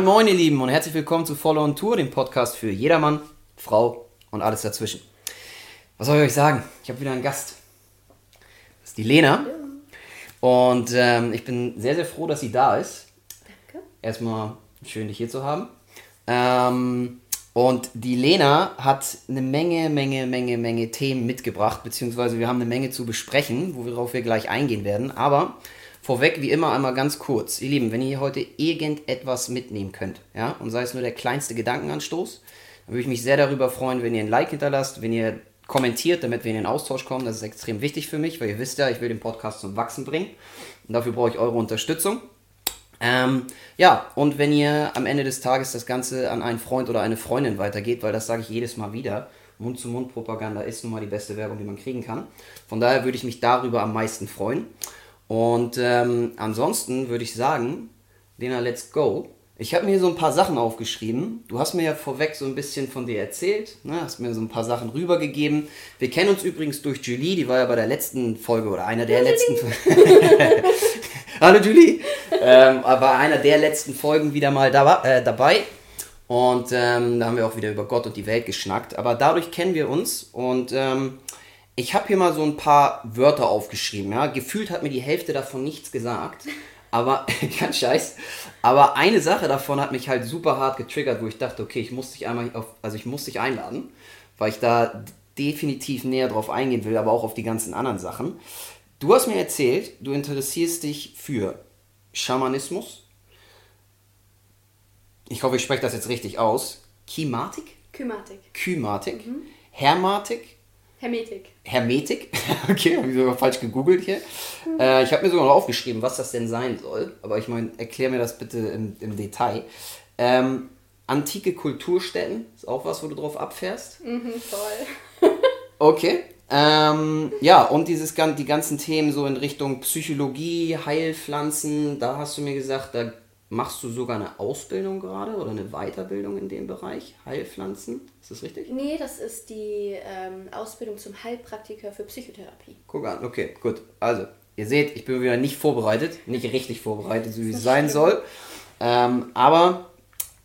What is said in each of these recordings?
Moin, moin, ihr Lieben, und herzlich willkommen zu Follow on Tour, dem Podcast für jedermann, Frau und alles dazwischen. Was soll ich euch sagen? Ich habe wieder einen Gast. Das ist die Lena. Und ähm, ich bin sehr, sehr froh, dass sie da ist. Danke. Erstmal schön, dich hier zu haben. Ähm, und die Lena hat eine Menge, Menge, Menge, Menge Themen mitgebracht, beziehungsweise wir haben eine Menge zu besprechen, worauf wir gleich eingehen werden. Aber vorweg, wie immer, einmal ganz kurz. Ihr Lieben, wenn ihr heute irgendetwas mitnehmen könnt, ja, und sei es nur der kleinste Gedankenanstoß, dann würde ich mich sehr darüber freuen, wenn ihr ein Like hinterlasst, wenn ihr kommentiert, damit wir in den Austausch kommen. Das ist extrem wichtig für mich, weil ihr wisst ja, ich will den Podcast zum Wachsen bringen. Und dafür brauche ich eure Unterstützung. Ähm, ja, und wenn ihr am Ende des Tages das Ganze an einen Freund oder eine Freundin weitergeht, weil das sage ich jedes Mal wieder, Mund-zu-Mund-Propaganda ist nun mal die beste Werbung, die man kriegen kann. Von daher würde ich mich darüber am meisten freuen. Und ähm, ansonsten würde ich sagen, Lena, let's go. Ich habe mir so ein paar Sachen aufgeschrieben. Du hast mir ja vorweg so ein bisschen von dir erzählt, ne? hast mir so ein paar Sachen rübergegeben. Wir kennen uns übrigens durch Julie, die war ja bei der letzten Folge oder einer der Hallo, letzten Hallo Julie! ähm, bei einer der letzten Folgen wieder mal da, äh, dabei. Und ähm, da haben wir auch wieder über Gott und die Welt geschnackt. Aber dadurch kennen wir uns und ähm, ich habe hier mal so ein paar Wörter aufgeschrieben. Ja? Gefühlt hat mir die Hälfte davon nichts gesagt. Aber, kein Scheiß. Aber eine Sache davon hat mich halt super hart getriggert, wo ich dachte, okay, ich muss dich einmal auf, also ich muss dich einladen, weil ich da definitiv näher drauf eingehen will, aber auch auf die ganzen anderen Sachen. Du hast mir erzählt, du interessierst dich für Schamanismus. Ich hoffe, ich spreche das jetzt richtig aus. Chimatik? Kymatik. Kymatik? Hermatik? Hermetik. Hermetik. Okay, habe ich sogar falsch gegoogelt hier. Äh, ich habe mir sogar noch aufgeschrieben, was das denn sein soll. Aber ich meine, erklär mir das bitte im, im Detail. Ähm, antike Kulturstätten ist auch was, wo du drauf abfährst. Mhm, voll. Okay. Ähm, ja, und dieses, die ganzen Themen so in Richtung Psychologie, Heilpflanzen, da hast du mir gesagt, da machst du sogar eine Ausbildung gerade oder eine Weiterbildung in dem Bereich, Heilpflanzen. Ist das richtig? Nee, das ist die ähm, Ausbildung zum Heilpraktiker für Psychotherapie. Guck an, okay, gut. Also, ihr seht, ich bin wieder nicht vorbereitet, nicht richtig vorbereitet, so wie es sein schlimm. soll. Ähm, aber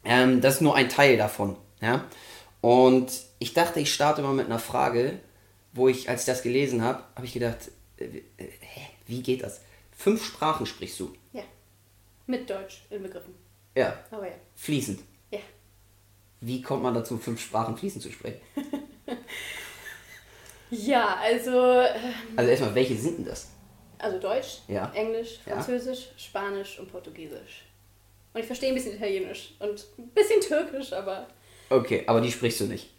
ähm, das ist nur ein Teil davon. Ja? Und ich dachte, ich starte mal mit einer Frage, wo ich, als ich das gelesen habe, habe ich gedacht, äh, äh, hä, wie geht das? Fünf Sprachen sprichst du. Ja. Mit Deutsch inbegriffen. Ja, Aber ja. fließend. Ja. Wie kommt man dazu, fünf Sprachen fließend zu sprechen? Ja, also, ähm, Also erstmal, welche sind denn das? also Deutsch, Ja. Englisch, Ja. Französisch, Spanisch und Portugiesisch. Und ich verstehe ein bisschen Italienisch und ein bisschen Türkisch, aber. Okay, aber die sprichst du nicht.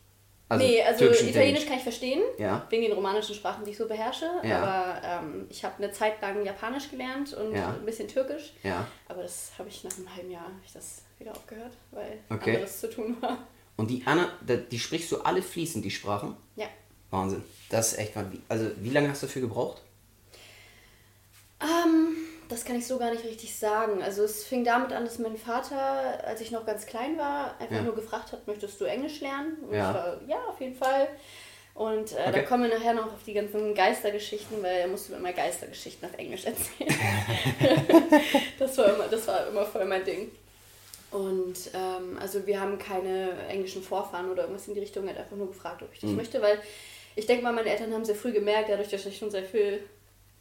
Nee, also Türkisch und Italienisch kann ich verstehen. Ja. Wegen den romanischen Sprachen, die ich so beherrsche. Ja. Aber ähm, ich habe eine Zeit lang Japanisch gelernt und Ja. ein bisschen Türkisch. Ja. Aber das habe ich nach einem halben Jahr ich das wieder aufgehört, weil Okay. anderes zu tun war. Und die Anna, die sprichst du alle fließend, die Sprachen? Ja. Wahnsinn. Das ist echt mal. Also, wie lange hast du dafür gebraucht? Ähm, das kann ich so gar nicht richtig sagen. Also es fing damit an, dass mein Vater, als ich noch ganz klein war, einfach Ja. nur gefragt hat, möchtest du Englisch lernen? Und Ja. ich war, ja, auf jeden Fall. Und äh, Okay. da kommen wir nachher noch auf die ganzen Geistergeschichten, weil er musste mir immer Geistergeschichten auf Englisch erzählen. das, war immer, das war immer voll mein Ding. Und ähm, also wir haben keine englischen Vorfahren oder irgendwas in die Richtung. Er hat einfach nur gefragt, ob ich das möchte, weil ich denke mal, meine Eltern haben sehr früh gemerkt, dadurch, dass ich schon sehr viel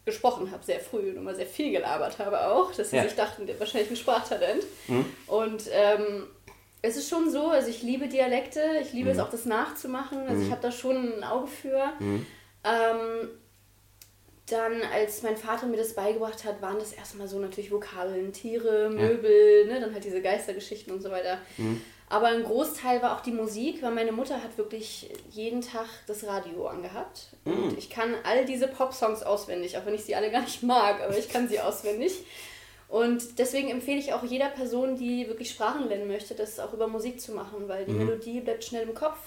gesprochen habe, sehr früh und immer sehr viel gelabert habe auch, dass sie Ja. sich dachten, der wahrscheinlich ein Sprachtalent. Mhm. Und ähm, es ist schon so, also ich liebe Dialekte, ich liebe Mhm. es auch, das nachzumachen. Also ich habe da schon ein Auge für. Mhm. Ähm, dann, als mein Vater mir das beigebracht hat, waren das erstmal so natürlich Vokabeln, Tiere, Möbel, ne, dann halt diese Geistergeschichten und so weiter. Mhm. Aber ein Großteil war auch die Musik, weil meine Mutter hat wirklich jeden Tag das Radio angehabt. Und ich kann all diese Pop-Songs auswendig, auch wenn ich sie alle gar nicht mag, aber ich kann sie auswendig. Und deswegen empfehle ich auch jeder Person, die wirklich Sprachen lernen möchte, das auch über Musik zu machen, weil die Melodie bleibt schnell im Kopf.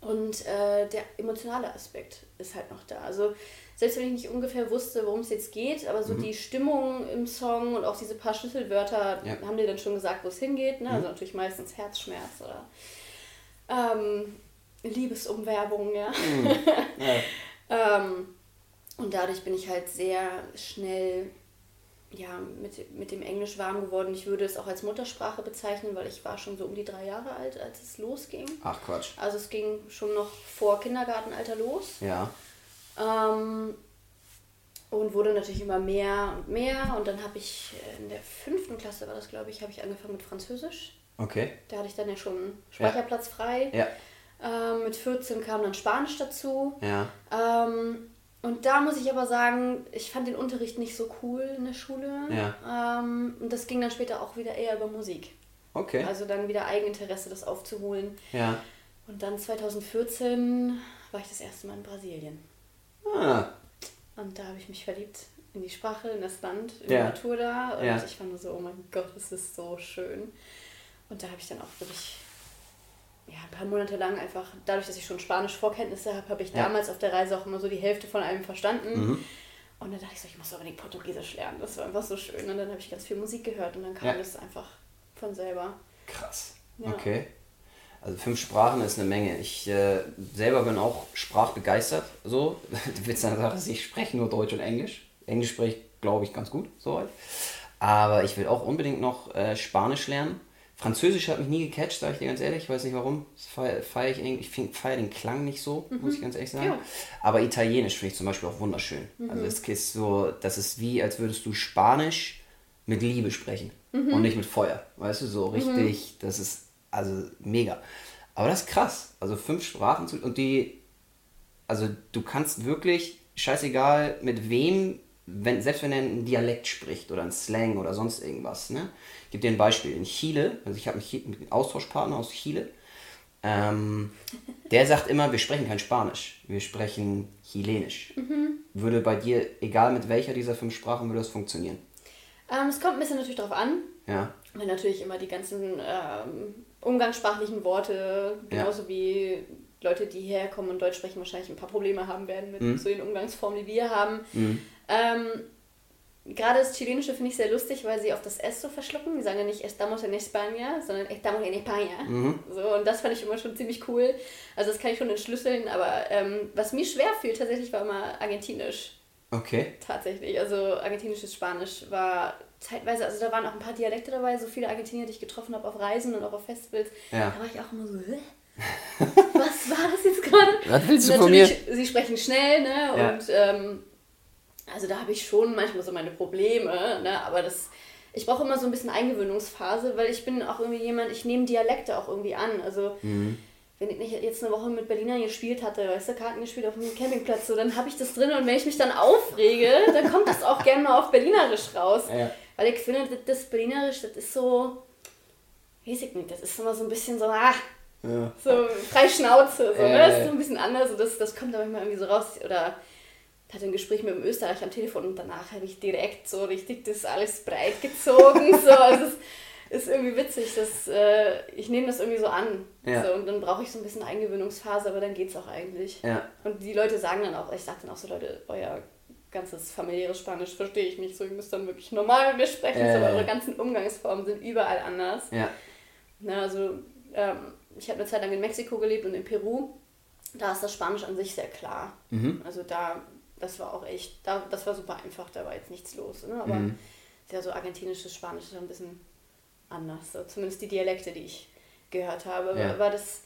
Und äh, der emotionale Aspekt ist halt noch da. Also selbst wenn ich nicht ungefähr wusste, worum es jetzt geht, aber so die Stimmung im Song und auch diese paar Schlüsselwörter Ja. haben dir dann schon gesagt, wo es hingeht. Ne? Also natürlich meistens Herzschmerz oder ähm, Liebesumwerbung, ja. Ja. ähm, und dadurch bin ich halt sehr schnell ja, mit, mit dem Englisch warm geworden. Ich würde es auch als Muttersprache bezeichnen, weil ich war schon so um die drei Jahre alt, als es losging. Ach Quatsch. Also es ging schon noch vor Kindergartenalter los. Ja. Ähm, und wurde natürlich immer mehr und mehr. Und dann habe ich in der fünften Klasse, war das glaube ich, habe ich angefangen mit Französisch. Okay. Da hatte ich dann ja schon Speicherplatz frei. Ja. Ähm, mit 14 kam dann Spanisch dazu. Ja. Ähm, und da muss ich aber sagen, ich fand den Unterricht nicht so cool in der Schule. Ja. Ähm, und das ging dann später auch wieder eher über Musik. Okay. Also dann wieder Eigeninteresse, das aufzuholen. Ja. Und dann 2014 war ich das erste Mal in Brasilien. Ah. Und da habe ich mich verliebt in die Sprache, in das Land, in Ja. die Natur da. Und Ja. ich fand nur so, oh mein Gott, das ist so schön. Und da habe ich dann auch wirklich ja, ein paar Monate lang einfach, dadurch, dass ich schon Spanisch-Vorkenntnisse habe, habe ich Ja. damals auf der Reise auch immer so die Hälfte von allem verstanden. Mhm. Und dann dachte ich so, ich muss unbedingt Portugiesisch lernen. Das war einfach so schön. Und dann habe ich ganz viel Musik gehört und dann kam Ja. das einfach von selber. Krass. Ja. Okay. Also fünf Sprachen ist eine Menge. Ich äh, selber bin auch sprachbegeistert. So, an der Sache ist, ich spreche nur Deutsch und Englisch. Englisch spreche ich, glaube ich, ganz gut, soweit. Aber ich will auch unbedingt noch äh, Spanisch lernen. Französisch hat mich nie gecatcht, sage ich dir ganz ehrlich. Ich weiß nicht warum. Feiere feier ich irgendwie. Ich feiere den Klang nicht so, muss ich ganz ehrlich sagen. Ja. Aber Italienisch finde ich zum Beispiel auch wunderschön. Also es ist so, das ist wie, als würdest du Spanisch mit Liebe sprechen und nicht mit Feuer. Weißt du, so richtig, das ist also mega. Aber das ist krass. Also fünf Sprachen zu, und die, also du kannst wirklich, scheißegal mit wem, wenn, selbst wenn er einen Dialekt spricht oder einen Slang oder sonst irgendwas, ne? Ich gebe dir ein Beispiel. In Chile, also ich habe einen Austauschpartner aus Chile, ähm, der sagt immer, wir sprechen kein Spanisch, wir sprechen Chilenisch. Würde bei dir, egal mit welcher dieser fünf Sprachen, würde das funktionieren? Ähm, es kommt ein bisschen natürlich darauf an, Ja, weil natürlich immer die ganzen ähm, umgangssprachlichen Worte, genauso wie Leute, die herkommen und Deutsch sprechen, wahrscheinlich ein paar Probleme haben werden mit so den Umgangsformen, die wir haben. Ähm, Gerade das Chilenische finde ich sehr lustig, weil sie auf das S so verschlucken. Die sagen ja nicht estamos en España, sondern estamos en España. So, und das fand ich immer schon ziemlich cool. Also das kann ich schon entschlüsseln, aber ähm, was mir schwer fiel tatsächlich war immer Argentinisch. okay. Tatsächlich, also argentinisches Spanisch war zeitweise, also da waren auch ein paar Dialekte dabei, so viele Argentinier, die ich getroffen habe auf Reisen und auch auf Festivals. Ja. Da war ich auch immer so, Hä? was war das jetzt gerade? Was willst du von Natürlich, Sie sprechen schnell, ne? Ja. Und ähm, also da habe ich schon manchmal so meine Probleme, ne? Aber das, ich brauche immer so ein bisschen Eingewöhnungsphase, weil ich bin auch irgendwie jemand, ich nehme Dialekte auch irgendwie an. Also Mhm. wenn ich nicht jetzt eine Woche mit Berlinern gespielt hatte, weißt du, Karten gespielt auf dem Campingplatz, so, dann habe ich das drin und wenn ich mich dann aufrege, dann kommt das auch gerne mal auf Berlinerisch raus. Ja. Weil ich finde, das, Berlinerisch, das ist so, weiß ich nicht, das ist immer so ein bisschen so, ah, Ja. so frei Schnauze, so, Ja, ne? Das ist so ein bisschen anders, so, das, das kommt aber immer irgendwie so raus. Oder ich hatte ein Gespräch mit einem Österreicher am Telefon und danach habe ich direkt so richtig das alles breit gezogen. so, also es ist irgendwie witzig, dass äh, ich nehme das irgendwie so an. Ja. So, und dann brauche ich so ein bisschen Eingewöhnungsphase, aber dann geht's auch eigentlich. Ja. Und die Leute sagen dann auch, ich sage dann auch so, Leute, euer ganzes familiäres Spanisch verstehe ich nicht so, ihr müsst dann wirklich normal mit mir sprechen, Ja, so, aber eure ganzen Umgangsformen sind überall anders. Ja. Na, also ähm, ich habe eine Zeit lang in Mexiko gelebt und in Peru. Da ist das Spanisch an sich sehr klar. Mhm. Also da, das war auch echt, da, das war super einfach, da war jetzt nichts los. Ne? Aber Mhm. ja, so argentinisches Spanisch ist ein bisschen anders. So, zumindest die Dialekte, die ich gehört habe. Ja. War das,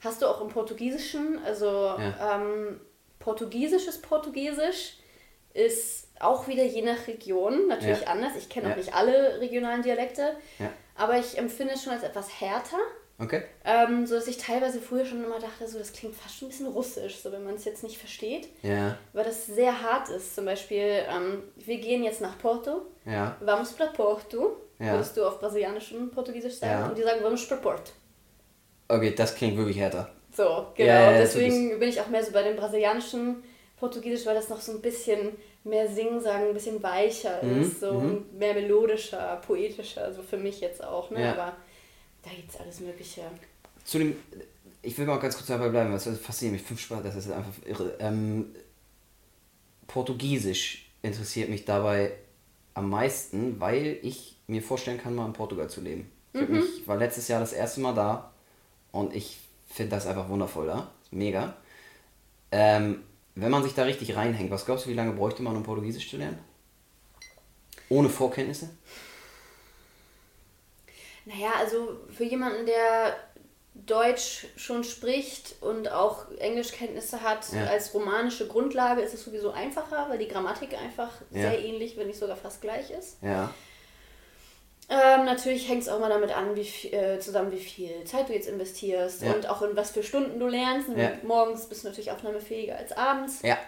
hast du auch im Portugiesischen, also Ja. ähm, portugiesisches Portugiesisch ist auch wieder je nach Region natürlich Ja. anders. Ich kenne auch nicht alle regionalen Dialekte, aber ich empfinde es schon als etwas härter. Okay. Ähm, so dass ich teilweise früher schon immer dachte, so das klingt fast schon ein bisschen russisch, so wenn man es jetzt nicht versteht, Ja. weil das sehr hart ist. Zum Beispiel, ähm, wir gehen jetzt nach Porto, Ja. vamos para Porto, Ja. würdest du auf brasilianischem Portugiesisch sagen, Ja. und die sagen vamos para Porto. Okay, das klingt wirklich härter. So, genau. Ja, ja, Deswegen bin ich auch mehr so bei dem brasilianischen Portugiesisch, weil das noch so ein bisschen mehr Singsagen, ein bisschen weicher Mhm, ist, so und mehr melodischer, poetischer, also für mich jetzt auch, ne? Aber da gibt es alles Mögliche. Zu dem, ich will mal ganz kurz dabei bleiben, was fasziniert mich. Fünf Sprachen, das ist einfach irre. Ähm, Portugiesisch interessiert mich dabei am meisten, weil ich mir vorstellen kann, mal in Portugal zu leben. Ich, hab mich, ich war letztes Jahr das erste Mal da und ich finde das einfach wundervoll da. Mega. Ähm, wenn man sich da richtig reinhängt, was glaubst du, wie lange bräuchte man, um Portugiesisch zu lernen? Ohne Vorkenntnisse? Naja, also für jemanden, der Deutsch schon spricht und auch Englischkenntnisse hat ja. als romanische Grundlage, ist es sowieso einfacher, weil die Grammatik einfach ja. sehr ähnlich, wenn nicht sogar fast gleich ist. Ja. Ähm, natürlich hängt es auch mal damit an, wie äh, zusammen wie viel Zeit du jetzt investierst ja. und auch in was für Stunden du lernst. Ja. Morgens bist du natürlich aufnahmefähiger als abends. Ja.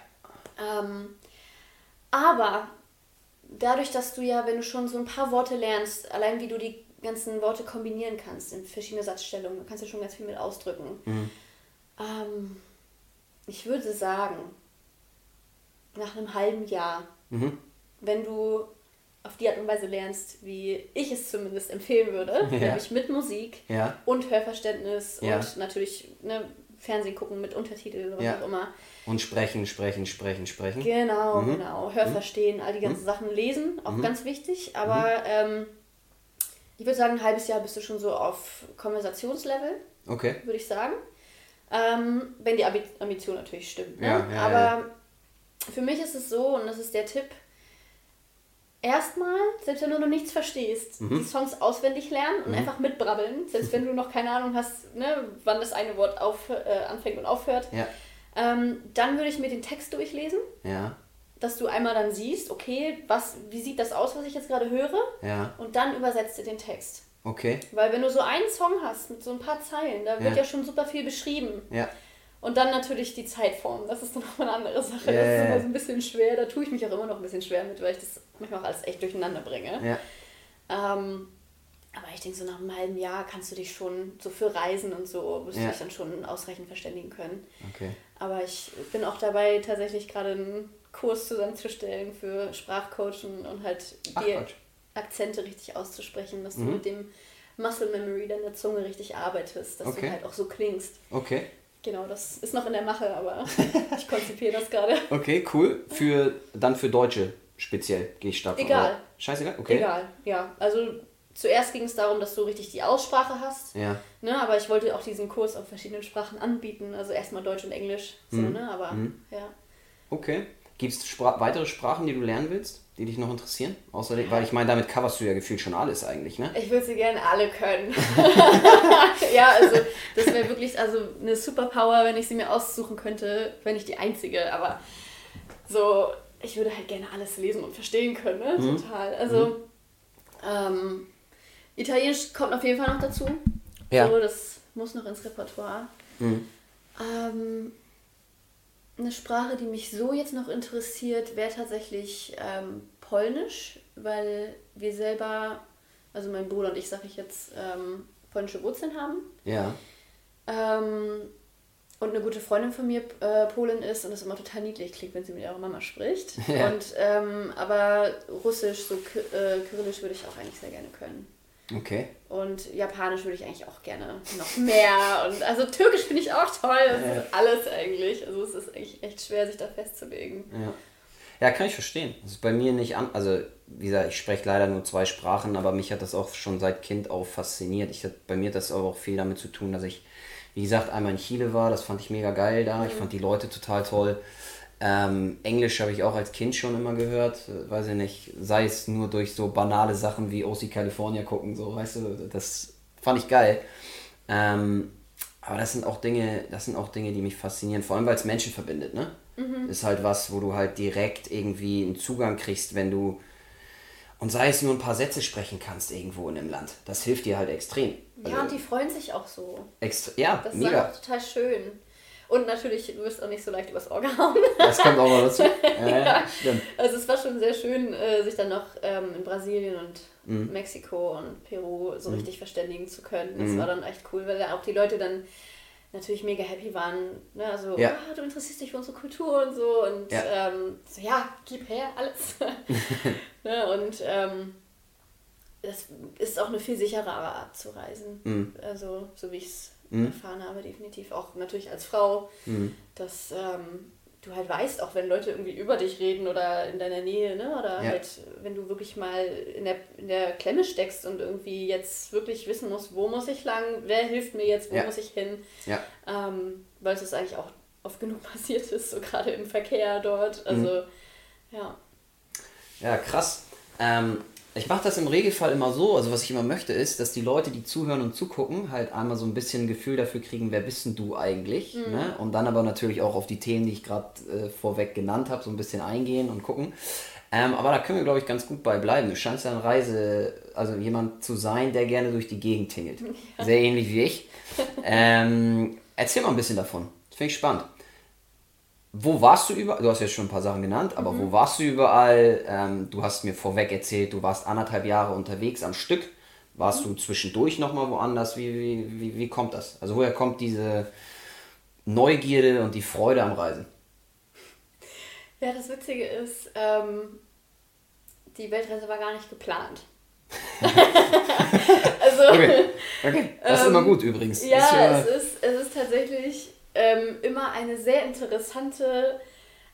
Ähm, aber dadurch, dass du ja, wenn du schon so ein paar Worte lernst, allein wie du die ganzen Worte kombinieren kannst in verschiedene Satzstellungen, du kannst ja schon ganz viel mit ausdrücken. Mhm. Ähm, ich würde sagen, nach einem halben Jahr, mhm. wenn du auf die Art und Weise lernst, wie ich es zumindest empfehlen würde, ja. nämlich mit Musik ja. und Hörverständnis ja. und natürlich ne, Fernsehen gucken mit Untertiteln oder was auch immer. Und sprechen, sprechen, sprechen, sprechen. Genau, mhm. genau. Hörverstehen, all die ganzen mhm. Sachen lesen, auch mhm. ganz wichtig. Aber mhm. ähm, ich würde sagen, ein halbes Jahr bist du schon so auf Konversationslevel. Okay. Würde ich sagen. Ähm, wenn die Ambition natürlich stimmt. Ne? Aber für mich ist es so, und das ist der Tipp, erstmal, selbst wenn du noch nichts verstehst, mhm. die Songs auswendig lernen und mhm. einfach mitbrabbeln, selbst wenn du noch keine Ahnung hast, ne, wann das eine Wort auf, äh, anfängt und aufhört. Ja. Ähm, dann würde ich mir den Text durchlesen. Ja. Dass du einmal dann siehst, okay, was, wie sieht das aus, was ich jetzt gerade höre? Ja. Und dann übersetzt du den Text. Okay. Weil wenn du so einen Song hast mit so ein paar Zeilen, da wird ja, ja schon super viel beschrieben. Ja. Und dann natürlich die Zeitform. Das ist dann auch eine andere Sache. Yeah. Das ist immer so ein bisschen schwer. Da tue ich mich auch immer noch ein bisschen schwer mit, weil ich das manchmal auch alles echt durcheinander bringe. Ja. Ähm, aber ich denke, so nach einem halben Jahr kannst du dich schon, so für Reisen und so, wirst ja. du dich dann schon ausreichend verständigen können. Okay. Aber ich bin auch dabei, tatsächlich gerade einen Kurs zusammenzustellen für Sprachcoaching und halt die Ach, Akzente richtig auszusprechen, dass mhm. du mit dem Muscle Memory deiner Zunge richtig arbeitest, dass okay. du halt auch so klingst. Okay. Genau, das ist noch in der Mache, aber ich konzipiere das gerade. Okay, cool. Für, dann für Deutsche speziell gehe ich stark Egal. Oder? Scheißegal? Okay. Egal, ja. Also zuerst ging es darum, dass du richtig die Aussprache hast. Ja. Ne, aber ich wollte auch diesen Kurs auf verschiedenen Sprachen anbieten. Also erstmal Deutsch und Englisch. So, mhm. ne? Aber mhm. ja. Okay. Gibt es Spra weitere Sprachen, die du lernen willst? die dich noch interessieren? Außerdem, weil ich meine, damit coverst du ja gefühlt schon alles eigentlich, ne? Ich würde sie gerne alle können. ja, also das wäre wirklich also eine Superpower, wenn ich sie mir aussuchen könnte, wenn ich die einzige, aber so, ich würde halt gerne alles lesen und verstehen können, ne? Mhm. Total. Also, mhm. ähm, Italienisch kommt auf jeden Fall noch dazu. Ja. So, das muss noch ins Repertoire. Mhm. Ähm, eine Sprache, die mich so jetzt noch interessiert, wäre tatsächlich ähm, Polnisch, weil wir selber, also mein Bruder und ich, sage ich jetzt, ähm, polnische Wurzeln haben. Ja. Ähm, und eine gute Freundin von mir äh, Polin ist und es immer total niedlich klingt, wenn sie mit ihrer Mama spricht. Ja. Und, ähm, aber Russisch, so äh, Kyrillisch würde ich auch eigentlich sehr gerne können. Okay. Und Japanisch würde ich eigentlich auch gerne noch mehr. Und also Türkisch finde ich auch toll. Das ja. ist alles eigentlich. Also es ist eigentlich echt schwer, sich da festzulegen. Ja. Ja, kann ich verstehen. Das ist bei mir nicht an. Also, wie gesagt, ich spreche leider nur zwei Sprachen, aber mich hat das auch schon seit Kind auf fasziniert. Ich, bei mir hat das aber auch viel damit zu tun, dass ich, wie gesagt, einmal in Chile war. Das fand ich mega geil da. Mhm. Ich fand die Leute total toll. Ähm, Englisch habe ich auch als Kind schon immer gehört, weiß ich nicht, sei es nur durch so banale Sachen wie OC California gucken, so, weißt du, das fand ich geil. Ähm, aber das sind auch Dinge, das sind auch Dinge, die mich faszinieren, vor allem weil es Menschen verbindet, ne? Mhm. Ist halt was, wo du halt direkt irgendwie einen Zugang kriegst, wenn du und sei es nur ein paar Sätze sprechen kannst irgendwo in einem Land. Das hilft dir halt extrem. Ja, also, und die freuen sich auch so. Extra, ja, das mega. ist auch total schön. Und natürlich, du wirst auch nicht so leicht übers Ohr gehauen. Das kommt auch noch dazu. Ja, ja, stimmt. Also es war schon sehr schön, äh, sich dann noch ähm, in Brasilien und mhm. Mexiko und Peru so mhm. richtig verständigen zu können. Das mhm. war dann echt cool, weil da auch die Leute dann natürlich mega happy waren. Ne? Also, ja. ah, du interessierst dich für unsere Kultur und so. Und ja, ähm, so, ja gib her, alles. ne? Und ähm, das ist auch eine viel sicherere Art zu reisen. Mhm. Also, so wie ich es mhm. erfahren habe, definitiv. Auch natürlich als Frau, mhm. dass ähm, du halt weißt, auch wenn Leute irgendwie über dich reden oder in deiner Nähe, ne? oder ja. halt, wenn du wirklich mal in der, in der Klemme steckst und irgendwie jetzt wirklich wissen musst, wo muss ich lang, wer hilft mir jetzt, wo ja. muss ich hin. Ja. Ähm, weil es ist eigentlich auch oft genug passiert ist, so gerade im Verkehr dort. Also, mhm. ja. Ja, krass. Ähm, ich mache das im Regelfall immer so, also was ich immer möchte ist, dass die Leute, die zuhören und zugucken, halt einmal so ein bisschen ein Gefühl dafür kriegen, wer bist denn du eigentlich? Mhm. Ne? Und dann aber natürlich auch auf die Themen, die ich gerade äh, vorweg genannt habe, so ein bisschen eingehen und gucken. Ähm, aber da können wir, glaube ich, ganz gut bei bleiben. Du scheinst ja eine Reise, also jemand zu sein, der gerne durch die Gegend tingelt. Ja. Sehr ähnlich wie ich. ähm, erzähl mal ein bisschen davon. Finde ich spannend. Wo warst du überall? Du hast jetzt schon ein paar Sachen genannt, aber mhm. wo warst du überall? Ähm, du hast mir vorweg erzählt, du warst anderthalb Jahre unterwegs am Stück. Warst mhm. du zwischendurch nochmal woanders? Wie, wie, wie, wie kommt das? Also woher kommt diese Neugierde und die Freude am Reisen? Ja, das Witzige ist, ähm, die Weltreise war gar nicht geplant. also, okay. okay, das ist ähm, immer gut übrigens. Ja, ja, Es, ist, es ist tatsächlich ähm, immer eine sehr interessante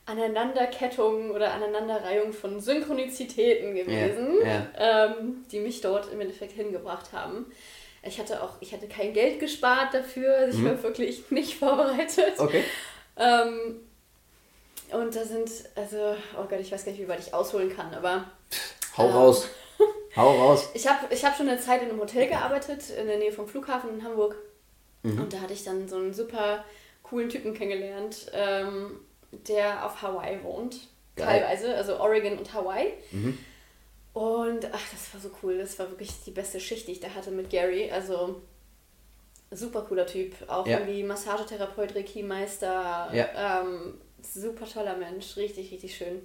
Aneinanderkettung oder Aneinanderreihung von Synchronizitäten gewesen, yeah, yeah. Ähm, die mich dort im Endeffekt hingebracht haben. Ich hatte auch, ich hatte kein Geld gespart dafür, also ich mhm. war wirklich nicht vorbereitet. Okay. Ähm, und da sind, also, oh Gott, ich weiß gar nicht, wie weit ich ausholen kann, aber. Hau ähm, raus. Hau raus. Ich habe ich hab schon eine Zeit in einem Hotel gearbeitet, in der Nähe vom Flughafen in Hamburg. Mhm. Und da hatte ich dann so einen super coolen Typen kennengelernt, ähm, der auf Hawaii wohnt. Geil. Teilweise, also Oregon und Hawaii. Mhm. Und ach, das war so cool. Das war wirklich die beste Schicht, die ich da hatte mit Gary. Also super cooler Typ. Auch ja. irgendwie Massagetherapeut, Reiki-Meister. Ja. Ähm, super toller Mensch, richtig, richtig schön.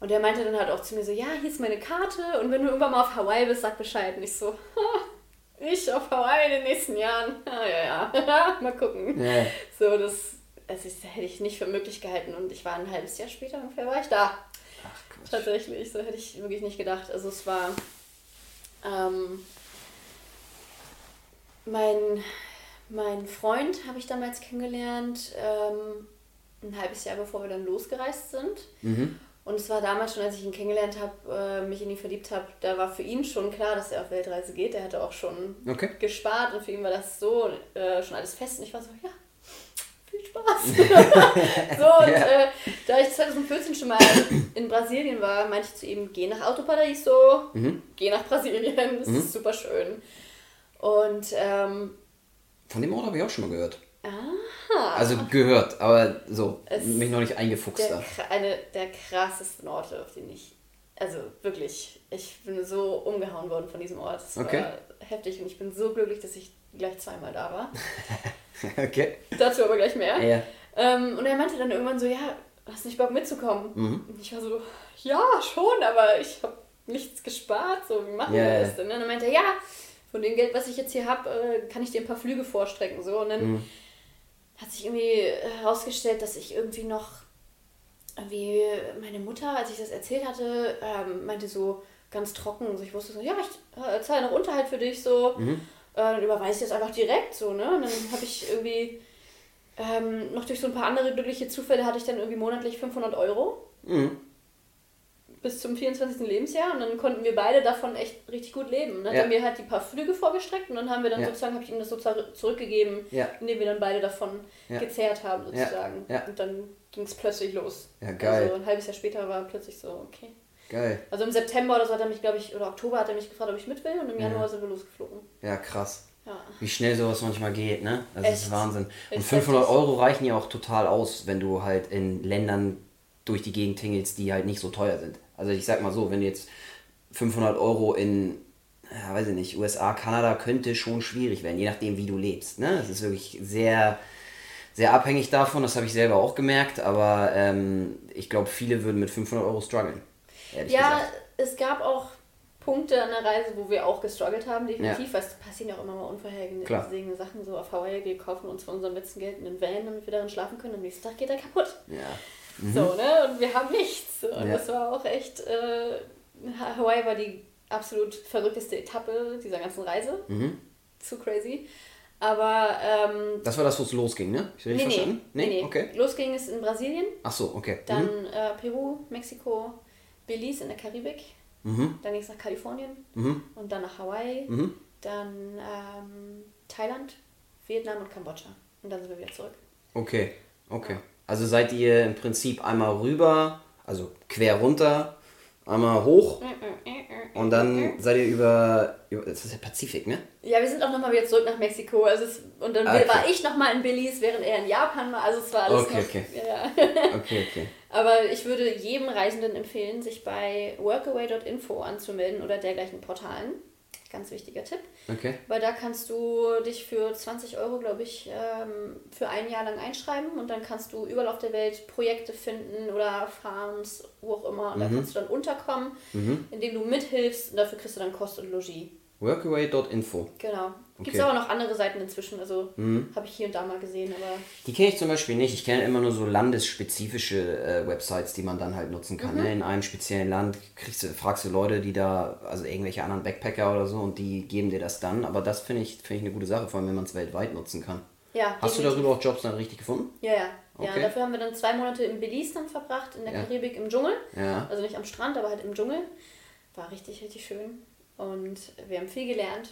Und der meinte dann halt auch zu mir so, ja, hier ist meine Karte und wenn du irgendwann mal auf Hawaii bist, sag Bescheid. Und ich so, ich auf Hawaii in den nächsten Jahren. Ah, ja, ja, mal gucken. Ja. So, das, also das hätte ich nicht für möglich gehalten und ich war ein halbes Jahr später ungefähr war ich da. Ach, Tatsächlich, so hätte ich wirklich nicht gedacht. Also es war ähm, mein, mein Freund habe ich damals kennengelernt. Ähm, ein halbes Jahr bevor wir dann losgereist sind. Mhm. Und es war damals schon, als ich ihn kennengelernt habe, äh, mich in ihn verliebt habe, da war für ihn schon klar, dass er auf Weltreise geht. Er hatte auch schon okay. gespart und für ihn war das so äh, schon alles fest. Und ich war so, ja, viel Spaß. so, und ja. äh, da ich 2014 schon mal in Brasilien war, meinte ich zu ihm, geh nach Autoparadiso, mhm. geh nach Brasilien, das mhm. ist super schön. Und ähm, von dem Ort habe ich auch schon mal gehört. Aha. Also gehört, aber so, es mich noch nicht eingefuchst der, da. Eine der krassesten Orte, auf denen ich, also wirklich, ich bin so umgehauen worden von diesem Ort. Es okay. war heftig und ich bin so glücklich, dass ich gleich zweimal da war. okay. Dazu aber gleich mehr. Ja. Ähm, und er meinte dann irgendwann so, ja, hast du nicht Bock mitzukommen? Mhm. Und ich war so, ja, schon, aber ich habe nichts gespart, so, wie machen yeah. wir das denn? Und dann meinte er, ja, von dem Geld, was ich jetzt hier habe, äh, kann ich dir ein paar Flüge vorstrecken, so. Und dann mhm hat sich irgendwie herausgestellt, dass ich irgendwie noch, wie meine Mutter, als ich das erzählt hatte, ähm, meinte so ganz trocken, also ich wusste so, ja, ich äh, zahle noch Unterhalt für dich, so, mhm. äh, dann überweise ich das einfach direkt, so, ne, und dann habe ich irgendwie, ähm, noch durch so ein paar andere glückliche Zufälle hatte ich dann irgendwie monatlich 500 Euro. Mhm bis zum 24. Lebensjahr und dann konnten wir beide davon echt richtig gut leben. Dann ja. hat er mir halt die paar Flüge vorgestreckt und dann haben wir dann ja. sozusagen, habe ich ihm das sozusagen zurückgegeben, ja. indem wir dann beide davon gezehrt haben sozusagen. Und dann ging es plötzlich los. Ja, geil. Also ein halbes Jahr später war plötzlich so, okay. Geil. Also im September oder so hat er mich, glaube ich, oder Oktober hat er mich gefragt, ob ich mit will und im Januar sind wir losgeflogen. Ja, krass. Ja. Wie schnell sowas manchmal geht, ne? Das Echt? ist Wahnsinn. Und 500 Euro reichen ja auch total aus, wenn du halt in Ländern durch die Gegend tingelst, die halt nicht so teuer sind. Also ich sag mal so, wenn du jetzt 500 Euro in, ja, weiß ich nicht, USA, Kanada könnte schon schwierig werden, je nachdem, wie du lebst. Ne? Das ist wirklich sehr, sehr abhängig davon, das habe ich selber auch gemerkt, aber ähm, ich glaube, viele würden mit 500 Euro strugglen. Ja, gesagt. es gab auch Punkte an der Reise, wo wir auch gestruggelt haben, definitiv, ja. weil es passieren ja auch immer mal unvorhergesehene Sachen. So auf Hawaii, wir kaufen uns von unserem letzten Geld einen Van, damit wir darin schlafen können, am nächsten Tag geht er kaputt. Ja. Mhm. So, ne? Und wir haben nichts. Und ja. das war auch echt, äh, Hawaii war die absolut verrückteste Etappe dieser ganzen Reise. Mhm. Zu crazy. Aber. Ähm, das war das, wo es losging, ne? Ich nee, nee, verstanden? Nee, nee, okay. Losging es in Brasilien. Ach so, okay. Dann mhm. äh, Peru, Mexiko, Belize in der Karibik. Mhm. Dann ging es nach Kalifornien. Mhm. Und dann nach Hawaii. Mhm. Dann ähm, Thailand, Vietnam und Kambodscha. Und dann sind wir wieder zurück. Okay, okay. Ja. Also seid ihr im Prinzip einmal rüber, also quer runter, einmal hoch und dann seid ihr über, über das ist der Pazifik, ne? Ja, wir sind auch nochmal wieder zurück nach Mexiko. Also es, und dann Ah, okay. war ich nochmal in Belize, während er in Japan war. Also es war alles Okay, noch, okay. Ja. Okay, okay. Aber ich würde jedem Reisenden empfehlen, sich bei workaway.info anzumelden oder dergleichen Portalen. Ganz wichtiger Tipp. Okay. Weil da kannst du dich für 20 Euro, glaube ich, ähm, für ein Jahr lang einschreiben und dann kannst du überall auf der Welt Projekte finden oder Farms, wo auch immer. Und da kannst du dann unterkommen, indem du mithilfst und dafür kriegst du dann Kost und Logis. Workaway.info. Genau. Gibt es aber noch andere Seiten inzwischen, also habe ich hier und da mal gesehen, aber Die kenne ich zum Beispiel nicht. Ich kenne immer nur so landesspezifische äh, Websites, die man dann halt nutzen kann. Ne? In einem speziellen Land kriegst du, fragst du Leute, die da, also irgendwelche anderen Backpacker oder so, und die geben dir das dann. Aber das finde ich, finde ich eine gute Sache, vor allem wenn man es weltweit nutzen kann. ja. Hast du darüber auch Jobs dann richtig gefunden? Ja, ja. Ja, Okay. dafür haben wir dann zwei Monate in Belize dann verbracht, in der Ja. Karibik im Dschungel. Ja. Also nicht am Strand, aber halt im Dschungel. War richtig, richtig schön. Und wir haben viel gelernt.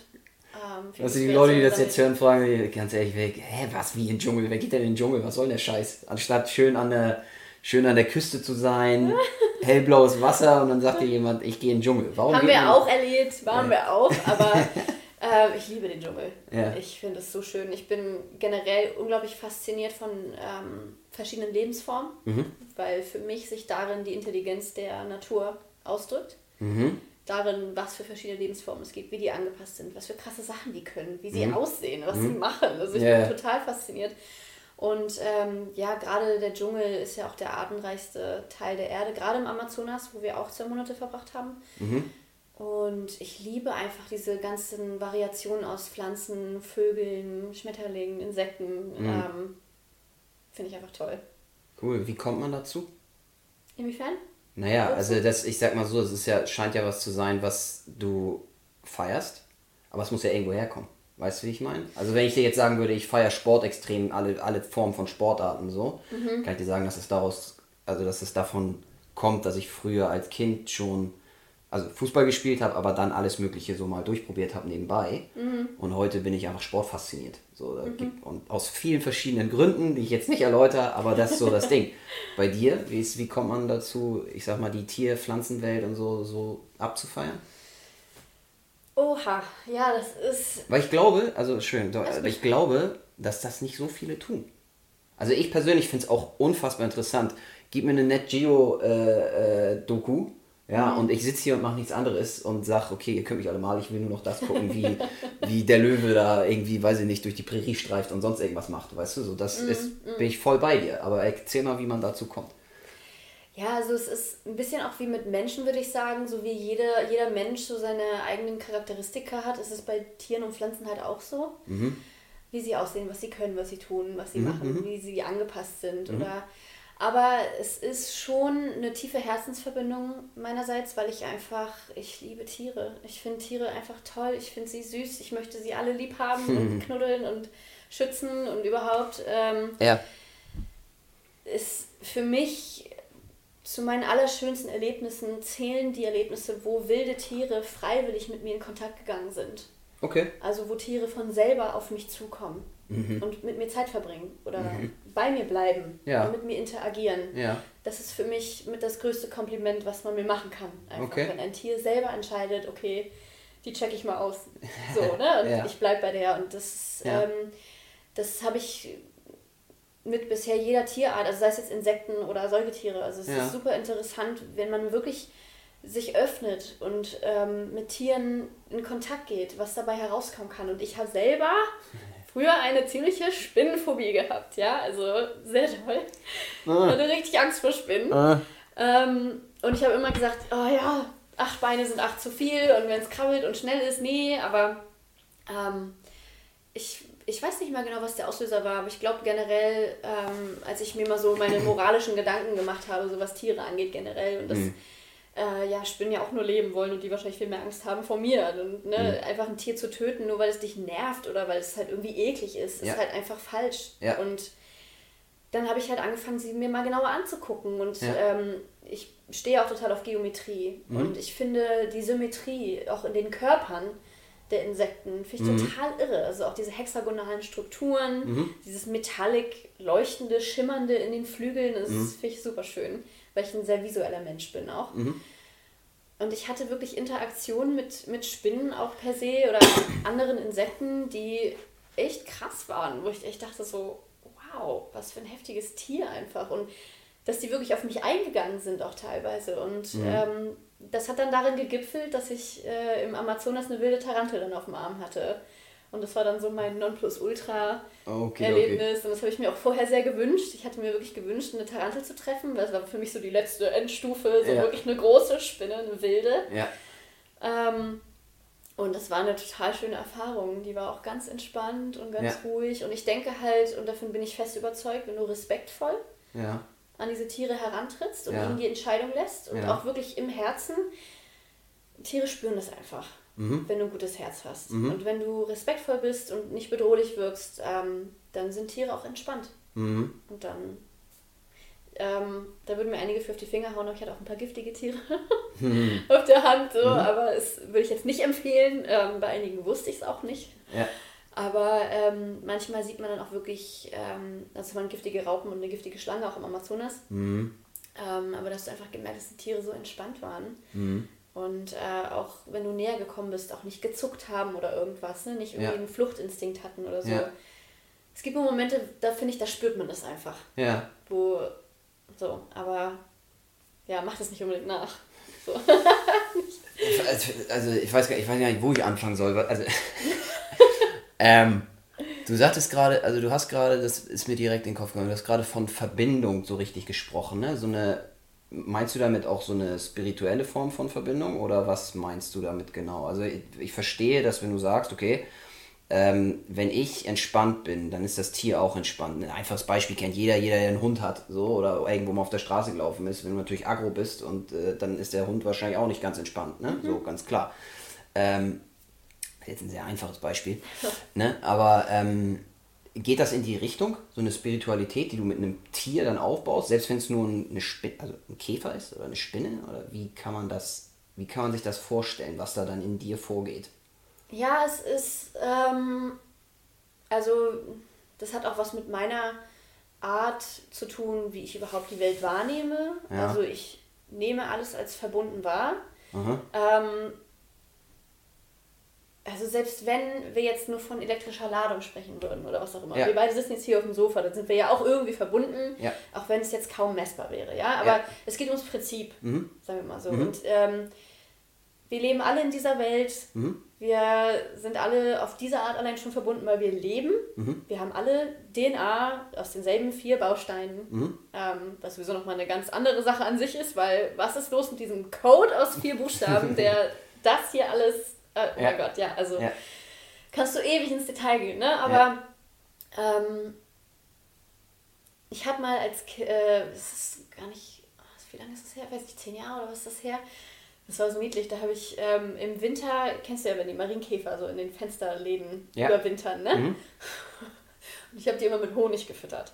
Ähm, Also die Leute, die das jetzt hören, fragen sich ganz ehrlich, wer, hä, was, wie in den Dschungel? Wer geht denn in den Dschungel? Was soll denn der Scheiß? Anstatt schön an der, schön an der Küste zu sein, hellblaues Wasser und dann sagt dir jemand, ich gehe in den Dschungel. Warum Haben wir man- auch erlebt, waren wir auch, aber äh, ich liebe den Dschungel. Ja. Ich finde es so schön. Ich bin generell unglaublich fasziniert von ähm, verschiedenen Lebensformen, Mhm. weil für mich sich darin die Intelligenz der Natur ausdrückt. Mhm. Darin, was für verschiedene Lebensformen es gibt, wie die angepasst sind, was für krasse Sachen die können, wie sie Mhm. aussehen, was sie machen. Also ich ja. bin total fasziniert. Und ähm, ja, gerade der Dschungel ist ja auch der artenreichste Teil der Erde, gerade im Amazonas, wo wir auch zwei Monate verbracht haben. Mhm. Und ich liebe einfach diese ganzen Variationen aus Pflanzen, Vögeln, Schmetterlingen, Insekten. Mhm. Ähm, Finde ich einfach toll. Cool, wie kommt man dazu? Inwiefern? Naja, also das, ich sag mal so, es ist ja, scheint ja was zu sein, was du feierst, aber es muss ja irgendwo herkommen. Weißt du, wie ich meine? Also wenn ich dir jetzt sagen würde, ich feiere Sport extrem, alle, alle Formen von Sportarten so, kann ich dir sagen, dass es daraus, also dass es davon kommt, dass ich früher als Kind schon, also Fußball gespielt habe, aber dann alles Mögliche so mal durchprobiert habe nebenbei. Und heute bin ich einfach sportfasziniert. So, da gibt, und aus vielen verschiedenen Gründen, die ich jetzt nicht erläutere, aber das ist so das Ding. Bei dir, wie, ist, wie kommt man dazu, ich sag mal, die Tier-, Pflanzenwelt und so, so abzufeiern? Oha, ja, das ist. Weil ich glaube, also schön, aber ich glaube, dass das nicht so viele tun. Also ich persönlich finde es auch unfassbar interessant. Gib mir eine Net Geo äh, äh, Doku, ja, und ich sitze hier und mache nichts anderes und sag, okay, ihr könnt mich alle mal, ich will nur noch das gucken, wie, wie der Löwe da irgendwie, weiß ich nicht, durch die Prärie streift und sonst irgendwas macht, weißt du, so das ist, bin ich voll bei dir. Aber erzähl mal, wie man dazu kommt. Ja, also es ist ein bisschen auch wie mit Menschen, würde ich sagen. So wie jeder, jeder Mensch so seine eigenen Charakteristika hat, ist es bei Tieren und Pflanzen halt auch so. Wie sie aussehen, was sie können, was sie tun, was sie machen, wie sie angepasst sind. Oder aber es ist schon eine tiefe Herzensverbindung meinerseits, weil ich einfach, ich liebe Tiere. Ich finde Tiere einfach toll, ich finde sie süß, ich möchte sie alle lieb haben und knuddeln und schützen und überhaupt. Ähm, Ja. ist für mich zu meinen allerschönsten Erlebnissen zählen die Erlebnisse, wo wilde Tiere freiwillig mit mir in Kontakt gegangen sind. Okay. Also wo Tiere von selber auf mich zukommen und mit mir Zeit verbringen oder bei mir bleiben Ja. und mit mir interagieren. Ja. Das ist für mich mit das größte Kompliment, was man mir machen kann. Einfach, Okay. wenn ein Tier selber entscheidet, okay, die check ich mal aus. So, ne? Und Ja. ich bleib bei der. Und das, ähm, das habe ich mit bisher jeder Tierart, also sei es jetzt Insekten oder Säugetiere. Also es ist super interessant, wenn man wirklich sich öffnet und ähm, mit Tieren in Kontakt geht, was dabei herauskommen kann. Und ich habe selber früher eine ziemliche Spinnenphobie gehabt, ja, also sehr toll. Ich hatte richtig Angst vor Spinnen. Ähm, und ich habe immer gesagt, oh ja, acht Beine sind acht zu viel und wenn es krabbelt und schnell ist, nee, aber ähm, ich, ich weiß nicht mal genau, was der Auslöser war, aber ich glaube generell, ähm, als ich mir mal so meine moralischen Gedanken gemacht habe, so was Tiere angeht generell und das äh, ja, Spinnen ja auch nur leben wollen und die wahrscheinlich viel mehr Angst haben vor mir. Und, ne, Einfach ein Tier zu töten, nur weil es dich nervt oder weil es halt irgendwie eklig ist, Ja. ist halt einfach falsch. Ja. Und dann habe ich halt angefangen, sie mir mal genauer anzugucken. Und Ja. ähm, ich stehe auch total auf Geometrie. Mhm. Und ich finde die Symmetrie auch in den Körpern der Insekten finde ich Mhm. total irre. Also auch diese hexagonalen Strukturen, Mhm. dieses metallic leuchtende, schimmernde in den Flügeln, das Mhm. finde ich super schön, weil ich ein sehr visueller Mensch bin auch. und ich hatte wirklich Interaktionen mit, mit Spinnen auch per se oder anderen Insekten, die echt krass waren, wo ich echt dachte so, wow, was für ein heftiges Tier einfach. Und dass die wirklich auf mich eingegangen sind auch teilweise. Und mhm. ähm, das hat dann darin gegipfelt, dass ich äh, im Amazonas eine wilde Tarantel dann auf dem Arm hatte. Und das war dann so mein Nonplusultra-Erlebnis. Okay, okay. Und das habe ich mir auch vorher sehr gewünscht. Ich hatte mir wirklich gewünscht, eine Tarantel zu treffen, weil es war für mich so die letzte Endstufe, so ja. wirklich eine große Spinne, eine wilde. Ja. Ähm, und das war eine total schöne Erfahrung. Die war auch ganz entspannt und ganz ja. ruhig. Und ich denke halt, und davon bin ich fest überzeugt, wenn du respektvoll ja. an diese Tiere herantrittst und ihnen die Entscheidung lässt und auch wirklich im Herzen, Tiere spüren das einfach mhm. wenn du ein gutes Herz hast. Mhm. Und wenn du respektvoll bist und nicht bedrohlich wirkst, ähm, dann sind Tiere auch entspannt. Mhm. Und dann, ähm, da würden mir einige für auf die Finger hauen, aber ich hatte auch ein paar giftige Tiere mhm. auf der Hand, so, mhm. aber es würde ich jetzt nicht empfehlen. Ähm, bei einigen wusste ich es auch nicht. Ja. Aber ähm, manchmal sieht man dann auch wirklich, ähm, also waren giftige Raupen und eine giftige Schlange auch im Amazonas. Mhm. Ähm, aber dass du einfach gemerkt, dass die Tiere so entspannt waren. Mhm und äh, auch wenn du näher gekommen bist, auch nicht gezuckt haben oder irgendwas, ne? nicht irgendwie ja. einen Fluchtinstinkt hatten oder so. Ja. Es gibt Momente, da finde ich, da spürt man das einfach. Ja. Wo, so, aber ja, mach das nicht unbedingt nach. So. also, also, ich weiß gar nicht, ich weiß gar nicht, wo ich anfangen soll. Also, ähm, du sagtest gerade, also du hast gerade, das ist mir direkt in den Kopf gegangen, du hast gerade von Verbindung so richtig gesprochen, ne? So eine Meinst du damit auch so eine spirituelle Form von Verbindung oder was meinst du damit genau? Also ich, ich verstehe, dass wenn du sagst, okay, ähm, wenn ich entspannt bin, dann ist das Tier auch entspannt. Ein einfaches Beispiel kennt jeder, jeder, der einen Hund hat, so oder irgendwo mal auf der Straße gelaufen ist. Wenn du natürlich aggro bist und äh, dann ist der Hund wahrscheinlich auch nicht ganz entspannt, ne? Mhm. So ganz klar. Ähm, jetzt ein sehr einfaches Beispiel, ne? Aber ähm, geht das in die Richtung, so eine Spiritualität, die du mit einem Tier dann aufbaust, selbst wenn es nur eine Spinne, also ein Käfer ist oder eine Spinne? Oder wie kann man das, wie kann man sich das vorstellen, was da dann in dir vorgeht? Ja, es ist, ähm, also das hat auch was mit meiner Art zu tun, wie ich überhaupt die Welt wahrnehme. Ja. Also ich nehme alles als verbunden wahr. Ähm, also selbst wenn wir jetzt nur von elektrischer Ladung sprechen würden oder was auch immer. Ja. Wir beide sitzen jetzt hier auf dem Sofa, dann sind wir ja auch irgendwie verbunden, ja. auch wenn es jetzt kaum messbar wäre, ja. Aber ja. es geht ums Prinzip, mhm. sagen wir mal so. Mhm. Und ähm, wir leben alle in dieser Welt. Mhm. Wir sind alle auf diese Art allein schon verbunden, weil wir leben. Mhm. Wir haben alle DNA aus denselben vier Bausteinen, mhm. ähm, was sowieso nochmal eine ganz andere Sache an sich ist, weil was ist los mit diesem Code aus vier Buchstaben, der das hier alles äh, oh ja. mein Gott, ja, also ja. kannst du ewig ins Detail gehen, ne? Aber ähm, ich habe mal als äh, das ist gar nicht, wie lange ist das her? Weiß nicht, zehn Jahre oder was ist das her? Das war so niedlich. Da habe ich ähm, im Winter, kennst du ja, wenn die Marienkäfer so in den Fensterläden ja. überwintern, ne? Mhm. Und ich habe die immer mit Honig gefüttert.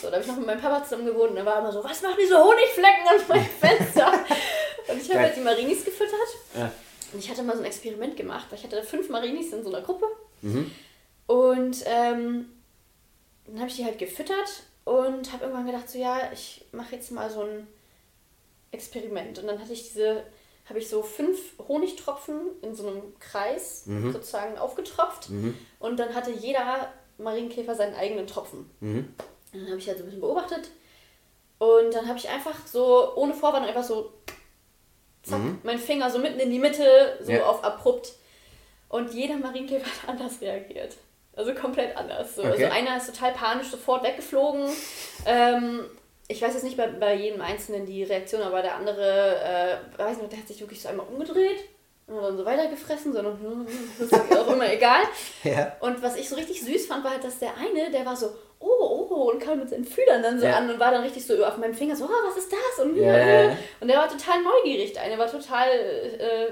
So, da habe ich noch mit meinem Papa zusammen gewohnt und da war immer so, was machen diese Honigflecken an meinem Fenster? und ich habe halt die Marinis gefüttert. Ja. Und ich hatte mal so ein Experiment gemacht, weil ich hatte fünf Marinis in so einer Gruppe. Mhm. Und ähm, dann habe ich die halt gefüttert und habe irgendwann gedacht, so ja, ich mache jetzt mal so ein Experiment. Und dann hatte ich diese, habe ich so fünf Honigtropfen in so einem Kreis mhm. sozusagen aufgetropft. Mhm. Und dann hatte jeder Marienkäfer seinen eigenen Tropfen. Mhm. Und dann habe ich halt so ein bisschen beobachtet. Und dann habe ich einfach so, ohne Vorwand, einfach so zack, mhm. mein Finger so mitten in die Mitte, so ja. auf abrupt. Und jeder Marienkäfer hat anders reagiert. Also komplett anders. So. Also okay. Also einer ist total panisch sofort weggeflogen. Ähm, ich weiß jetzt nicht bei, bei jedem Einzelnen die Reaktion, aber der andere, äh, weiß nicht, der hat sich wirklich so einmal umgedreht und dann so weitergefressen, sondern das ist auch immer egal. Ja. Und was ich so richtig süß fand, war halt, dass der eine, der war so, oh, oh, und kam mit seinen Fühlern dann so ja. an und war dann richtig so auf meinem Finger so, oh, was ist das? Und, ja. und der war total neugierig. Der eine war total äh,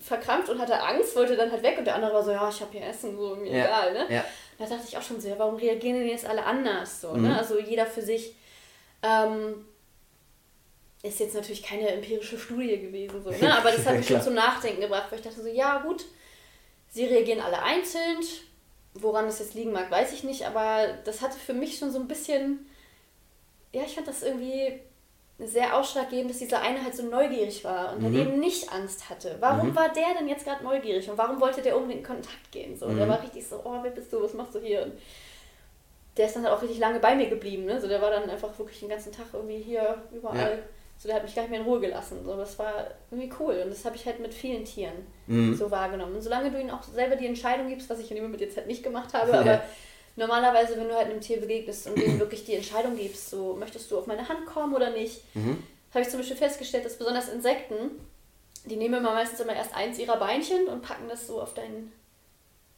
verkrampft und hatte Angst, wollte dann halt weg und der andere war so, ja, ich habe hier Essen, so mir ja. egal. Ne? Ja. Da dachte ich auch schon so, ja, warum reagieren denn jetzt alle anders? So, ne? mhm. ne? Also jeder für sich. Ähm, ist jetzt natürlich keine empirische Studie gewesen, so, ne? aber das hat mich schon zum Nachdenken gebracht, weil ich dachte so, ja gut, sie reagieren alle einzeln, Woran das jetzt liegen mag, weiß ich nicht, aber das hatte für mich schon so ein bisschen, ja, ich fand das irgendwie sehr ausschlaggebend, dass dieser eine halt so neugierig war und mhm. dann eben nicht Angst hatte. Warum mhm. war der denn jetzt gerade neugierig und warum wollte der unbedingt in Kontakt gehen? So, mhm. Der war richtig so, oh, wer bist du, was machst du hier? Und der ist dann halt auch richtig lange bei mir geblieben. Ne? So, der war dann einfach wirklich den ganzen Tag irgendwie hier überall. Ja. So, der hat mich gar nicht mehr in Ruhe gelassen. So, das war irgendwie cool. Und das habe ich halt mit vielen Tieren mhm. so wahrgenommen. Und solange du ihnen auch selber die Entscheidung gibst, was ich in dem Moment jetzt halt nicht gemacht habe, aber normalerweise, wenn du halt einem Tier begegnest und denen wirklich die Entscheidung gibst, so möchtest du auf meine Hand kommen oder nicht, mhm. habe ich zum Beispiel festgestellt, dass besonders Insekten, die nehmen immer meistens immer erst eins ihrer Beinchen und packen das so auf deinen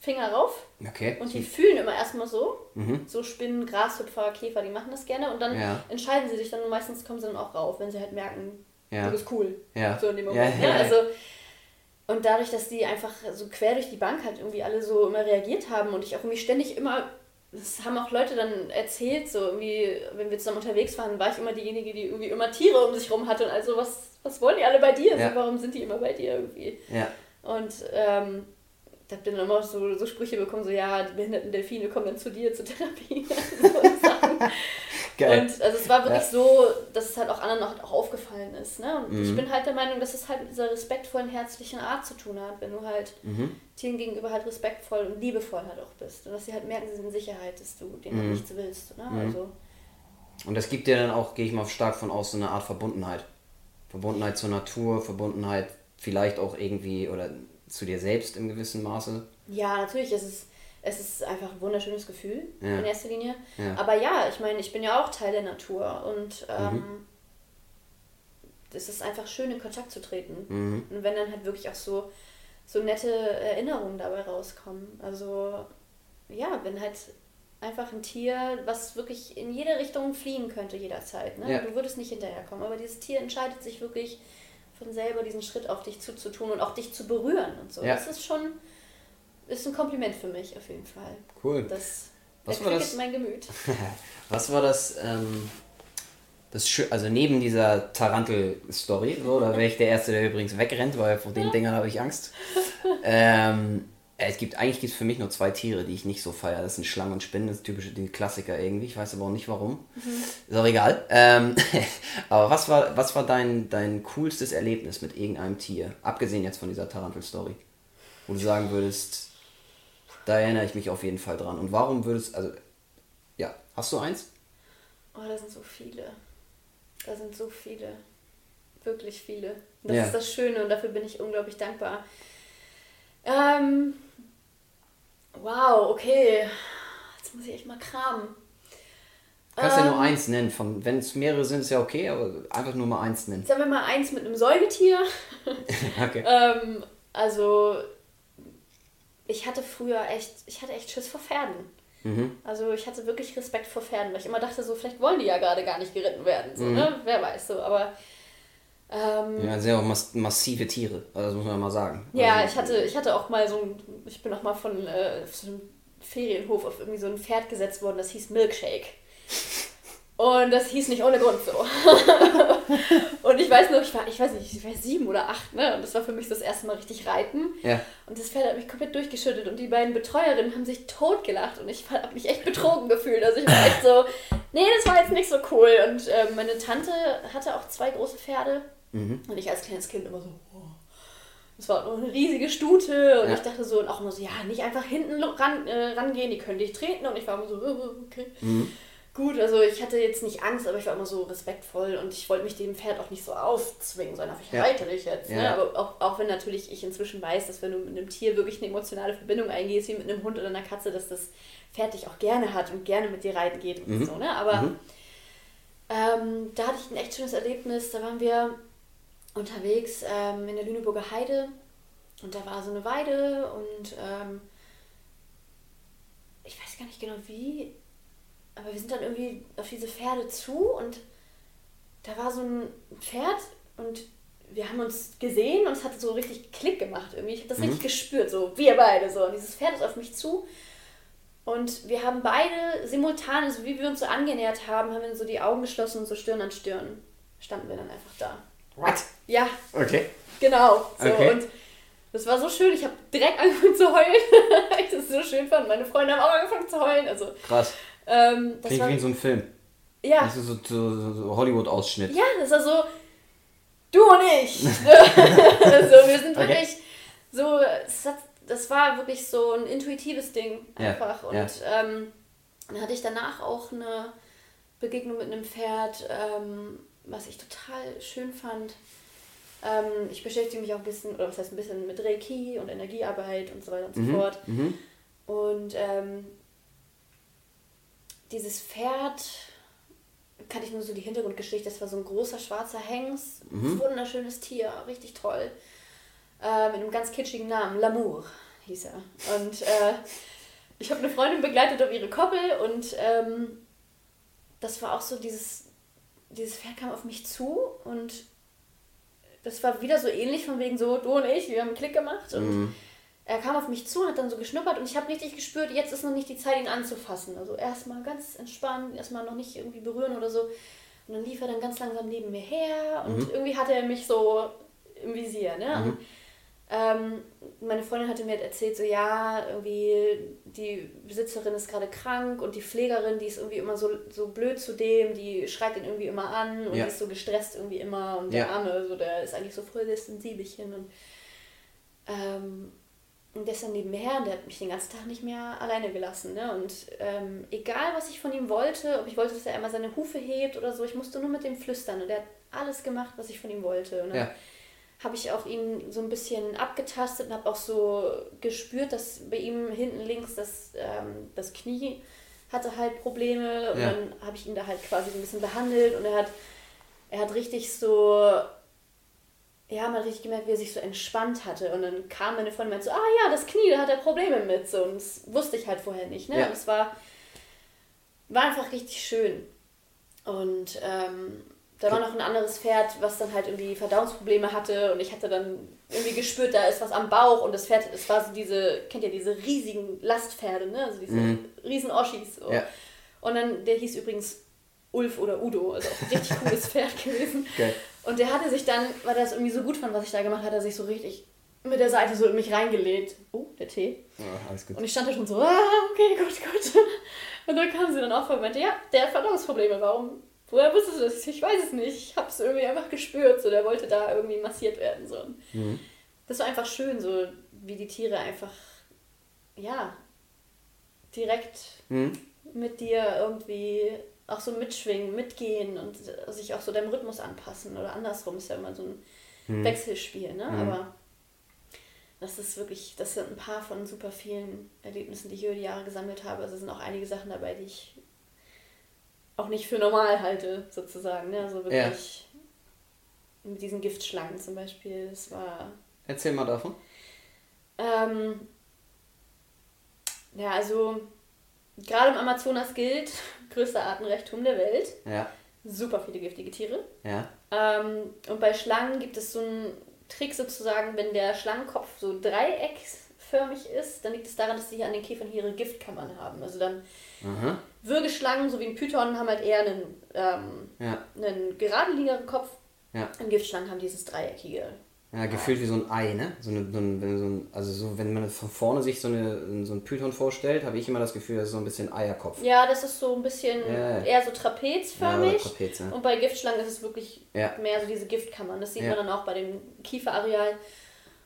Finger rauf. Okay. Und die fühlen immer erstmal so. Mhm. So Spinnen, Grashüpfer, Käfer, die machen das gerne. Und dann ja. entscheiden sie sich dann und meistens kommen sie dann auch rauf, wenn sie halt merken, ja. du bist cool. Ja. So in dem Moment. Ja, ne? Also, und dadurch, dass die einfach so quer durch die Bank halt irgendwie alle so immer reagiert haben und ich auch irgendwie ständig immer das haben auch Leute dann erzählt, so irgendwie, wenn wir zusammen unterwegs waren, war ich immer diejenige, die irgendwie immer Tiere um sich rum hatte und also, was, was wollen die alle bei dir? Ja. So, warum sind die immer bei dir irgendwie? Ja. Und ähm, da habe dann immer so, so Sprüche bekommen, so ja, die behinderten Delfine kommen dann zu dir zur Therapie. so Geil. Und also es war wirklich ja. so, dass es halt auch anderen auch, auch aufgefallen ist. Ne? Und mhm. ich bin halt der Meinung, dass es halt mit dieser respektvollen, herzlichen Art zu tun hat, wenn du halt mhm. Tieren gegenüber halt respektvoll und liebevoll halt auch bist. Und dass sie halt merken, sie sind in Sicherheit, dass du denen halt mhm. nichts willst. Ne? Mhm. Also, und das gibt dir dann auch, gehe ich mal stark von aus, so eine Art Verbundenheit. Verbundenheit zur Natur, Verbundenheit vielleicht auch irgendwie oder zu dir selbst im gewissen Maße. Ja, natürlich. Es ist es ist einfach ein wunderschönes Gefühl ja. in erster Linie. Ja. Aber ja, ich meine, ich bin ja auch Teil der Natur und ähm, mhm. es ist einfach schön, in Kontakt zu treten. Mhm. Und wenn dann halt wirklich auch so, so nette Erinnerungen dabei rauskommen. Also ja, wenn halt einfach ein Tier, was wirklich in jede Richtung fliegen könnte jederzeit. Ne? Ja. Du würdest nicht hinterherkommen, aber dieses Tier entscheidet sich wirklich von selber diesen Schritt auf dich zuzutun und auch dich zu berühren und so. Ja. Das ist schon ist ein Kompliment für mich auf jeden Fall. Cool. Das was war das? mein Gemüt. was war das, ähm, das also neben dieser Tarantel-Story, so, da wäre ich der Erste, der übrigens wegrennt, weil vor den Dingern habe ich Angst. ähm, es gibt eigentlich gibt's für mich nur zwei Tiere, die ich nicht so feiere. Das sind Schlangen und Spinnen, das ist typische die Klassiker irgendwie. Ich weiß aber auch nicht warum. Mhm. Ist auch egal. Ähm, aber was war, was war dein, dein coolstes Erlebnis mit irgendeinem Tier? Abgesehen jetzt von dieser Tarantel-Story. Wo du sagen würdest, da erinnere ich mich auf jeden Fall dran. Und warum würdest also ja, hast du eins? Oh, da sind so viele. Da sind so viele. Wirklich viele. das ja. ist das Schöne und dafür bin ich unglaublich dankbar. Ähm, wow, okay. Jetzt muss ich echt mal kramen. Du kannst ähm, ja nur eins nennen. Wenn es mehrere sind, ist ja okay, aber einfach nur mal eins nennen. Sagen wir mal eins mit einem Säugetier. okay. ähm, also ich hatte früher echt, ich hatte echt Schiss vor Pferden. Mhm. Also ich hatte wirklich Respekt vor Pferden, weil ich immer dachte, so vielleicht wollen die ja gerade gar nicht geritten werden. So, mhm. ne? Wer weiß so, aber. Ähm, ja, sehr auch mass massive Tiere, also das muss man mal sagen. Ja, also, ich hatte, ich hatte auch mal so ein, ich bin auch mal von äh, so einem Ferienhof auf irgendwie so ein Pferd gesetzt worden, das hieß Milkshake. Und das hieß nicht ohne Grund so. und ich weiß noch, ich war, ich weiß nicht, ich war sieben oder acht, ne? Und das war für mich das erste Mal richtig reiten. Ja. Und das Pferd hat mich komplett durchgeschüttet und die beiden Betreuerinnen haben sich totgelacht und ich habe mich echt betrogen gefühlt. Also ich war echt so, nee, das war jetzt nicht so cool. Und äh, meine Tante hatte auch zwei große Pferde. Mhm. Und ich als kleines Kind immer so, oh. Das war eine riesige Stute und ja. ich dachte so, und auch immer so, ja, nicht einfach hinten ran, äh, rangehen, die können dich treten. Und ich war immer so, okay. Mhm gut. Also ich hatte jetzt nicht Angst, aber ich war immer so respektvoll und ich wollte mich dem Pferd auch nicht so aufzwingen, sondern ich ja. reite dich jetzt. Ne? Ja. Aber auch, auch wenn natürlich ich inzwischen weiß, dass wenn du mit einem Tier wirklich eine emotionale Verbindung eingehst, wie mit einem Hund oder einer Katze, dass das Pferd dich auch gerne hat und gerne mit dir reiten geht und mhm. so. Ne? Aber mhm. ähm, da hatte ich ein echt schönes Erlebnis. Da waren wir unterwegs ähm, in der Lüneburger Heide und da war so eine Weide und ähm, ich weiß gar nicht genau wie aber wir sind dann irgendwie auf diese Pferde zu und da war so ein Pferd und wir haben uns gesehen und es hat so richtig Klick gemacht irgendwie. Ich habe das mhm. richtig gespürt, so wir beide so. Und dieses Pferd ist auf mich zu und wir haben beide simultan, also wie wir uns so angenähert haben, haben wir so die Augen geschlossen und so Stirn an Stirn standen wir dann einfach da. What? Ja. Okay. Genau. So. Okay. Und das war so schön. Ich habe direkt angefangen zu heulen, weil ich das so schön fand. Meine Freunde haben auch angefangen zu heulen. Also, Krass. Ähm, das Klingt war, wie in so einem Film. Ja. Das ist so, so, so Hollywood-Ausschnitt. Ja, das ist so, du und ich. also wir sind wirklich okay. so, das war wirklich so ein intuitives Ding einfach. Ja. Und ja. Ähm, dann hatte ich danach auch eine Begegnung mit einem Pferd, ähm, was ich total schön fand. Ähm, ich beschäftige mich auch ein bisschen, oder was heißt ein bisschen mit Reiki und Energiearbeit und so weiter und so mhm. fort. Mhm. Und ähm, dieses Pferd, kann ich nur so die Hintergrundgeschichte, das war so ein großer schwarzer Hengst, mhm. wunderschönes Tier, richtig toll. Äh, mit einem ganz kitschigen Namen, L'amour hieß er. Und äh, ich habe eine Freundin begleitet auf ihre Koppel und ähm, das war auch so dieses, dieses Pferd kam auf mich zu und das war wieder so ähnlich von wegen so, du und ich, wir haben einen Klick gemacht und mhm. er kam auf mich zu, hat dann so geschnuppert und ich habe richtig gespürt, jetzt ist noch nicht die Zeit, ihn anzufassen. Also erstmal ganz entspannt, erstmal noch nicht irgendwie berühren oder so. Und dann lief er dann ganz langsam neben mir her und mhm. irgendwie hatte er mich so im Visier, ne? Mhm. Ähm, meine Freundin hatte mir erzählt, so ja, irgendwie die Besitzerin ist gerade krank und die Pflegerin, die ist irgendwie immer so, so blöd zu dem, die schreit ihn irgendwie immer an und ja. die ist so gestresst irgendwie immer und der ja. Arme, so der ist eigentlich so voll das Sensibelchen und ähm, und der ist dann nebenher und der hat mich den ganzen Tag nicht mehr alleine gelassen. Ne? Und ähm, egal, was ich von ihm wollte, ob ich wollte, dass er einmal seine Hufe hebt oder so, ich musste nur mit dem flüstern. Und der hat alles gemacht, was ich von ihm wollte. Und dann ja habe ich auch ihn so ein bisschen abgetastet und habe auch so gespürt, dass bei ihm hinten links das, ähm, das Knie hatte halt Probleme und ja. dann habe ich ihn da halt quasi so ein bisschen behandelt und er hat, er hat richtig so, ja, man hat richtig gemerkt, wie er sich so entspannt hatte und dann kam meine Freundin und meinte so, ah ja, das Knie, da hat er Probleme mit so und das wusste ich halt vorher nicht, ne, ja. und es war, war einfach richtig schön und ähm, da war noch ein anderes Pferd, was dann halt irgendwie Verdauungsprobleme hatte und ich hatte dann irgendwie gespürt, da ist was am Bauch und das Pferd, es war so diese, kennt ihr diese riesigen Lastpferde, ne? Also diese mhm. riesen Oschis. So. Ja. Und dann, der hieß übrigens Ulf oder Udo, also auch ein richtig cooles Pferd gewesen. Okay. Und der hatte sich dann, weil er das irgendwie so gut fand, was ich da gemacht habe, hat er sich so richtig mit der Seite so in mich reingelegt. Oh, der Tee. Ja, alles gut. Und ich stand da schon so, ah, okay, gut, gut. Und dann kam sie dann auch und meinte, ja, der hat Verdauungsprobleme, warum Woher wusstest du das? Ich weiß es nicht. Ich habe es irgendwie einfach gespürt. So, der wollte da irgendwie massiert werden. So. Mhm. Das war einfach schön, so wie die Tiere einfach, ja, direkt mhm. mit dir irgendwie auch so mitschwingen, mitgehen und sich auch so deinem Rhythmus anpassen. Oder andersrum ist ja immer so ein mhm. Wechselspiel, ne? Mhm. Aber das ist wirklich, das sind ein paar von super vielen Erlebnissen, die ich über die Jahre gesammelt habe. Also sind auch einige Sachen dabei, die ich auch nicht für normal halte, sozusagen. Ne? Also wirklich ja. mit diesen Giftschlangen zum Beispiel. Das war. Erzähl mal davon. Ähm, ja, also gerade im Amazonas gilt, größter Artenreichtum der Welt. Ja. Super viele giftige Tiere. Ja. Ähm, und bei Schlangen gibt es so einen Trick sozusagen, wenn der Schlangenkopf so dreieckförmig ist, dann liegt es daran, dass sie hier an den Käfern ihre Giftkammern haben. Also dann mhm. Würgeschlangen, so wie ein Python, haben halt eher einen, ähm, ja. einen geradlinigeren Kopf. Ja. Und Giftschlangen haben dieses dreieckige. Ja, gefühlt wie so ein Ei, ne? So eine, so ein, so ein, also so, wenn man von vorne sich so, eine, so ein Python vorstellt, habe ich immer das Gefühl, das ist so ein bisschen Eierkopf. Ja, das ist so ein bisschen ja. eher so trapezförmig. Ja, Trapez, ja. Und bei Giftschlangen ist es wirklich mehr so diese Giftkammern. Das sieht man dann auch bei dem Kieferareal.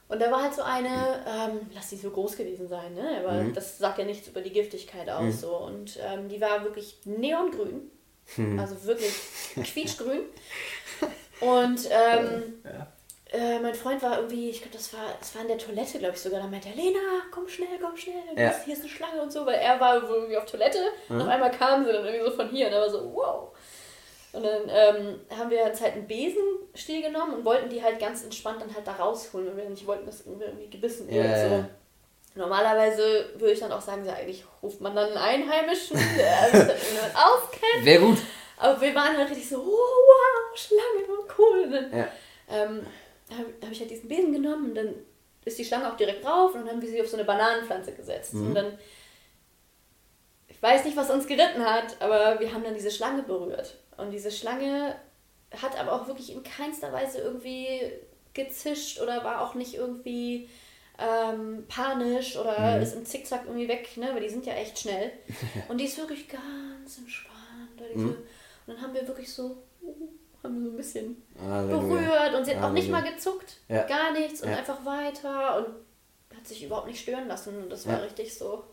Und da war halt so eine, ähm, lass die so groß gewesen sein, ne? Aber mhm. das sagt ja nichts über die Giftigkeit aus. Mhm. So. Und ähm, die war wirklich neongrün. Mhm. Also wirklich quietschgrün. Und ähm, ja. äh, mein Freund war irgendwie, ich glaube, das war, das war in der Toilette, glaube ich sogar. Da meinte er, Lena, komm schnell, komm schnell, ja. hier ist eine Schlange und so, weil er war irgendwie auf Toilette. Und auf einmal kam sie dann irgendwie so von hier und er war so, wow. Und dann ähm, haben wir jetzt halt einen Besenstiel genommen und wollten die halt ganz entspannt dann halt da rausholen, weil wir nicht wollten, dass irgendwie gebissen wird. Yeah. So. Normalerweise würde ich dann auch sagen, so eigentlich ruft man dann einen Einheimischen, der sich dann auskennt. Wäre gut. Aber wir waren halt richtig so, oh, wow, Schlange, cool. Und dann ja. ähm, habe hab ich halt diesen Besen genommen und dann ist die Schlange auch direkt rauf und dann haben wir sie auf so eine Bananenpflanze gesetzt. Mhm. Und dann, ich weiß nicht, was uns geritten hat, aber wir haben dann diese Schlange berührt. Und diese Schlange hat aber auch wirklich in keinster Weise irgendwie gezischt oder war auch nicht irgendwie ähm, panisch oder mhm. ist im Zickzack irgendwie weg, ne? weil die sind ja echt schnell. Und die ist wirklich ganz entspannt. Mhm. Und dann haben wir wirklich so, uh, haben wir so ein bisschen Halleluja. berührt und sie hat auch nicht mal gezuckt, Ja. gar nichts und Ja. einfach weiter und hat sich überhaupt nicht stören lassen und das war Ja. richtig so.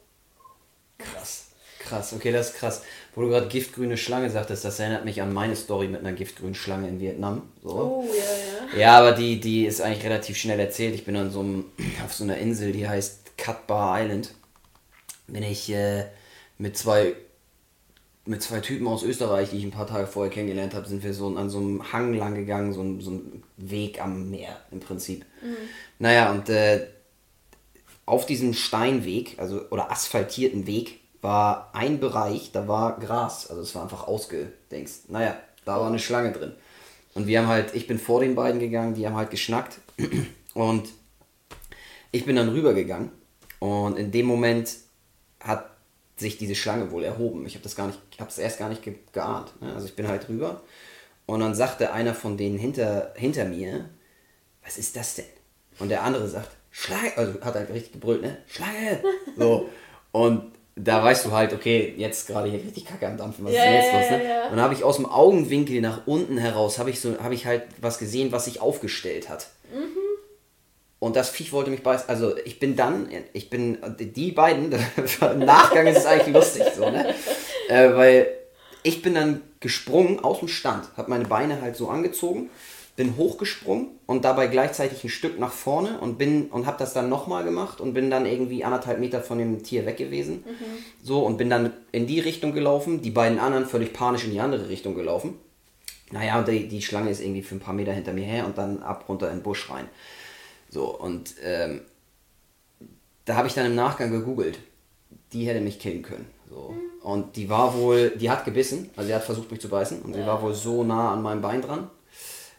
Krass. Krass, okay, das ist krass. Wo du gerade giftgrüne Schlange sagtest, das erinnert mich an meine Story mit einer giftgrünen Schlange in Vietnam. So. Oh, ja, ja. Ja, aber die, die ist eigentlich relativ schnell erzählt. Ich bin an so einem, auf so einer Insel, die heißt Cut Bar Island. Bin ich äh, mit zwei mit zwei Typen aus Österreich, die ich ein paar Tage vorher kennengelernt habe, sind wir so an so einem Hang lang gegangen, so ein, so ein Weg am Meer im Prinzip. Naja, und äh, auf diesem Steinweg, also oder asphaltierten Weg, war ein Bereich, da war Gras, also es war einfach ausgedenkst. Naja, da war eine Schlange drin. Und wir haben halt, ich bin vor den beiden gegangen, die haben halt geschnackt und ich bin dann rübergegangen und in dem Moment hat sich diese Schlange wohl erhoben. Ich habe das gar nicht, ich habe es erst gar nicht ge geahnt. Ne? Also ich bin halt rüber und dann sagte einer von denen hinter, hinter mir, was ist das denn? Und der andere sagt, Schlange, also hat halt richtig gebrüllt, ne? Schlange! So. Und da weißt du halt, okay, jetzt gerade hier richtig Kacke am Dampfen, was ist Ja, denn jetzt ja, los, ne? ja. Und dann habe ich aus dem Augenwinkel nach unten heraus, habe ich so, habe ich halt was gesehen, was sich aufgestellt hat. Und das Viech wollte mich beißen. Also ich bin dann, ich bin, die beiden, im Nachgang ist es eigentlich lustig, so, ne? Äh, weil ich bin dann gesprungen aus dem Stand, habe meine Beine halt so angezogen, bin hochgesprungen und dabei gleichzeitig ein Stück nach vorne und bin und habe das dann nochmal gemacht und bin dann irgendwie anderthalb Meter von dem Tier weg gewesen. So und bin dann in die Richtung gelaufen, die beiden anderen völlig panisch in die andere Richtung gelaufen. Naja, und die, die Schlange ist irgendwie für ein paar Meter hinter mir her und dann ab runter in den Busch rein. So, und ähm, da habe ich dann im Nachgang gegoogelt. Die hätte mich killen können. So. Und die war wohl, die hat gebissen, also sie hat versucht mich zu beißen und sie war wohl so nah an meinem Bein dran.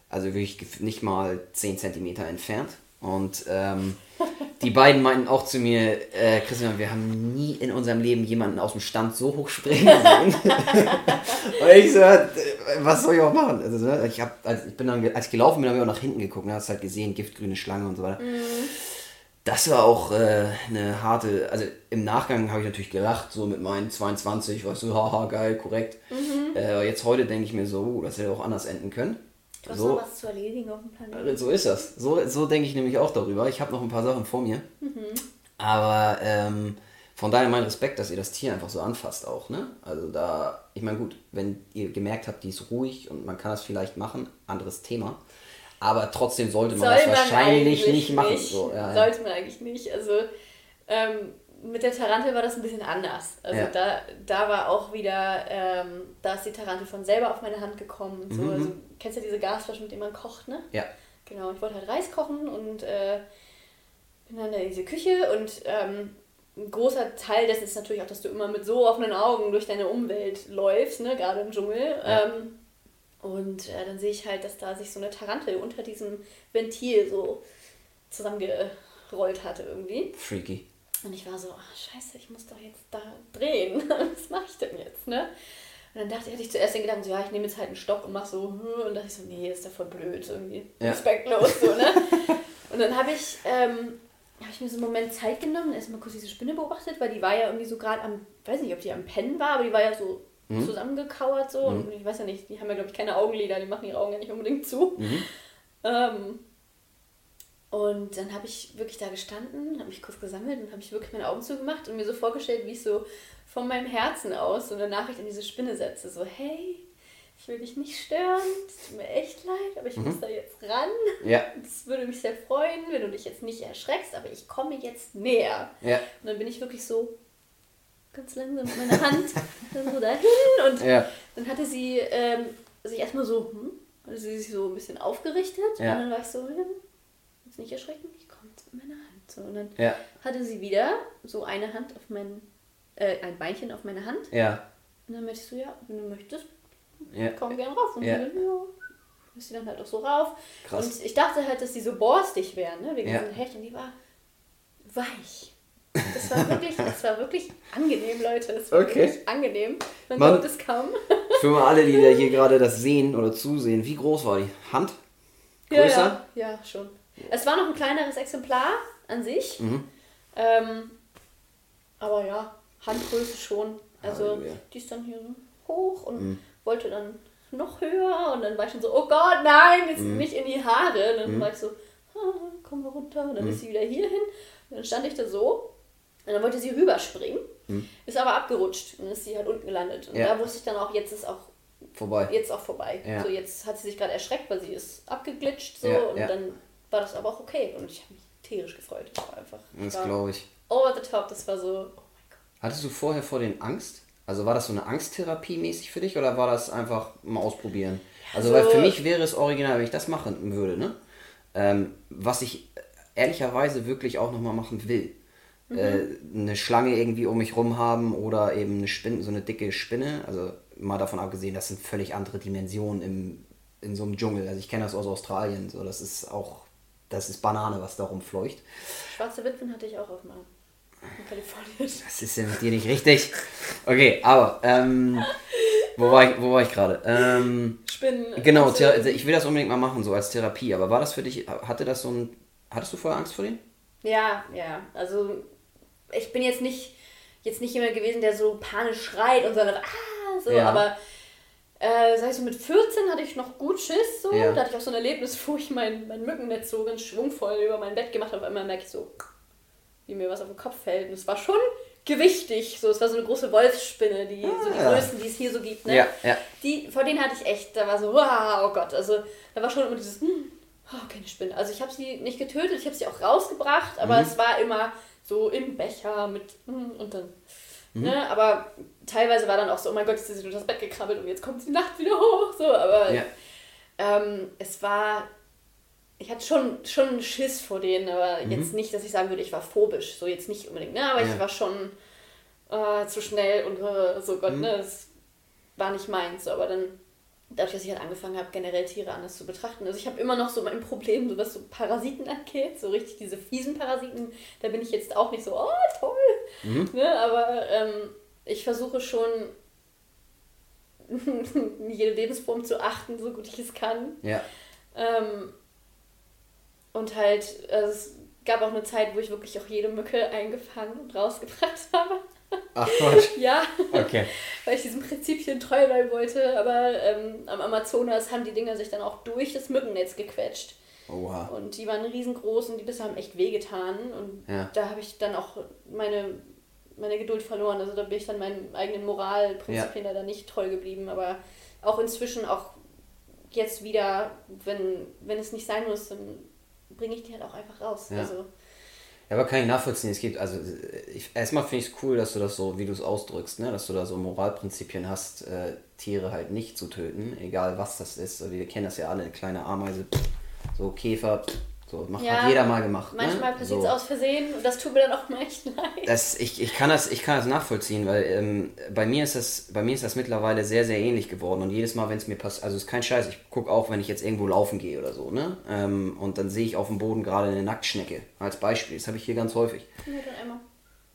Also wirklich nicht mal 10 Zentimeter entfernt. Und ähm, die beiden meinten auch zu mir, äh, Christian, wir haben nie in unserem Leben jemanden aus dem Stand so hoch springen sehen. Und ich so, äh, was soll ich auch machen? Also, ne, ich, hab, als, ich bin dann, als ich gelaufen bin, habe ich auch nach hinten geguckt und hast halt gesehen, giftgrüne Schlange und so weiter. Das war auch äh, eine harte, also im Nachgang habe ich natürlich gelacht, so mit meinen 22, weißt du, haha, geil, korrekt. Äh, jetzt heute denke ich mir so, uh, das hätte auch anders enden können. Du hast So, noch was zu erledigen auf dem Planeten. so ist das. So, so denke ich nämlich auch darüber. Ich habe noch ein paar Sachen vor mir. Aber ähm, von daher mein Respekt, dass ihr das Tier einfach so anfasst auch. Ne? Also da, ich meine gut, wenn ihr gemerkt habt, die ist ruhig und man kann das vielleicht machen, anderes Thema. Aber trotzdem sollte man das wahrscheinlich eigentlich nicht machen. So, ja, ja. Sollte man eigentlich nicht. Also ähm, mit der Tarantel war das ein bisschen anders. Also Ja. da, da war auch wieder, ähm, da ist die Tarantel von selber auf meine Hand gekommen. Und so. Mhm. Also, kennst du diese Gasflasche, mit der man kocht, ne? ja. Genau, ich wollte halt Reis kochen und äh, bin dann in diese Küche und ähm, ein großer Teil dessen ist natürlich auch, dass du immer mit so offenen Augen durch deine Umwelt läufst, ne, gerade im Dschungel. Ja. Ähm, und äh, dann sehe ich halt, dass da sich so eine Tarantel unter diesem Ventil so zusammengerollt hatte irgendwie. Freaky. Und ich war so, ach, scheiße, ich muss doch jetzt da drehen. Was mache ich denn jetzt, ne? Und dann dachte ich, hatte ich zuerst den Gedanken, so, ja, ich nehme jetzt halt einen Stock und mach so, hm, und dachte ich so, nee, ist ja voll blöd, irgendwie Ja. respektlos, so, ne? und dann habe ich, ähm, habe ich mir so einen Moment Zeit genommen, erstmal kurz diese Spinne beobachtet, weil die war ja irgendwie so gerade am, weiß nicht, ob die am Pennen war, aber die war ja so zusammengekauert so. Und ich weiß ja nicht, die haben ja, glaube ich, keine Augenlider, die machen ihre Augen ja nicht unbedingt zu. Ähm, und dann habe ich wirklich da gestanden, habe mich kurz gesammelt und habe ich wirklich meine Augen zugemacht und mir so vorgestellt, wie ich so von meinem Herzen aus so eine Nachricht an diese Spinne setze. So, hey, ich will dich nicht stören, es tut mir echt leid, aber ich muss da jetzt ran. Ja, Es würde mich sehr freuen, wenn du dich jetzt nicht erschreckst, aber ich komme jetzt näher. ja, Und dann bin ich wirklich so ganz langsam mit meiner Hand dann so dahin und ja. dann hatte sie ähm, sich erstmal so, hm, hatte sie sich so ein bisschen aufgerichtet Ja. und dann war ich so, hm, jetzt nicht erschrecken, ich komme jetzt mit meiner Hand. So, und dann Ja, hatte sie wieder so eine Hand auf mein, äh, ein Beinchen auf meine Hand ja, und dann meinte ich so, ja, wenn du möchtest, ja. komm gern rauf. Und Ja. sie dann, ja. Ist sie dann halt auch so rauf. Krass. Und ich dachte halt, dass die so borstig wären, ne? wegen Ja. diesem Hecht. Und die war weich. Das war wirklich, das war wirklich angenehm, Leute. Es war Okay. wirklich angenehm. Man Mann. glaubt es kaum. Für mal alle, die da hier gerade das sehen oder zusehen, wie groß war die? Hand? Größer? Ja, ja, ja, schon. Es war noch ein kleineres Exemplar an sich. Mhm. Ähm, aber ja, Handgröße schon. Also Halleluja. die ist dann hier so hoch und mhm. wollte dann noch höher und dann war ich schon so, oh Gott, nein, jetzt mhm. nicht in die Haare. Und dann mhm. war ich so, ah, komm mal runter. Und dann mhm. ist sie wieder hier hin. Und dann stand ich da so und dann wollte sie rüberspringen, mhm. ist aber abgerutscht und ist sie halt unten gelandet. Und ja. da wusste ich dann auch, jetzt ist auch vorbei. Jetzt auch vorbei. Ja. So, jetzt hat sie sich gerade erschreckt, weil sie ist abgeglitscht so ja, und dann war das aber auch okay. Und ich habe mich tierisch gefreut. Das war einfach. Das glaube ich. Over the top, das war so, oh mein Gott. Hattest du vorher vor den Angst? Also war das so eine Angsttherapie mäßig für dich oder war das einfach mal ausprobieren? Also, also weil für mich wäre es original, wenn ich das machen würde, ne? Ähm, was ich ehrlicherweise wirklich auch nochmal machen will. Mhm. Äh, eine Schlange irgendwie um mich rum haben oder eben eine Spinne, so eine dicke Spinne. Also mal davon abgesehen, das sind völlig andere Dimensionen im, in so einem Dschungel. Also ich kenne das aus Australien. So, das ist auch, das ist Banane, was da rumfleucht. Schwarze Witwen hatte ich auch auf meinem. Das ist ja mit dir nicht richtig. Okay, aber ähm, wo war ich, wo war ich gerade? Ähm, Spinnen. Genau, also, ich will das unbedingt mal machen, so als Therapie. Aber war das für dich, hatte das so ein, hattest du vorher Angst vor denen? Ja, ja. Also ich bin jetzt nicht, jetzt nicht jemand gewesen, der so panisch schreit und so, ah, so, ja. aber äh, sag ich so, mit 14 hatte ich noch gut Schiss, so. Ja. Da hatte ich auch so ein Erlebnis, wo ich mein, mein Mückennetz so ganz schwungvoll über mein Bett gemacht habe. Auf einmal merke ich so, wie mir was auf den Kopf fällt. Und es war schon gewichtig. So, es war so eine große Wolfsspinne, die ah, so die ja. größten, die es hier so gibt. Ne? Ja, ja. Die, vor denen hatte ich echt, da war so, wow, oh Gott. Also da war schon immer dieses, hm, oh, keine Spinne. Also ich habe sie nicht getötet, ich habe sie auch rausgebracht, aber mhm. es war immer so im Becher mit hm, und dann. Mhm. Ne? Aber teilweise war dann auch so, oh mein Gott, jetzt ist sie durch das Bett gekrabbelt und jetzt kommt sie nachts wieder hoch. So, aber ja. ähm, es war ich hatte schon, schon Schiss vor denen, aber mhm. jetzt nicht, dass ich sagen würde, ich war phobisch. So jetzt nicht unbedingt, ne? Aber ja. ich war schon äh, zu schnell und äh, so Gott, mhm. ne? Das war nicht meins. Aber dann, dadurch, dass ich halt angefangen habe, generell Tiere anders zu betrachten. Also ich habe immer noch so mein Problem, so was so Parasiten angeht, so richtig diese fiesen Parasiten, da bin ich jetzt auch nicht so, oh toll. Mhm. Ne? Aber ähm, ich versuche schon jede Lebensform zu achten, so gut ich es kann. Ja. Ähm, und halt, also es gab auch eine Zeit, wo ich wirklich auch jede Mücke eingefangen und rausgebracht habe. Ach Gott. ja. Okay. Weil ich diesem Prinzipien treu bleiben wollte. Aber ähm, am Amazonas haben die Dinger sich dann auch durch das Mückennetz gequetscht. Oha. Und die waren riesengroß und die Bisse haben echt wehgetan. Und ja. da habe ich dann auch meine, meine Geduld verloren. Also da bin ich dann meinen eigenen Moralprinzipien ja. leider nicht treu geblieben. Aber auch inzwischen, auch jetzt wieder, wenn, wenn es nicht sein muss, dann bringe ich die halt auch einfach raus. Ja. Also, ja, aber kann ich nachvollziehen. Es gibt, also ich, erstmal finde ich es cool, dass du das so, wie du es ausdrückst, ne? dass du da so Moralprinzipien hast, äh, Tiere halt nicht zu töten, egal was das ist. Also, wir kennen das ja alle, eine kleine Ameise, so Käfer, so, macht, ja, hat jeder mal gemacht. Ne? Manchmal ne? passiert es so. aus Versehen und das tut mir dann auch mal echt leid. Das, ich, ich, kann das, ich kann das nachvollziehen, weil ähm, bei, mir ist das, bei mir ist das mittlerweile sehr, sehr ähnlich geworden. Und jedes Mal, wenn es mir passiert, also es ist kein Scheiß, ich gucke auch, wenn ich jetzt irgendwo laufen gehe oder so, ne? Ähm, und dann sehe ich auf dem Boden gerade eine Nacktschnecke als Beispiel. Das habe ich hier ganz häufig. Ja, dann einmal.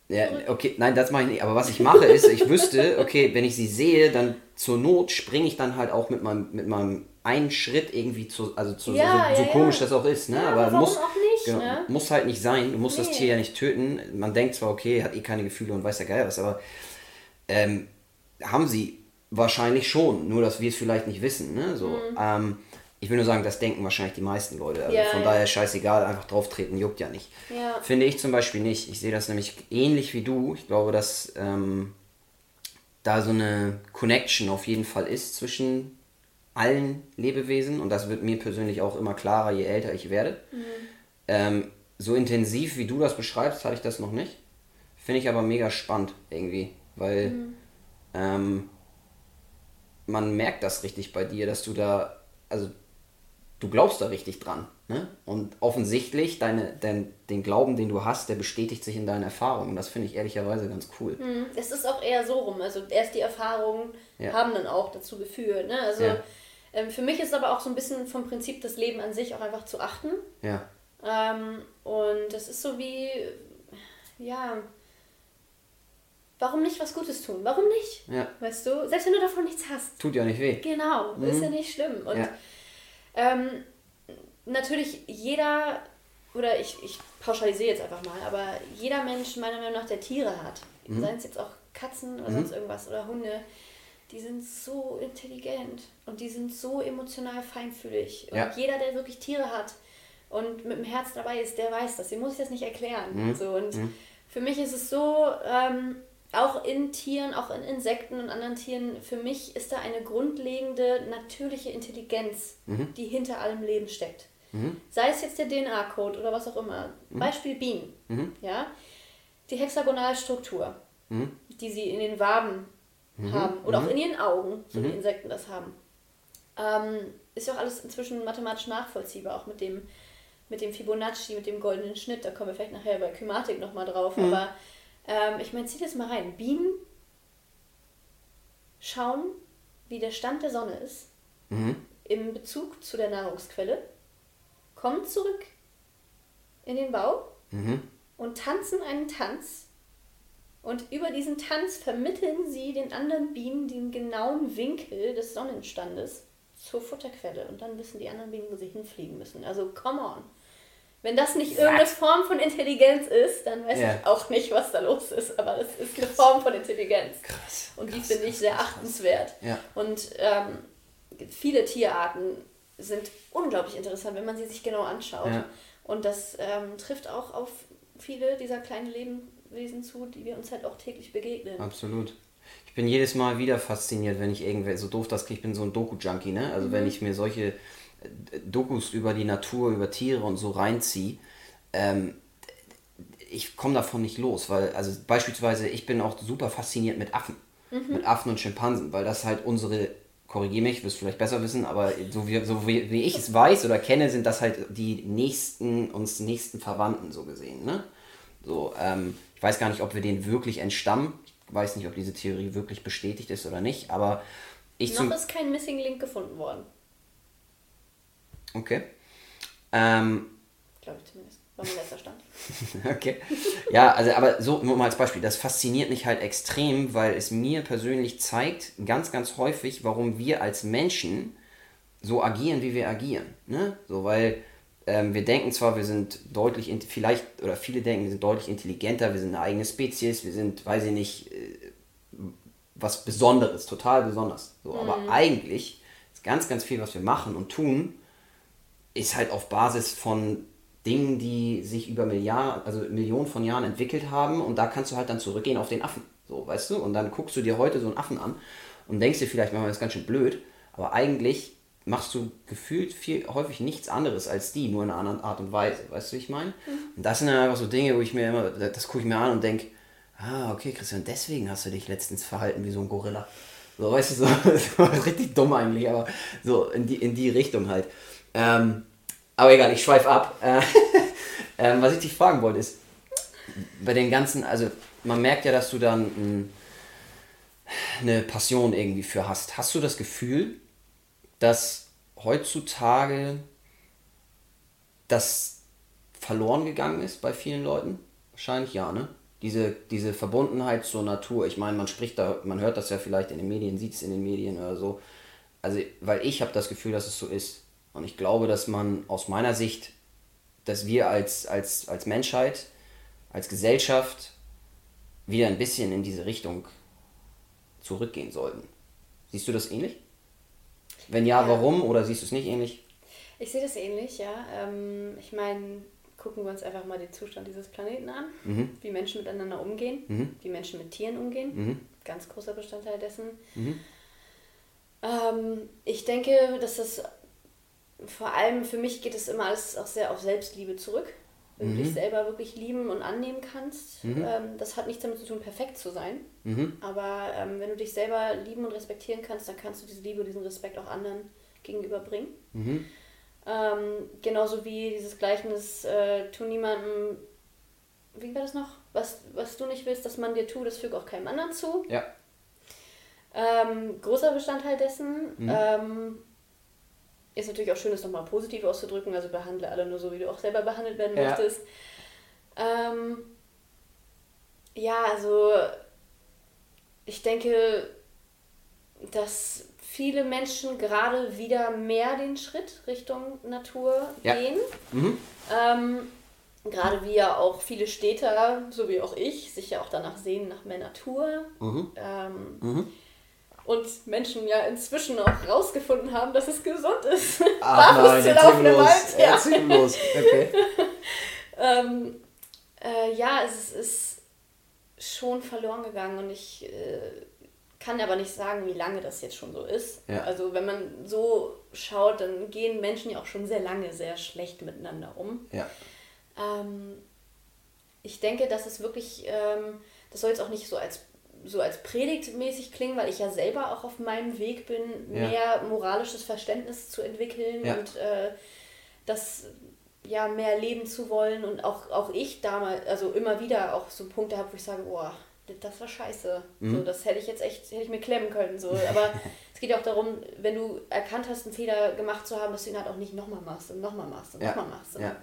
Ja, okay, nein, das mache ich nicht. Aber was ich mache ist, ich wüsste, okay, wenn ich sie sehe, dann zur Not springe ich dann halt auch mit meinem, mit meinem einen Schritt irgendwie zu, also zu, ja, so, so ja, komisch ja. das auch ist, ne? aber muss, nicht, genau, ne? muss halt nicht sein. Du musst nee. das Tier ja nicht töten. Man denkt zwar, okay, hat eh keine Gefühle und weiß ja geil was, aber ähm, haben sie wahrscheinlich schon, nur dass wir es vielleicht nicht wissen. Ne? So, mhm. ähm, ich will nur sagen, das denken wahrscheinlich die meisten Leute. Also von daher scheißegal, einfach drauf treten, juckt ja nicht. Finde ich zum Beispiel nicht. Ich sehe das nämlich ähnlich wie du. Ich glaube, dass ähm, da so eine Connection auf jeden Fall ist zwischen allen Lebewesen und das wird mir persönlich auch immer klarer, je älter ich werde. Mhm. Ähm, so intensiv wie du das beschreibst, hatte ich das noch nicht. Finde ich aber mega spannend irgendwie, weil mhm. ähm, man merkt das richtig bei dir, dass du da, also du glaubst da richtig dran. Ne? Und offensichtlich, deine, dein, den Glauben, den du hast, der bestätigt sich in deinen Erfahrungen. Das finde ich ehrlicherweise ganz cool. Mhm. Es ist auch eher so rum. Also erst die Erfahrungen ja. haben dann auch dazu geführt. Ne? Also ja ähm, für mich ist aber auch so ein bisschen vom Prinzip das Leben an sich auch einfach zu achten. Ja. Ähm, und das ist so wie, ja, warum nicht was Gutes tun? Warum nicht? Ja. Weißt du, selbst wenn du davon nichts hast. Tut ja nicht weh. Genau, mhm. ist ja nicht schlimm. Und ja. ähm, natürlich jeder, oder ich, ich pauschalisiere jetzt einfach mal, aber jeder Mensch meiner Meinung nach, der Tiere hat, mhm. seien es jetzt auch Katzen oder mhm. sonst irgendwas oder Hunde, die sind so intelligent und die sind so emotional feinfühlig. Und ja. jeder, der wirklich Tiere hat und mit dem Herz dabei ist, der weiß das. Den muss ich das nicht erklären. Mhm. So, und mhm. für mich ist es so, ähm, auch in Tieren, auch in Insekten und anderen Tieren, für mich ist da eine grundlegende natürliche Intelligenz, mhm. die hinter allem Leben steckt. Mhm. Sei es jetzt der DNA-Code oder was auch immer. Mhm. Beispiel Bienen. Mhm. Ja? Die Hexagonalstruktur, die sie in den Waben mhm. haben oder auch in ihren Augen, so wie Insekten das haben. Ähm, ist ja auch alles inzwischen mathematisch nachvollziehbar, auch mit dem, mit dem Fibonacci, mit dem goldenen Schnitt. Da kommen wir vielleicht nachher bei Kymatik nochmal drauf. Aber ähm, ich meine, zieh das mal rein. Bienen schauen, wie der Stand der Sonne ist mhm. im Bezug zu der Nahrungsquelle, kommen zurück in den Bau mhm. und tanzen einen Tanz. Und über diesen Tanz vermitteln sie den anderen Bienen den genauen Winkel des Sonnenstandes zur Futterquelle. Und dann wissen die anderen Bienen, wo sie hinfliegen müssen. Also, come on. Wenn das nicht irgendeine Form von Intelligenz ist, dann weiß ja. ich auch nicht, was da los ist. Aber es ist eine Form von Intelligenz. Krass. Und die finde ich sehr achtenswert. Ja. Und ähm, viele Tierarten sind unglaublich interessant, wenn man sie sich genau anschaut. Ja. Und das ähm, trifft auch auf viele dieser kleinen Lebewesen zu, die wir uns halt auch täglich begegnen. Absolut. Ich bin jedes Mal wieder fasziniert, wenn ich irgendwer, so doof das ich bin so ein Doku-Junkie, ne? Also mhm. wenn ich mir solche Dokus über die Natur, über Tiere und so reinziehe, ähm, ich komme davon nicht los, weil, also beispielsweise, ich bin auch super fasziniert mit Affen, mhm. mit Affen und Schimpansen, weil das halt unsere, korrigiere mich, wirst du vielleicht besser wissen, aber so wie, so wie, wie ich es weiß oder kenne, sind das halt die nächsten, uns nächsten Verwandten so gesehen, ne? So, ähm, ich weiß gar nicht, ob wir denen wirklich entstammen. Ich weiß nicht, ob diese Theorie wirklich bestätigt ist oder nicht, aber ich. Noch ist kein Missing Link gefunden worden. Okay. Ähm, Glaube ich zumindest. War mein letzter Stand. okay. Ja, also aber so nur mal als Beispiel, das fasziniert mich halt extrem, weil es mir persönlich zeigt, ganz, ganz häufig, warum wir als Menschen so agieren, wie wir agieren. Ne? So, weil ähm, wir denken zwar, wir sind deutlich, vielleicht, oder viele denken, wir sind deutlich intelligenter, wir sind eine eigene Spezies, wir sind, weiß ich nicht, äh, was Besonderes, total besonders. So, mhm. Aber eigentlich ist ganz, ganz viel, was wir machen und tun, ist halt auf Basis von Dingen, die sich über Milliarden, also Millionen von Jahren entwickelt haben und da kannst du halt dann zurückgehen auf den Affen. So, weißt du? Und dann guckst du dir heute so einen Affen an und denkst dir vielleicht manchmal, das ist ganz schön blöd, aber eigentlich machst du gefühlt viel häufig nichts anderes als die, nur in einer anderen Art und Weise. Weißt du, wie ich meine? Mhm. Und das sind dann einfach so Dinge, wo ich mir immer, das gucke ich mir an und denke, ah, okay, Christian, deswegen hast du dich letztens verhalten wie so ein Gorilla. So, weißt du, so, das war richtig dumm eigentlich, aber so in die, in die Richtung halt. Ähm, aber egal, ich schweife ab. Äh, ähm, was ich dich fragen wollte ist, bei den ganzen, also man merkt ja, dass du dann ein, eine Passion irgendwie für hast. Hast du das Gefühl, dass heutzutage das verloren gegangen ist bei vielen Leuten? Wahrscheinlich ja, ne? Diese, diese Verbundenheit zur Natur. Ich meine, man spricht da, man hört das ja vielleicht in den Medien, sieht es in den Medien oder so. Also, weil ich habe das Gefühl, dass es so ist. Und ich glaube, dass man aus meiner Sicht, dass wir als, als, als Menschheit, als Gesellschaft wieder ein bisschen in diese Richtung zurückgehen sollten. Siehst du das ähnlich? Wenn ja, ja. warum? Oder siehst du es nicht ähnlich? Ich sehe das ähnlich, ja. Ähm, ich meine, gucken wir uns einfach mal den Zustand dieses Planeten an, mhm. wie Menschen miteinander umgehen, mhm. wie Menschen mit Tieren umgehen. Mhm. Ganz großer Bestandteil dessen. Mhm. Ähm, ich denke, dass das vor allem für mich geht es immer alles auch sehr auf Selbstliebe zurück. Wenn mhm. du dich selber wirklich lieben und annehmen kannst. Mhm. Ähm, das hat nichts damit zu tun, perfekt zu sein. Mhm. Aber ähm, wenn du dich selber lieben und respektieren kannst, dann kannst du diese Liebe, diesen Respekt auch anderen gegenüberbringen. Mhm. Ähm, genauso wie dieses Gleichnis, äh, tu niemandem, wie war das noch? Was, was du nicht willst, dass man dir tut, das füge auch keinem anderen zu. Ja. Ähm, großer Bestandteil dessen. Ist natürlich auch schön, das nochmal positiv auszudrücken, also behandle alle nur so, wie du auch selber behandelt werden ja. möchtest. Ähm, ja, also ich denke, dass viele Menschen gerade wieder mehr den Schritt Richtung Natur ja. gehen. Mhm. Ähm, gerade wie ja auch viele Städter, so wie auch ich, sich ja auch danach sehen nach mehr Natur. Mhm. Ähm, mhm. Und Menschen ja inzwischen auch rausgefunden haben, dass es gesund ist. Ach nein, zu laufen im Wald. Ja. Los. Okay. ähm, äh, ja, es ist schon verloren gegangen und ich äh, kann aber nicht sagen, wie lange das jetzt schon so ist. Ja. Also wenn man so schaut, dann gehen Menschen ja auch schon sehr lange sehr schlecht miteinander um. Ja. Ähm, ich denke, dass es wirklich, ähm, das soll jetzt auch nicht so als so als predigtmäßig klingen, weil ich ja selber auch auf meinem Weg bin, Ja. mehr moralisches Verständnis zu entwickeln Ja. und äh, das ja mehr leben zu wollen und auch, auch ich damals, also immer wieder auch so Punkte habe, wo ich sage, boah, das war scheiße. Mhm. So, das hätte ich jetzt echt, hätte ich mir klemmen können. So. Aber es geht ja auch darum, wenn du erkannt hast, einen Fehler gemacht zu haben, dass du ihn halt auch nicht nochmal machst und nochmal machst und Ja. nochmal machst. Und Ja.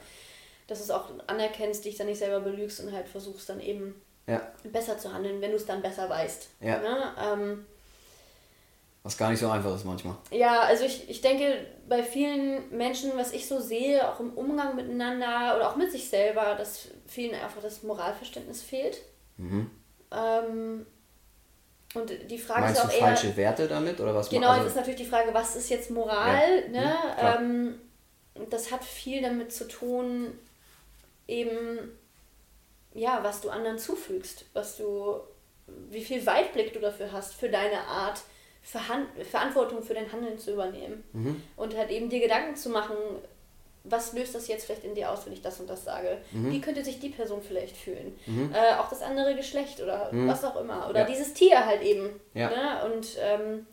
Dass du es auch anerkennst, dich dann nicht selber belügst und halt versuchst dann eben Ja. besser zu handeln, wenn du es dann besser weißt. Ja. Ne? Ähm, Was gar nicht so einfach ist manchmal. ja, also ich, ich denke, bei vielen Menschen, was ich so sehe, auch im Umgang miteinander oder auch mit sich selber, dass vielen einfach das Moralverständnis fehlt. Mhm. Ähm, und die Frage Meinst ist du auch eher. falsche Werte damit oder was? Genau, also, jetzt ist natürlich die Frage, was ist jetzt Moral? Ja, Ne? mhm, klar. ähm, das hat viel damit zu tun, eben, ja, was du anderen zufügst, was du, wie viel Weitblick du dafür hast, für deine Art, Verhan Verantwortung für dein Handeln zu übernehmen. Mhm. Und halt eben dir Gedanken zu machen, was löst das jetzt vielleicht in dir aus, wenn ich das und das sage? Mhm. Wie könnte sich die Person vielleicht fühlen? Äh, auch das andere Geschlecht oder Mhm. was auch immer. Oder Ja. dieses Tier halt eben. Ja. Ne? Und ähm,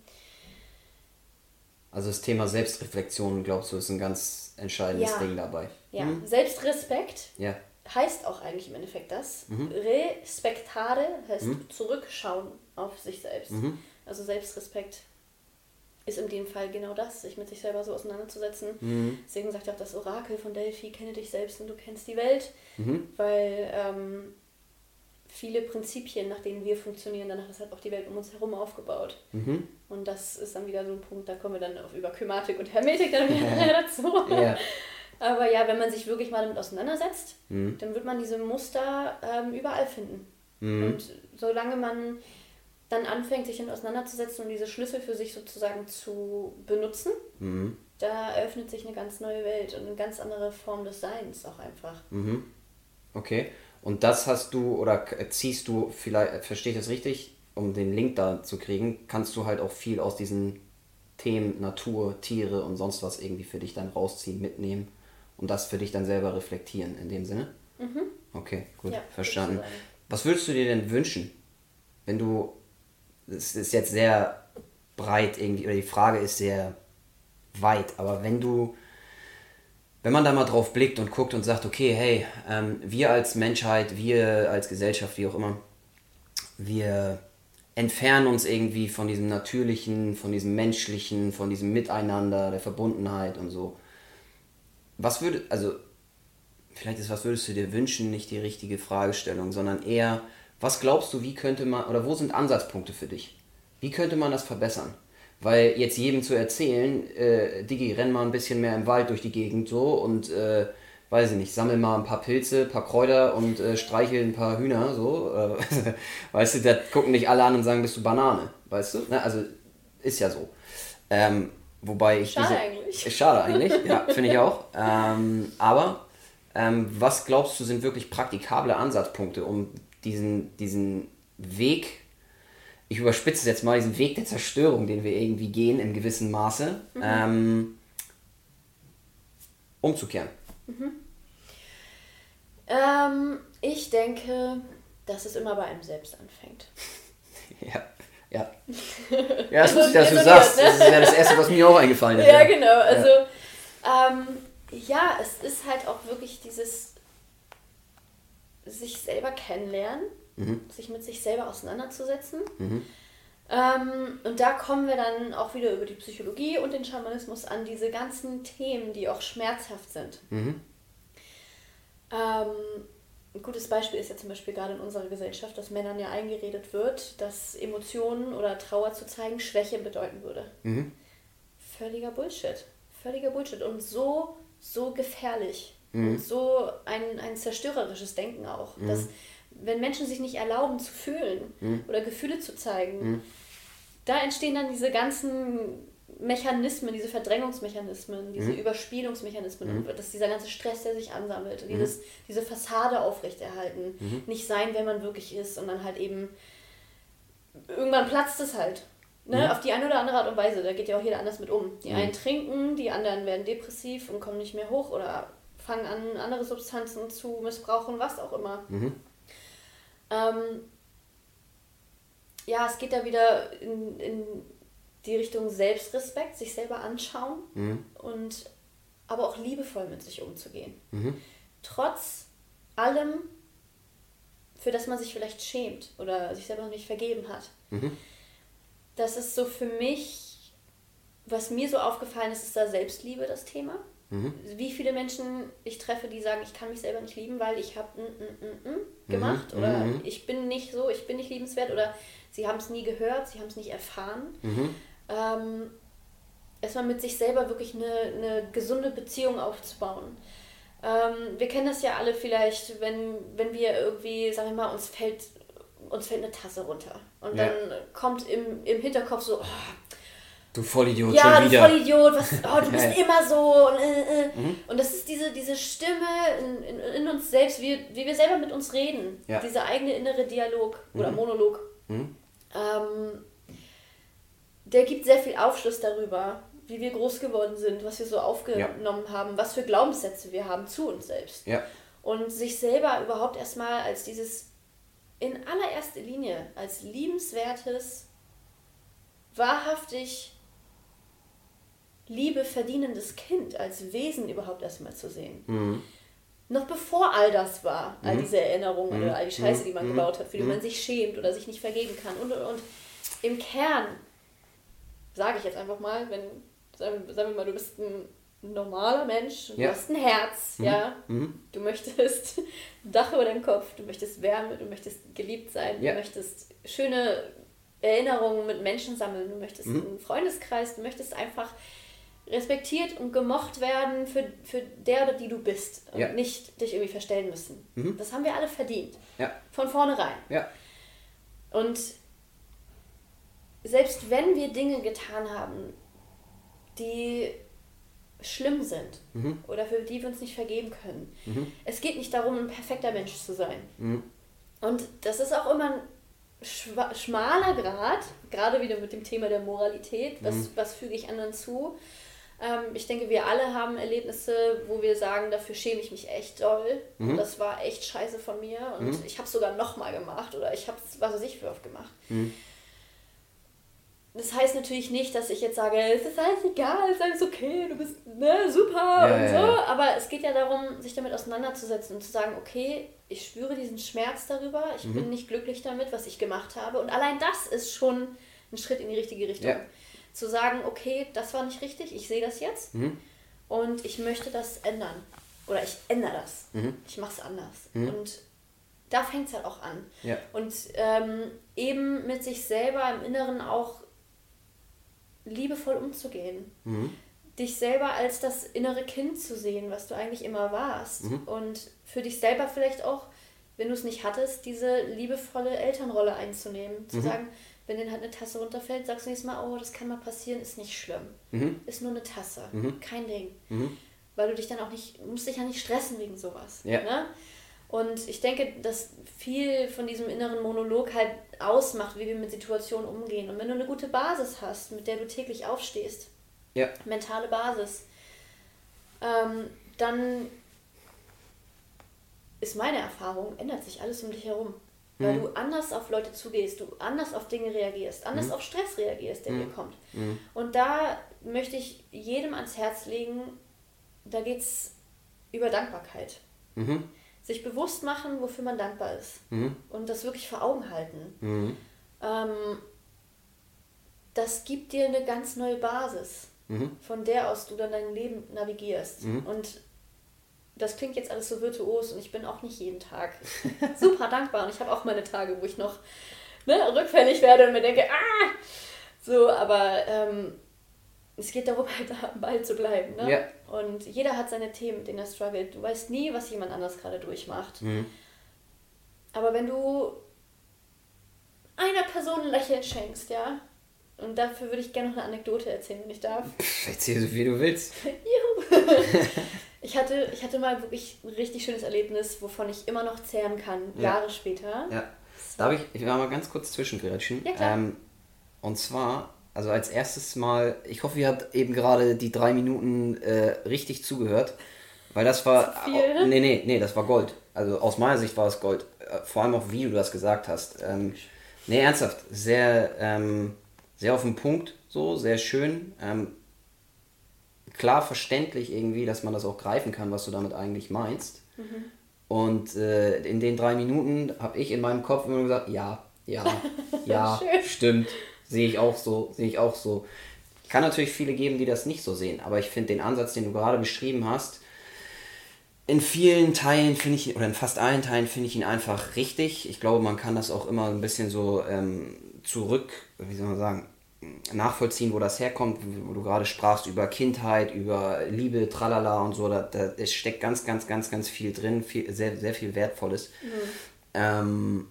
also das Thema Selbstreflexion, glaubst du, ist ein ganz entscheidendes Ja. Ding dabei. ja, Mhm. Selbstrespekt Ja. Heißt auch eigentlich im Endeffekt das. Mhm. Respektare heißt zurückschauen auf sich selbst. Mhm. Also Selbstrespekt ist in dem Fall genau das, sich mit sich selber so auseinanderzusetzen. Mhm. Deswegen sagt auch das Orakel von Delphi, kenne dich selbst und du kennst die Welt. Mhm. Weil ähm, viele Prinzipien, nach denen wir funktionieren, danach ist halt auch die Welt um uns herum aufgebaut. Mhm. Und das ist dann wieder so ein Punkt, da kommen wir dann auf über Kymatik und Hermetik dann wieder dazu. Ja. Aber ja, wenn man sich wirklich mal damit auseinandersetzt, Mhm. dann wird man diese Muster ähm, überall finden. Mhm. Und solange man dann anfängt, sich damit auseinanderzusetzen und diese Schlüssel für sich sozusagen zu benutzen, Mhm. da eröffnet sich eine ganz neue Welt und eine ganz andere Form des Seins auch einfach. Mhm. Okay. Und das hast du oder ziehst du vielleicht, verstehe ich das richtig, um den Link da zu kriegen, kannst du halt auch viel aus diesen Themen Natur, Tiere und sonst was irgendwie für dich dann rausziehen, mitnehmen und das für dich dann selber reflektieren in dem Sinne? Okay, gut, Ja, verstanden. Was würdest du dir denn wünschen, wenn du, es ist jetzt sehr breit irgendwie, oder die Frage ist sehr weit, aber wenn du, wenn man da mal drauf blickt und guckt und sagt, okay, hey, ähm, wir als Menschheit, wir als Gesellschaft, wie auch immer, wir entfernen uns irgendwie von diesem Natürlichen, von diesem Menschlichen, von diesem Miteinander, der Verbundenheit und so. Was würde, also vielleicht ist, was würdest du dir wünschen, nicht die richtige Fragestellung, sondern eher, was glaubst du, wie könnte man, oder wo sind Ansatzpunkte für dich? Wie könnte man das verbessern? Weil jetzt jedem zu erzählen, äh, Digi, renn mal ein bisschen mehr im Wald durch die Gegend so und, äh, weiß ich nicht, sammel mal ein paar Pilze, ein paar Kräuter und äh, streichel ein paar Hühner, so, äh, weißt du, da gucken dich alle an und sagen, bist du Banane, weißt du? Ne? Also, ist ja so. Ähm, wobei ich Schade diese, eigentlich. Schade eigentlich, ja, finde ich auch. Ähm, aber ähm, was glaubst du sind wirklich praktikable Ansatzpunkte, um diesen, diesen Weg, ich überspitze es jetzt mal, diesen Weg der Zerstörung, den wir irgendwie gehen im gewissen Maße, ähm, umzukehren? Ähm, ich denke, dass es immer bei einem selbst anfängt. Ja, ja. Ja, das wusste ich, dass du sagst. ne? Das ist ja das Erste, was mir auch eingefallen ist. Ja, genau. Also, ähm, ja, es ist halt auch wirklich dieses sich selber kennenlernen, sich mit sich selber auseinanderzusetzen. Ähm, und da kommen wir dann auch wieder über die Psychologie und den Schamanismus an diese ganzen Themen, die auch schmerzhaft sind. Mhm. Ähm, ein gutes Beispiel ist ja zum Beispiel gerade in unserer Gesellschaft, dass Männern ja eingeredet wird, dass Emotionen oder Trauer zu zeigen Schwäche bedeuten würde. Mhm. Völliger Bullshit. Völliger Bullshit. Und so, so gefährlich. Mhm. Und so ein, ein zerstörerisches Denken auch. Dass, wenn Menschen sich nicht erlauben zu fühlen Mhm. oder Gefühle zu zeigen, da entstehen dann diese ganzen Mechanismen, diese Verdrängungsmechanismen, diese mhm. Überspielungsmechanismen, mhm. dass dieser ganze Stress, der sich ansammelt, mhm. dieses, diese Fassade aufrechterhalten, mhm. nicht sein, wer man wirklich ist, und dann halt eben irgendwann platzt es halt. Ne? Mhm. Auf die eine oder andere Art und Weise. Da geht ja auch jeder anders mit um. Die mhm. einen trinken, die anderen werden depressiv und kommen nicht mehr hoch oder fangen an, andere Substanzen zu missbrauchen, was auch immer. Ähm, ja, es geht da wieder in, in die Richtung Selbstrespekt, sich selber anschauen mhm. und aber auch liebevoll mit sich umzugehen. Mhm. Trotz allem, für das man sich vielleicht schämt oder sich selber noch nicht vergeben hat. Mhm. Das ist so für mich, was mir so aufgefallen ist, ist da Selbstliebe das Thema. Mhm. Wie viele Menschen ich treffe, die sagen, ich kann mich selber nicht lieben, weil ich habe gemacht mhm. oder mhm. ich bin nicht so, ich bin nicht liebenswert oder sie haben es nie gehört, sie haben es nicht erfahren. Mhm ähm, erstmal mit sich selber wirklich eine, eine gesunde Beziehung aufzubauen. Ähm, wir kennen das ja alle vielleicht, wenn, wenn wir irgendwie, sagen wir mal, uns fällt, uns fällt eine Tasse runter. Und ja. dann kommt im, im Hinterkopf so, oh, Du Vollidiot, ja, schon wieder. Ja, du Vollidiot, was, oh, du bist immer so. Und, äh, äh. Mhm. und das ist diese, diese Stimme in, in, in, uns selbst, wie, wie wir selber mit uns reden. Ja. Dieser eigene innere Dialog oder mhm. Monolog. Mhm. Ähm, der gibt sehr viel Aufschluss darüber, wie wir groß geworden sind, was wir so aufgenommen ja. haben, was für Glaubenssätze wir haben zu uns selbst. Ja. Und sich selber überhaupt erstmal als dieses in allererster Linie als liebenswertes, wahrhaftig Liebe verdienendes Kind, als Wesen überhaupt erstmal zu sehen. Mhm. Noch bevor all das war, all mhm. diese Erinnerungen mhm. oder all die Scheiße, die man mhm. gebaut hat, für die mhm. man sich schämt oder sich nicht vergeben kann und und und. Im Kern sage ich jetzt einfach mal, wenn, sagen wir mal, du bist ein normaler Mensch, du ja. hast ein Herz, mhm. ja, mhm. du möchtest ein Dach über deinem Kopf, du möchtest Wärme, du möchtest geliebt sein, ja. du möchtest schöne Erinnerungen mit Menschen sammeln, du möchtest mhm. einen Freundeskreis, du möchtest einfach respektiert und gemocht werden für, für der oder die du bist und ja. nicht dich irgendwie verstellen müssen. Mhm. Das haben wir alle verdient. Von vornherein. Ja. Und selbst wenn wir Dinge getan haben, die schlimm sind mhm. oder für die wir uns nicht vergeben können. Mhm. Es geht nicht darum, ein perfekter Mensch zu sein. Mhm. Und das ist auch immer ein schmaler Grad, gerade wieder mit dem Thema der Moralität, was, mhm. was füge ich anderen zu. Ähm, ich denke, wir alle haben Erlebnisse, wo wir sagen, dafür schäme ich mich echt doll. Mhm. Das war echt scheiße von mir und mhm. ich habe es sogar nochmal gemacht oder ich habe es, was weiß ich, für oft gemacht. Das heißt natürlich nicht, dass ich jetzt sage, es ist alles egal, es ist alles okay, du bist ne, super ja, und so. Ja. Aber es geht ja darum, sich damit auseinanderzusetzen und zu sagen, okay, ich spüre diesen Schmerz darüber, ich mhm. bin nicht glücklich damit, was ich gemacht habe. Und allein das ist schon ein Schritt in die richtige Richtung. Ja. Zu sagen, okay, das war nicht richtig, ich sehe das jetzt mhm. und ich möchte das ändern. Oder ich ändere das. Mhm. Ich mache es anders. Mhm. Und da fängt es halt auch an. Und ähm, eben mit sich selber im Inneren auch liebevoll umzugehen. Mhm. Dich selber als das innere Kind zu sehen, was du eigentlich immer warst. Mhm. Und für dich selber vielleicht auch, wenn du es nicht hattest, diese liebevolle Elternrolle einzunehmen. Zu mhm. sagen, wenn dir halt eine Tasse runterfällt, sagst du nächstes Mal, oh, das kann mal passieren, ist nicht schlimm. Mhm. Ist nur eine Tasse, mhm. kein Ding. Mhm. Weil du dich dann auch nicht, musst dich ja nicht stressen wegen sowas. Ja. Ne? Und ich denke, dass viel von diesem inneren Monolog halt ausmacht, wie wir mit Situationen umgehen. Und wenn du eine gute Basis hast, mit der du täglich aufstehst, ja. mentale Basis, ähm, dann ist meine Erfahrung, ändert sich alles um dich herum. Weil mhm. du anders auf Leute zugehst, du anders auf Dinge reagierst, anders mhm. auf Stress reagierst, der mhm. dir kommt. Mhm. Und da möchte ich jedem ans Herz legen, da geht es über Dankbarkeit. Sich bewusst machen, wofür man dankbar ist. Mhm. Und das wirklich vor Augen halten. Mhm. Ähm, das gibt dir eine ganz neue Basis, mhm. von der aus du dann dein Leben navigierst. Mhm. Und das klingt jetzt alles so virtuos und ich bin auch nicht jeden Tag super dankbar. Und ich habe auch meine Tage, wo ich noch ne, rückfällig werde und mir denke, ah! So, aber ähm, es geht darum, halt Ball zu bleiben. Ne? Ja. Und jeder hat seine Themen, mit denen er struggelt. Du weißt nie, was jemand anders gerade durchmacht. Mhm. Aber wenn du einer Person ein Lächeln schenkst, ja, Und dafür würde ich gerne noch eine Anekdote erzählen, wenn ich darf. Erzähl so viel du willst. Juhu. ich, hatte, ich hatte mal wirklich ein richtig schönes Erlebnis, wovon ich immer noch zehren kann, ja. Jahre später. Ja. Darf ich, ich will mal ganz kurz zwischengrätschen? Ja, klar. Ähm, und zwar, also als erstes Mal, ich hoffe, ihr habt eben gerade die drei Minuten äh, richtig zugehört. Weil das war. Viel? nee, nee, nee, das war Gold. Also aus meiner Sicht war es Gold. Äh, vor allem auch, wie du das gesagt hast. Ähm, nee, ernsthaft. Sehr, ähm, sehr auf den Punkt, so, sehr schön. Ähm, klar verständlich irgendwie, dass man das auch greifen kann, was du damit eigentlich meinst. Mhm. Und äh, in den drei Minuten habe ich in meinem Kopf immer gesagt, ja, ja, ja, stimmt, sehe ich auch so, sehe ich auch so. Kann natürlich viele geben, die das nicht so sehen, aber ich finde den Ansatz, den du gerade beschrieben hast, in vielen Teilen finde ich, oder in fast allen Teilen finde ich ihn einfach richtig. Ich glaube, man kann das auch immer ein bisschen so ähm, zurück, wie soll man sagen, nachvollziehen, wo das herkommt, wo du gerade sprachst über Kindheit, über Liebe, tralala und so. Da, da es steckt ganz, ganz, ganz, ganz viel drin, viel, sehr, sehr viel Wertvolles. Mhm. Ähm,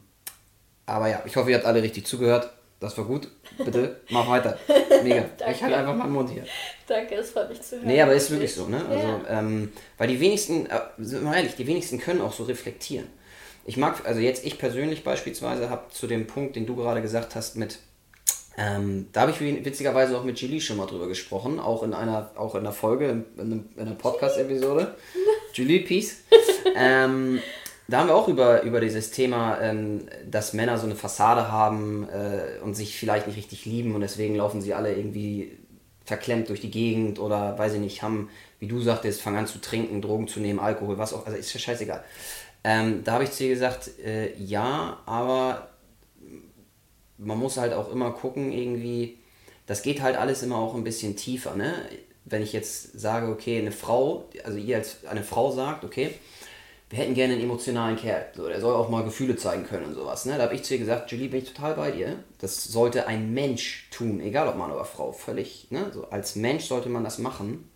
aber ja, ich hoffe, ihr habt alle richtig zugehört. Das war gut. Bitte, mach weiter. Mega. ich halte einfach meinen Mund hier. Danke, es freut mich zu hören. Nee, aber ist wirklich so, ne? Also, ja. ähm, weil die wenigsten, äh, sind wir ehrlich, die wenigsten können auch so reflektieren. Ich mag, also jetzt ich persönlich beispielsweise habe zu dem Punkt, den du gerade gesagt hast, mit ähm, da habe ich witzigerweise auch mit Julie schon mal drüber gesprochen, auch in einer, auch in einer Folge, in, in einer Podcast-Episode. Julie, Peace. ähm, da haben wir auch über, über dieses Thema, ähm, dass Männer so eine Fassade haben äh, und sich vielleicht nicht richtig lieben und deswegen laufen sie alle irgendwie verklemmt durch die Gegend oder weiß ich nicht, haben, wie du sagtest, fangen an zu trinken, Drogen zu nehmen, Alkohol, was auch, also ist ja scheißegal. Ähm, da habe ich zu ihr gesagt, äh, ja, aber man muss halt auch immer gucken, irgendwie, das geht halt alles immer auch ein bisschen tiefer, ne? Wenn ich jetzt sage, okay, eine Frau, also ihr als eine Frau sagt, okay, wir hätten gerne einen emotionalen Kerl, so, der soll auch mal Gefühle zeigen können und sowas, ne? Da habe ich zu ihr gesagt, Julie, bin ich total bei dir. Das sollte ein Mensch tun, egal ob Mann oder Frau, völlig, ne? So, als Mensch sollte man das machen,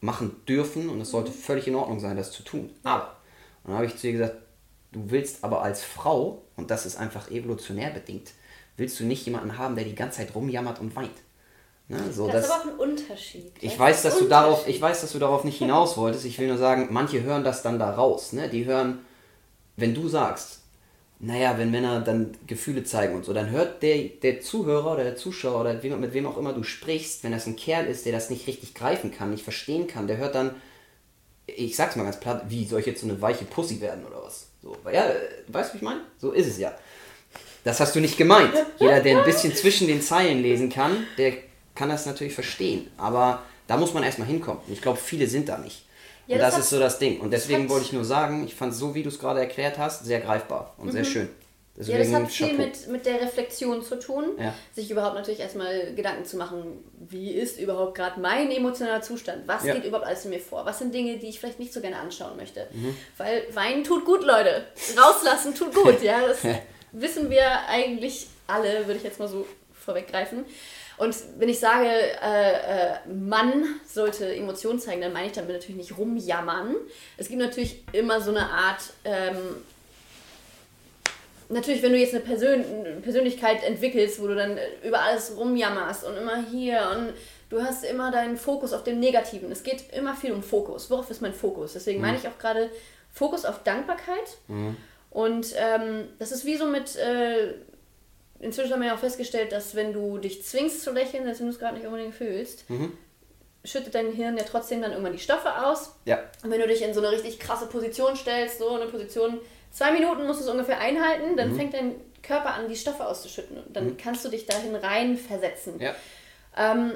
machen dürfen und es sollte mhm. völlig in Ordnung sein, das zu tun. Aber, und dann habe ich zu ihr gesagt, du willst aber als Frau, und das ist einfach evolutionär bedingt, willst du nicht jemanden haben, der die ganze Zeit rumjammert und weint. Ne? So, das, das, ist aber auch ein Unterschied. Ich weiß, dass du darauf, ich weiß, dass du darauf nicht hinaus wolltest. Ich will nur sagen, manche hören das dann da raus. Ne? Die hören, wenn du sagst, naja, wenn Männer dann Gefühle zeigen und so, dann hört der, der Zuhörer oder der Zuschauer oder mit wem auch immer du sprichst, wenn das ein Kerl ist, der das nicht richtig greifen kann, nicht verstehen kann, der hört dann, ich sag's mal ganz platt, wie soll ich jetzt so eine weiche Pussy werden oder was? So, ja, weißt du, wie ich meine? So ist es ja. Das hast du nicht gemeint. Jeder, der ein bisschen zwischen den Zeilen lesen kann, der kann das natürlich verstehen. Aber da muss man erstmal hinkommen. Ich glaube, viele sind da nicht. Ja, und das, das ist so das Ding. Und deswegen wollte ich nur sagen, ich fand es so, wie du es gerade erklärt hast, sehr greifbar und mhm. sehr schön. Deswegen ja, das hat viel mit, mit der Reflexion zu tun, ja. sich überhaupt natürlich erstmal Gedanken zu machen, wie ist überhaupt gerade mein emotionaler Zustand, was ja. geht überhaupt alles in mir vor, was sind Dinge, die ich vielleicht nicht so gerne anschauen möchte. Mhm. Weil Weinen tut gut, Leute. Rauslassen tut gut, ja. Das wissen wir eigentlich alle, würde ich jetzt mal so vorweggreifen. Und wenn ich sage, äh, äh, Mann sollte Emotionen zeigen, dann meine ich damit natürlich nicht rumjammern. Es gibt natürlich immer so eine Art, ähm, natürlich, wenn du jetzt eine, Persön eine Persönlichkeit entwickelst, wo du dann über alles rumjammerst und immer hier und du hast immer deinen Fokus auf dem Negativen. Es geht immer viel um Fokus. Worauf ist mein Fokus? Deswegen mhm. meine ich auch gerade Fokus auf Dankbarkeit. Mhm. Und ähm, das ist wie so mit, äh, inzwischen haben wir ja auch festgestellt, dass wenn du dich zwingst zu lächeln, selbst wenn du es gerade nicht unbedingt fühlst, mhm. schüttet dein Hirn ja trotzdem dann irgendwann die Stoffe aus. Ja. Und wenn du dich in so eine richtig krasse Position stellst, so eine Position, zwei Minuten musst du es ungefähr einhalten, dann mhm. fängt dein Körper an, die Stoffe auszuschütten. Und dann mhm. kannst du dich dahin rein versetzen. Ja. Ähm,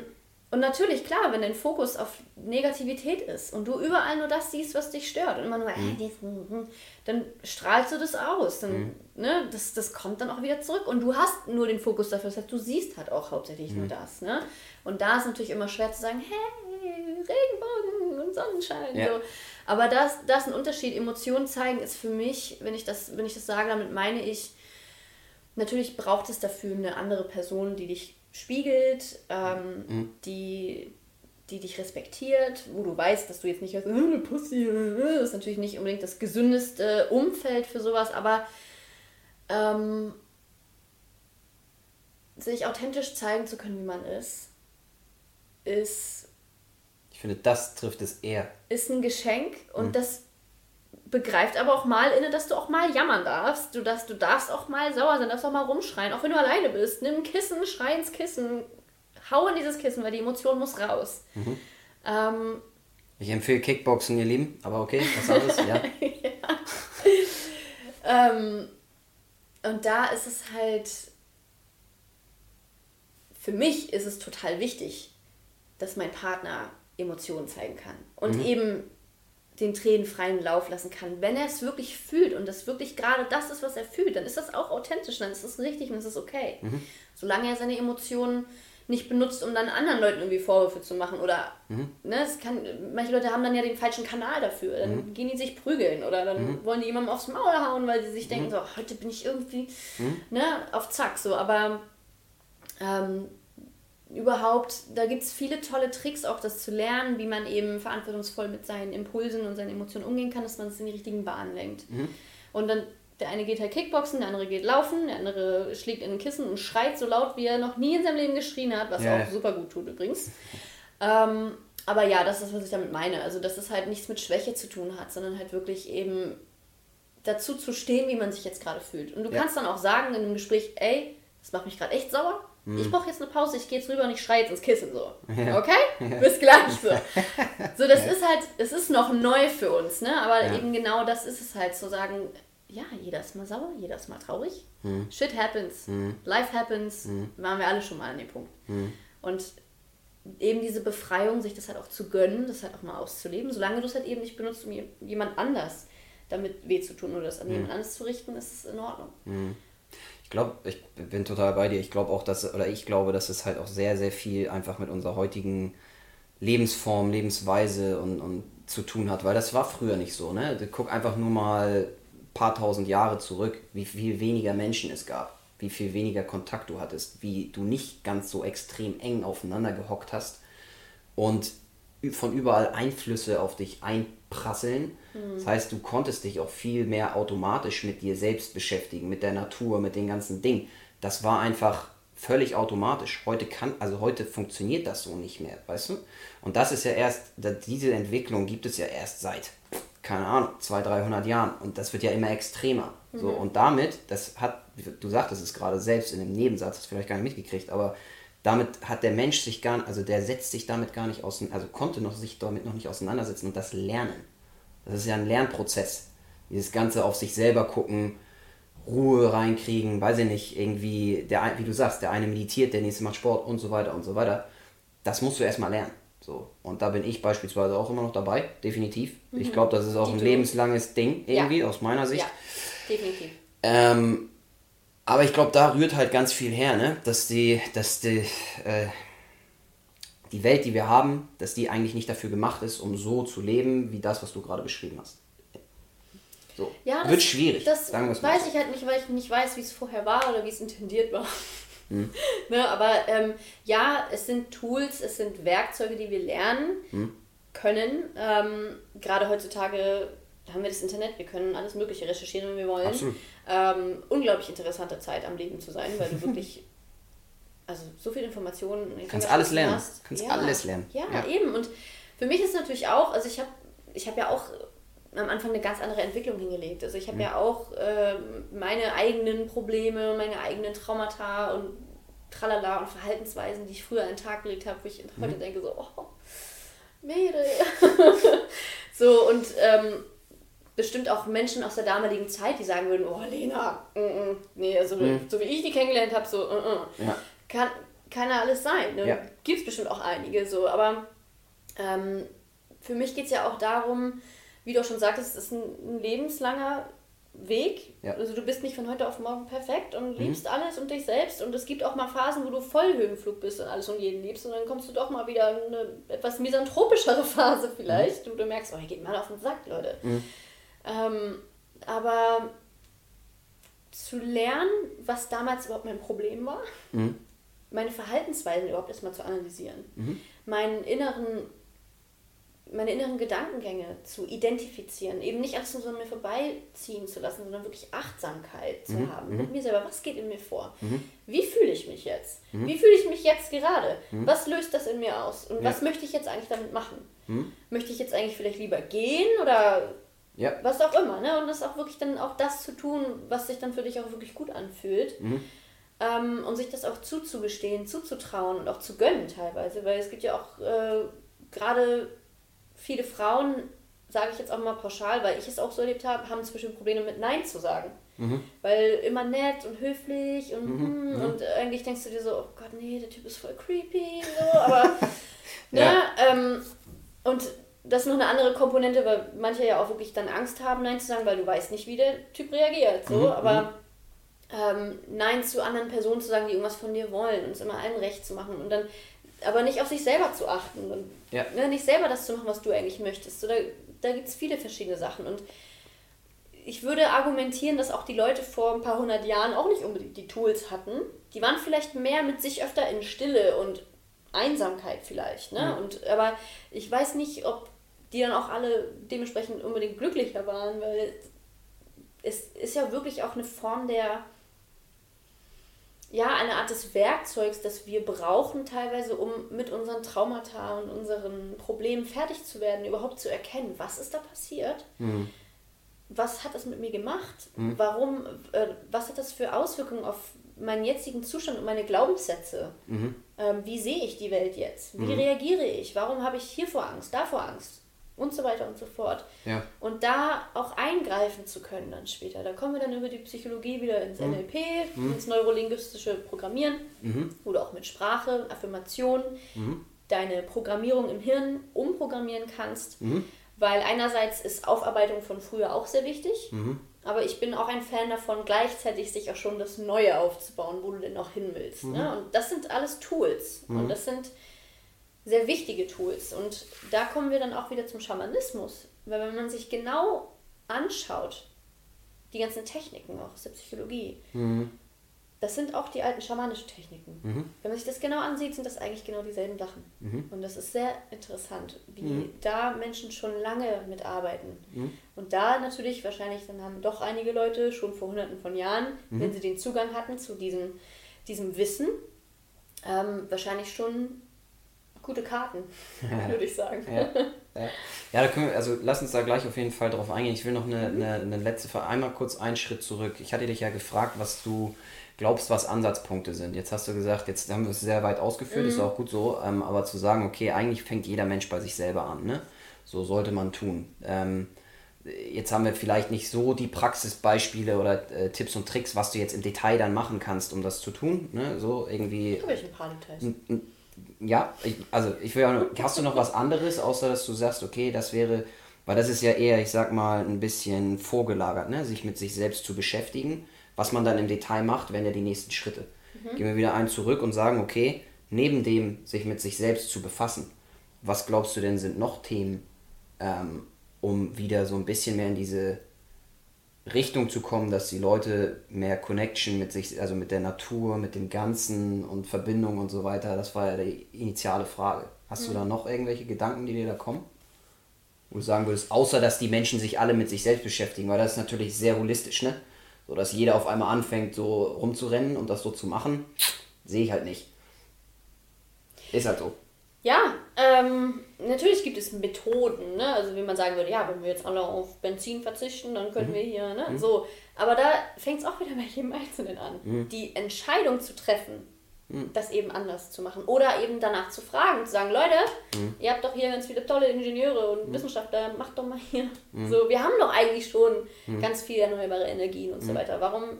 und natürlich, klar, wenn dein Fokus auf Negativität ist und du überall nur das siehst, was dich stört und immer nur, mhm. äh, dann strahlst du das aus. Dann, mhm. Ne, das, das kommt dann auch wieder zurück. Und du hast nur den Fokus dafür. Das heißt, du siehst halt auch hauptsächlich mhm. nur das. Ne? Und da ist natürlich immer schwer zu sagen, hey, Regenbogen und Sonnenschein. Ja. So. Aber das, das ist ein Unterschied. Emotionen zeigen ist für mich, wenn ich das, wenn ich das sage, damit meine ich, natürlich braucht es dafür eine andere Person, die dich spiegelt, ähm, mhm. die, die dich respektiert, wo du weißt, dass du jetzt nicht hörst, äh, Pussy, äh, das ist natürlich nicht unbedingt das gesündeste Umfeld für sowas, aber ähm, sich authentisch zeigen zu können, wie man ist, ist. Ich finde, das trifft es eher. Ist ein Geschenk und mhm. das begreift aber auch mal inne, dass du auch mal jammern darfst. Du darfst, du darfst auch mal sauer sein, darfst auch mal rumschreien, auch wenn du alleine bist. Nimm ein Kissen, schrei ins Kissen, hau in dieses Kissen, weil die Emotion muss raus. Mhm. Ähm, ich empfehle Kickboxen, ihr Lieben, aber okay, was anderes, ja. ja. ähm, und da ist es halt, für mich ist es total wichtig, dass mein Partner Emotionen zeigen kann. Und mhm. eben den Tränen freien Lauf lassen kann. Wenn er es wirklich fühlt und das wirklich gerade das ist, was er fühlt, dann ist das auch authentisch, dann ist das richtig und es ist okay. Mhm. Solange er seine Emotionen nicht benutzt, um dann anderen Leuten irgendwie Vorwürfe zu machen oder mhm. ne, es kann, manche Leute haben dann ja den falschen Kanal dafür, dann mhm. gehen die sich prügeln oder dann mhm. wollen die jemandem aufs Maul hauen, weil sie sich denken, mhm. so, heute bin ich irgendwie mhm. ne, auf Zack, so, aber ähm, überhaupt, da gibt es viele tolle Tricks, auch das zu lernen, wie man eben verantwortungsvoll mit seinen Impulsen und seinen Emotionen umgehen kann, dass man es in die richtigen Bahnen lenkt. Mhm. Und dann, der eine geht halt Kickboxen, der andere geht laufen, der andere schlägt in ein Kissen und schreit so laut, wie er noch nie in seinem Leben geschrien hat, was ja. auch super gut tut übrigens. ähm, aber ja, das ist, was ich damit meine. Also, dass es halt nichts mit Schwäche zu tun hat, sondern halt wirklich eben dazu zu stehen, wie man sich jetzt gerade fühlt. Und du ja. kannst dann auch sagen in einem Gespräch, ey, das macht mich gerade echt sauer hm. Ich brauche jetzt eine Pause, ich gehe jetzt rüber und ich schreie jetzt ins Kissen so. Ja. Okay? Ja. Bis gleich so. So, das ist halt, es ist noch neu für uns, ne? Aber eben genau das ist es halt, zu sagen, ja, jeder ist mal sauer, jeder ist mal traurig. Hm. Shit happens, hm. life happens, hm. waren wir alle schon mal an dem Punkt. Hm. Und eben diese Befreiung, sich das halt auch zu gönnen, das halt auch mal auszuleben, solange du es halt eben nicht benutzt, um jemand anders damit weh zu tun oder das an hm. jemand anders zu richten, ist es in Ordnung. Ich glaube, ich bin total bei dir. Ich glaube auch, dass, oder ich glaube, dass es halt auch sehr, sehr viel einfach mit unserer heutigen Lebensform, Lebensweise und, und zu tun hat, weil das war früher nicht so. Ne? Guck einfach nur mal paar tausend Jahre zurück, wie viel weniger Menschen es gab, wie viel weniger Kontakt du hattest, wie du nicht ganz so extrem eng aufeinander gehockt hast und von überall Einflüsse auf dich einprasseln. Mhm. Das heißt, du konntest dich auch viel mehr automatisch mit dir selbst beschäftigen, mit der Natur, mit den ganzen Dingen. Das war einfach völlig automatisch. Heute kann, also heute funktioniert das so nicht mehr, weißt du? Und das ist ja erst, diese Entwicklung gibt es ja erst seit, keine Ahnung, 200, 300 Jahren. Und das wird ja immer extremer. Mhm. So, und damit, das hat, du sagtest es gerade selbst in dem Nebensatz, hast du vielleicht gar nicht mitgekriegt, aber damit hat der Mensch sich gar also der setzt sich damit gar nicht auseinander, also konnte noch sich damit noch nicht auseinandersetzen und das lernen. Das ist ja ein Lernprozess. Dieses Ganze auf sich selber gucken, Ruhe reinkriegen, weiß ich nicht, irgendwie, der, wie du sagst, der eine meditiert, der nächste macht Sport und so weiter und so weiter. Das musst du erstmal lernen. So. Und da bin ich beispielsweise auch immer noch dabei, definitiv. Mhm. Ich glaube, das ist auch Die ein lebenslanges Ding, irgendwie, ja. aus meiner Sicht. Ja, definitiv. Ähm, aber ich glaube, da rührt halt ganz viel her, ne? Dass die, dass die, äh, die Welt, die wir haben, dass die eigentlich nicht dafür gemacht ist, um so zu leben, wie das, was du gerade beschrieben hast. So. Ja, das, Wird schwierig. Das weiß ich halt nicht, weil ich nicht weiß, wie es vorher war oder wie es intendiert war. Hm. ne, aber ähm, ja, es sind Tools, es sind Werkzeuge, die wir lernen hm. können. Ähm, gerade heutzutage haben wir das Internet, wir können alles Mögliche recherchieren, wenn wir wollen. Ähm, unglaublich interessante Zeit am Leben zu sein, weil du wirklich also so viel Informationen. Kannst alles lernen. Hast. Kannst ja. alles lernen. Ja, ja, eben. Und für mich ist natürlich auch, also ich habe ich hab ja auch am Anfang eine ganz andere Entwicklung hingelegt. Also ich habe mhm. ja auch äh, meine eigenen Probleme, meine eigenen Traumata und Tralala und Verhaltensweisen, die ich früher an den Tag gelegt habe, wo ich mhm. heute denke so, oh, Mädel. so und ähm, bestimmt auch Menschen aus der damaligen Zeit, die sagen würden, oh Lena, mm, mm, nee, also mhm. so wie ich die kennengelernt habe, so, mm, ja. kann, kann ja alles sein. Ne? Ja. Gibt es bestimmt auch einige so, aber ähm, für mich geht es ja auch darum, wie du auch schon sagtest, es ist ein, ein lebenslanger Weg. Ja. Also du bist nicht von heute auf morgen perfekt und mhm. liebst mhm. alles und dich selbst. Und es gibt auch mal Phasen, wo du voll Höhenflug bist und alles und jeden liebst. Und dann kommst du doch mal wieder in eine etwas misanthropischere Phase vielleicht, mhm. wo du merkst, oh, hier geht mal auf den Sack, Leute. Mhm. Ähm, aber zu lernen, was damals überhaupt mein Problem war, mhm. meine Verhaltensweisen überhaupt erstmal zu analysieren, mhm. meinen inneren meine inneren Gedankengänge zu identifizieren, eben nicht alles nur so an mir vorbeiziehen zu lassen, sondern wirklich Achtsamkeit zu Mhm, haben mit mir selber. Was geht in mir vor? Mhm. Wie fühle ich mich jetzt? Wie fühle ich mich jetzt gerade? Mhm. Was löst das in mir aus? Und Ja. was möchte ich jetzt eigentlich damit machen? Mhm. Möchte ich jetzt eigentlich vielleicht lieber gehen oder Ja. was auch immer, ne? Und das auch wirklich dann auch das zu tun, was sich dann für dich auch wirklich gut anfühlt. Mhm. Ähm, und sich das auch zuzugestehen, zuzutrauen und auch zu gönnen teilweise, weil es gibt ja auch äh, gerade viele Frauen, sage ich jetzt auch mal pauschal, weil ich es auch so erlebt habe, haben Beispiel Probleme mit Nein zu sagen. Mhm. Weil immer nett und höflich und, hm, und eigentlich denkst du dir so, oh Gott, nee, der Typ ist voll creepy, so, aber ne, Ja. ähm, und das ist noch eine andere Komponente, weil manche ja auch wirklich dann Angst haben, Nein zu sagen, weil du weißt nicht, wie der Typ reagiert. So, Mhm, aber ähm, Nein zu anderen Personen zu sagen, die irgendwas von dir wollen und es immer allen recht zu machen und dann aber nicht auf sich selber zu achten und Ja. ne, nicht selber das zu machen, was du eigentlich möchtest. So, da da gibt es viele verschiedene Sachen und ich würde argumentieren, dass auch die Leute vor ein paar hundert Jahren auch nicht unbedingt die Tools hatten. Die waren vielleicht mehr mit sich öfter in Stille und Einsamkeit vielleicht. Ne? Ja. Und, aber ich weiß nicht, ob die dann auch alle dementsprechend unbedingt glücklicher waren, weil es ist ja wirklich auch eine Form der, ja, eine Art des Werkzeugs, das wir brauchen teilweise, um mit unseren Traumata und unseren Problemen fertig zu werden, überhaupt zu erkennen, was ist da passiert Mhm. was hat das mit mir gemacht? Mhm. Warum, äh, was hat das für Auswirkungen auf meinen jetzigen Zustand und meine Glaubenssätze? Mhm. Ähm, wie sehe ich die Welt jetzt? Wie Mhm. reagiere ich? Warum habe ich hiervor Angst, davor Angst? Und so weiter und so fort. Ja. Und da auch eingreifen zu können dann später. Da kommen wir dann über die Psychologie wieder ins NLP, ins neurolinguistische Programmieren Mhm. oder auch mit Sprache, Affirmationen, Mhm. deine Programmierung im Hirn umprogrammieren kannst. Mhm. Weil einerseits ist Aufarbeitung von früher auch sehr wichtig, Mhm. aber ich bin auch ein Fan davon, gleichzeitig sich auch schon das Neue aufzubauen, wo du denn auch hin willst. Ne? Und das sind alles Tools. Und das sind sehr wichtige Tools. Und da kommen wir dann auch wieder zum Schamanismus. Weil wenn man sich genau anschaut, die ganzen Techniken auch aus der Psychologie, Mhm. das sind auch die alten schamanischen Techniken. Mhm. Wenn man sich das genau ansieht, sind das eigentlich genau dieselben Sachen. Mhm. Und das ist sehr interessant, wie Mhm. da Menschen schon lange mitarbeiten. Mhm. Und da natürlich wahrscheinlich, dann haben doch einige Leute schon vor hunderten von Jahren, Mhm. wenn sie den Zugang hatten zu diesem, diesem Wissen, ähm, wahrscheinlich schon gute Karten, würde ich sagen. Ja. Ja, ja da können wir, also lass uns da gleich auf jeden Fall drauf eingehen. Ich will noch eine, eine, eine letzte, Frage- einmal kurz einen Schritt zurück. Ich hatte dich ja gefragt, was du glaubst, was Ansatzpunkte sind. Jetzt hast du gesagt, jetzt haben wir es sehr weit ausgeführt, ist auch gut so, ähm, aber zu sagen, okay, eigentlich fängt jeder Mensch bei sich selber an, ne? So sollte man tun. Ähm, jetzt haben wir vielleicht nicht so die Praxisbeispiele oder äh, Tipps und Tricks, was du jetzt im Detail dann machen kannst, um das zu tun, ne? So irgendwie Habe ich ein paar Details. Ja, ich, also ich will auch nur, hast du noch was anderes, außer dass du sagst, okay, das wäre, weil das ist ja eher, ich sag mal, ein bisschen vorgelagert, ne? sich mit sich selbst zu beschäftigen, was man dann im Detail macht, wenn ja die nächsten Schritte. Gehen wir wieder einen zurück und sagen, okay, neben dem sich mit sich selbst zu befassen, was glaubst du denn sind noch Themen, ähm, um wieder so ein bisschen mehr in diese Richtung zu kommen, dass die Leute mehr Connection mit sich, also mit der Natur, mit dem Ganzen und Verbindung und so weiter, das war ja die initiale Frage. Hast du da noch irgendwelche Gedanken, die dir da kommen? Wo du sagen würdest, außer dass die Menschen sich alle mit sich selbst beschäftigen, weil das ist natürlich sehr holistisch, ne? So dass jeder auf einmal anfängt, so rumzurennen und das so zu machen, sehe ich halt nicht. Ist halt so. Ja, ähm, natürlich gibt es Methoden, ne? Also wie man sagen würde, ja, wenn wir jetzt alle auf Benzin verzichten, dann können wir hier, ne? So. Aber da fängt es auch wieder bei jedem Einzelnen an. Die Entscheidung zu treffen, das eben anders zu machen. Oder eben danach zu fragen, zu sagen, Leute, ihr habt doch hier ganz viele tolle Ingenieure und Wissenschaftler, macht doch mal hier. So, wir haben doch eigentlich schon ganz viele erneuerbare Energien und so weiter. Warum?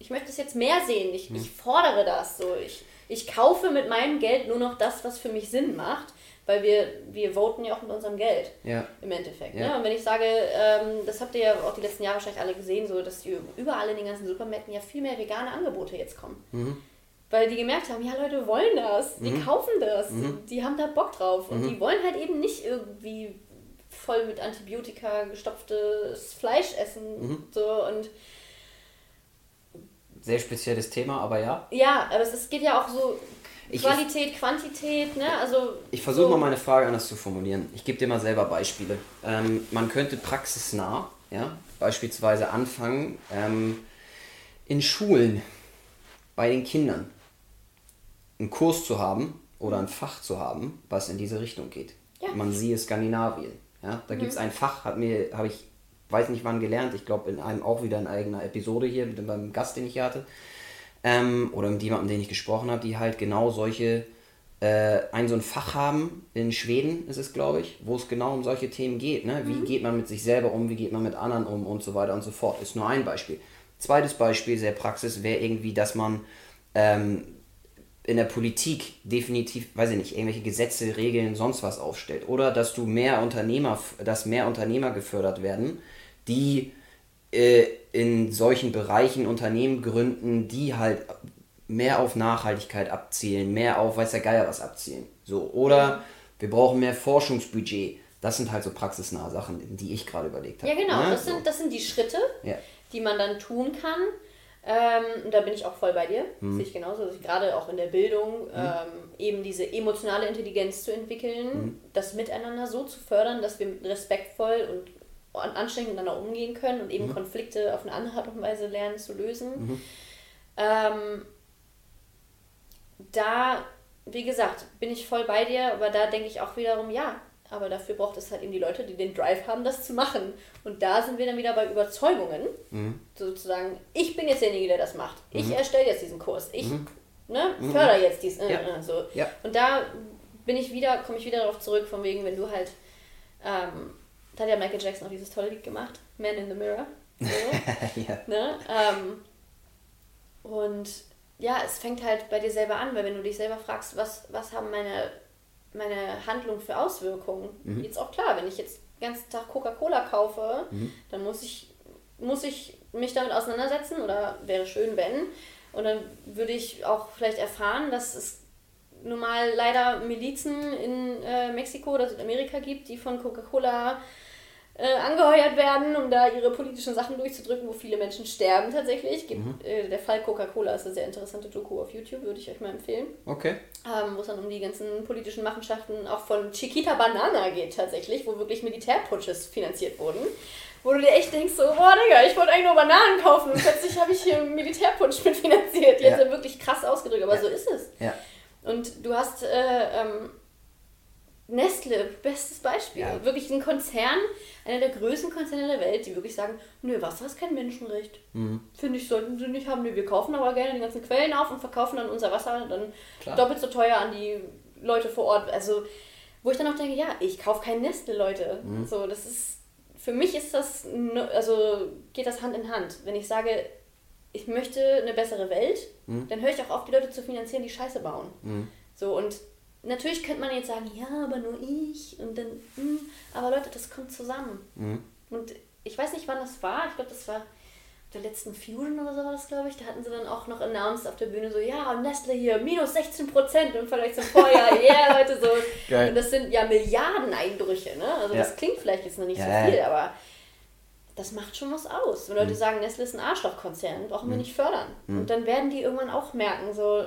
Ich möchte es jetzt mehr sehen. Ich, ich fordere das so. Ich, ich kaufe mit meinem Geld nur noch das, was für mich Sinn macht, weil wir, wir voten ja auch mit unserem Geld Ja. im Endeffekt. Ja. Ne? Und wenn ich sage, ähm, das habt ihr ja auch die letzten Jahre wahrscheinlich alle gesehen, so dass überall in den ganzen Supermärkten ja viel mehr vegane Angebote jetzt kommen. Mhm. Weil die gemerkt haben, ja Leute wollen das, die kaufen das, Mhm. die haben da Bock drauf und die wollen halt eben nicht irgendwie voll mit Antibiotika gestopftes Fleisch essen. Mhm. So und Sehr spezielles Thema, aber ja. ja, aber es, geht ja auch so Ich, Qualität, Quantität, ne? Also Ich versuche so- mal meine Frage anders zu formulieren. Ich gebe dir mal selber Beispiele. Ähm, man könnte praxisnah, ja, beispielsweise anfangen, ähm, in Schulen bei den Kindern einen Kurs zu haben oder ein Fach zu haben, was in diese Richtung geht. Ja. Man siehe Skandinavien. Ja, da gibt es ein Fach, hat mir, habe ich, weiß nicht wann gelernt, ich glaube in einem auch wieder in eigener Episode hier mit beim Gast, den ich hier hatte. Ähm, oder mit jemandem, den ich gesprochen habe, die halt genau solche äh, ein so ein Fach haben, in Schweden ist es, glaube ich, wo es genau um solche Themen geht. Ne? Wie geht man mit sich selber um, wie geht man mit anderen um und so weiter und so fort. Ist nur ein Beispiel. Zweites Beispiel, sehr Praxis, wäre irgendwie, dass man ähm, in der Politik definitiv, weiß ich nicht, irgendwelche Gesetze, Regeln, sonst was aufstellt. Oder dass du mehr Unternehmer, dass mehr Unternehmer gefördert werden, die äh, in solchen Bereichen Unternehmen gründen, die halt mehr auf Nachhaltigkeit abzielen, mehr auf weiß der Geier was abzielen. So, oder wir brauchen mehr Forschungsbudget. Das sind halt so praxisnahe Sachen, die ich gerade überlegt habe. Ja, genau. Ne? Das So. sind, das sind die Schritte, Ja. die man dann tun kann. Ähm, und da bin ich auch voll bei dir. Mhm. Sehe ich genauso. Also gerade auch in der Bildung, ähm, eben diese emotionale Intelligenz zu entwickeln, Mhm. das Miteinander so zu fördern, dass wir respektvoll und an- anständig miteinander umgehen können und Mhm. eben Konflikte auf eine andere Art und Weise lernen zu lösen. Ähm, da, wie gesagt, bin ich voll bei dir, aber da denke ich auch wiederum, ja, aber dafür braucht es halt eben die Leute, die den Drive haben, das zu machen. Und da sind wir dann wieder bei Überzeugungen. Sozusagen, ich bin jetzt derjenige, der das macht. Ich erstelle jetzt diesen Kurs. Ich ne, fördere jetzt dies. Äh, Ja. äh, so. Ja. Und da bin ich wieder, komme ich wieder darauf zurück, von wegen, wenn du halt, ähm, da hat ja Michael Jackson auch dieses tolle Lied gemacht, Man in the Mirror. So. ja. Ne? Ähm, und ja, es fängt halt bei dir selber an, weil wenn du dich selber fragst, was, was haben meine, meine Handlungen für Auswirkungen? Jetzt auch klar, wenn ich jetzt den ganzen Tag Coca-Cola kaufe, dann muss ich, muss ich mich damit auseinandersetzen oder wäre schön, wenn. Und dann würde ich auch vielleicht erfahren, dass es nun mal leider Milizen in äh, Mexiko oder Südamerika gibt, die von Coca-Cola äh, angeheuert werden, um da ihre politischen Sachen durchzudrücken, wo viele Menschen sterben tatsächlich. Gibt, äh, der Fall Coca-Cola ist eine sehr interessante Doku auf YouTube, würde ich euch mal empfehlen. Okay. Ähm, wo es dann um die ganzen politischen Machenschaften auch von Chiquita Banana geht tatsächlich, wo wirklich Militärputsches finanziert wurden. Wo du dir echt denkst, so, boah Digga, ich wollte eigentlich nur Bananen kaufen und plötzlich habe ich hier einen Militärputsch mitfinanziert. Hat ja wirklich krass ausgedrückt, aber Ja. so ist es. Ja. Und du hast äh, ähm, Nestle, bestes Beispiel. Ja. Wirklich ein Konzern, einer der größten Konzerne der Welt, die wirklich sagen, nö, Wasser ist kein Menschenrecht. Mhm. Finde ich, sollten sie nicht haben. Nö, wir kaufen aber gerne die ganzen Quellen auf und verkaufen dann unser Wasser dann Klar. doppelt so teuer an die Leute vor Ort. Also, wo ich dann auch denke, ja, ich kaufe kein Nestle, Leute. Mhm. So, das ist, für mich ist das, ne- also geht das Hand in Hand. Wenn ich sage, ich möchte eine bessere Welt, Mhm. dann höre ich auch auf, die Leute zu finanzieren, die Scheiße bauen. So, und natürlich könnte man jetzt sagen, ja, aber nur ich und dann, hm, aber Leute, das kommt zusammen. Und ich weiß nicht, wann das war, ich glaube, das war der letzten Fusion oder so war das, glaube ich, da hatten sie dann auch noch announced auf der Bühne so, ja, und Nestle hier, minus 16% im Vergleich zum Vorjahr, yeah, Leute, so. Geil. Und das sind ja Milliarden Einbrüche, ne? Also Ja. das klingt vielleicht jetzt noch nicht Ja, so viel, aber das macht schon was aus. Wenn Mhm. Leute sagen, Nestle ist ein Arschlochkonzern, brauchen wir nicht fördern. Und dann werden die irgendwann auch merken, so,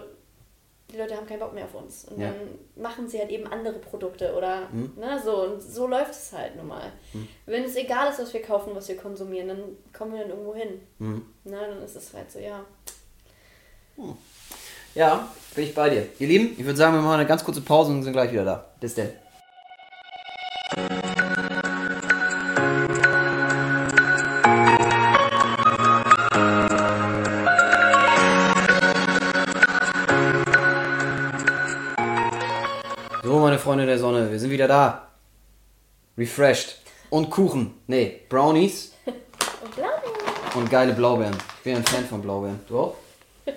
die Leute haben keinen Bock mehr auf uns. Und Ja. dann machen sie halt eben andere Produkte oder Mhm. ne, so. Und so läuft es halt nun mal. Wenn es egal ist, was wir kaufen, was wir konsumieren, dann kommen wir dann irgendwo hin. Mhm. Na, dann ist es halt so, ja. Ja, bin ich bei dir. Ihr Lieben, ich würde sagen, wir machen eine ganz kurze Pause und sind gleich wieder da. Bis denn. Meine Freunde der Sonne, wir sind wieder da. Refreshed. Und Kuchen. Nee, Brownies Und Blaubeeren. und geile Blaubeeren. Ich bin ein Fan von Blaubeeren. Du auch?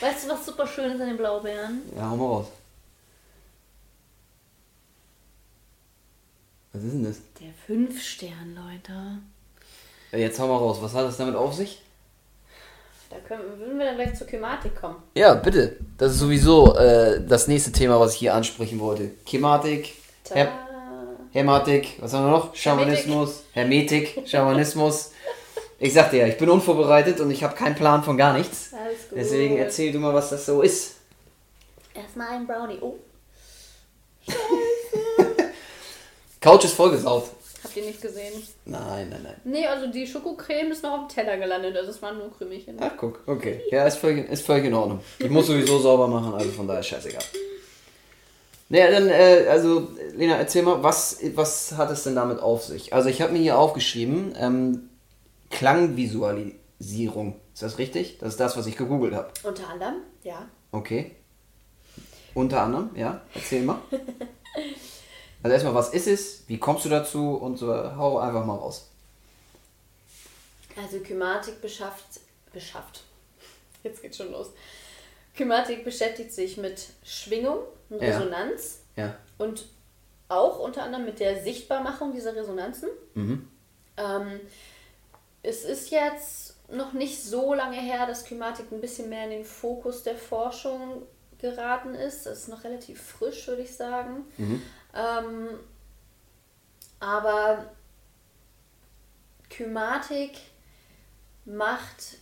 Weißt du, was super schön ist an den Blaubeeren? Ja, hau mal raus. Was ist denn das? Der Fünf-Stern, Leute. Ja, Jetzt hau mal raus. Was hat das damit auf sich? Da können, würden wir dann gleich zur Thematik kommen. Ja, bitte. Das ist sowieso äh, das nächste Thema, was ich hier ansprechen wollte. Chematik, Ta Her Hermatik, was haben wir noch? Schamanismus, Hermetik, Schamanismus. Ich sagte ja, ich bin unvorbereitet und ich habe keinen Plan von gar nichts. Alles gut. Deswegen erzähl du mal, was das so ist. Erstmal ein Brownie. Oh. Couch ist vollgesaut. Habt ihr nicht gesehen? Nein, nein, nein. Nee, also die Schokocreme ist noch auf dem Teller gelandet. Also es waren nur Krümelchen. Ach, guck, okay. Ja, ist völlig, ist völlig in Ordnung. Ich muss sowieso sauber machen, also von daher ist scheißegal. Naja, dann, äh, also, Lena, erzähl mal, was, was hat es denn damit auf sich? Also, ich habe mir hier aufgeschrieben, ähm, Klangvisualisierung. Ist das richtig? Das ist das, was ich gegoogelt habe. Unter anderem, ja. Okay. Unter anderem, ja. Erzähl mal. Also erstmal, was ist es? Wie kommst du dazu? Und so, hau einfach mal raus. Also Kymatik beschafft, beschafft. Jetzt geht's schon los. Kymatik beschäftigt sich mit Schwingung und Ja. Resonanz Ja. und auch unter anderem mit der Sichtbarmachung dieser Resonanzen. Mhm. Ähm, es ist jetzt noch nicht so lange her, dass Kymatik ein bisschen mehr in den Fokus der Forschung geraten ist. Das ist noch relativ frisch, würde ich sagen. Ähm, aber Kymatik macht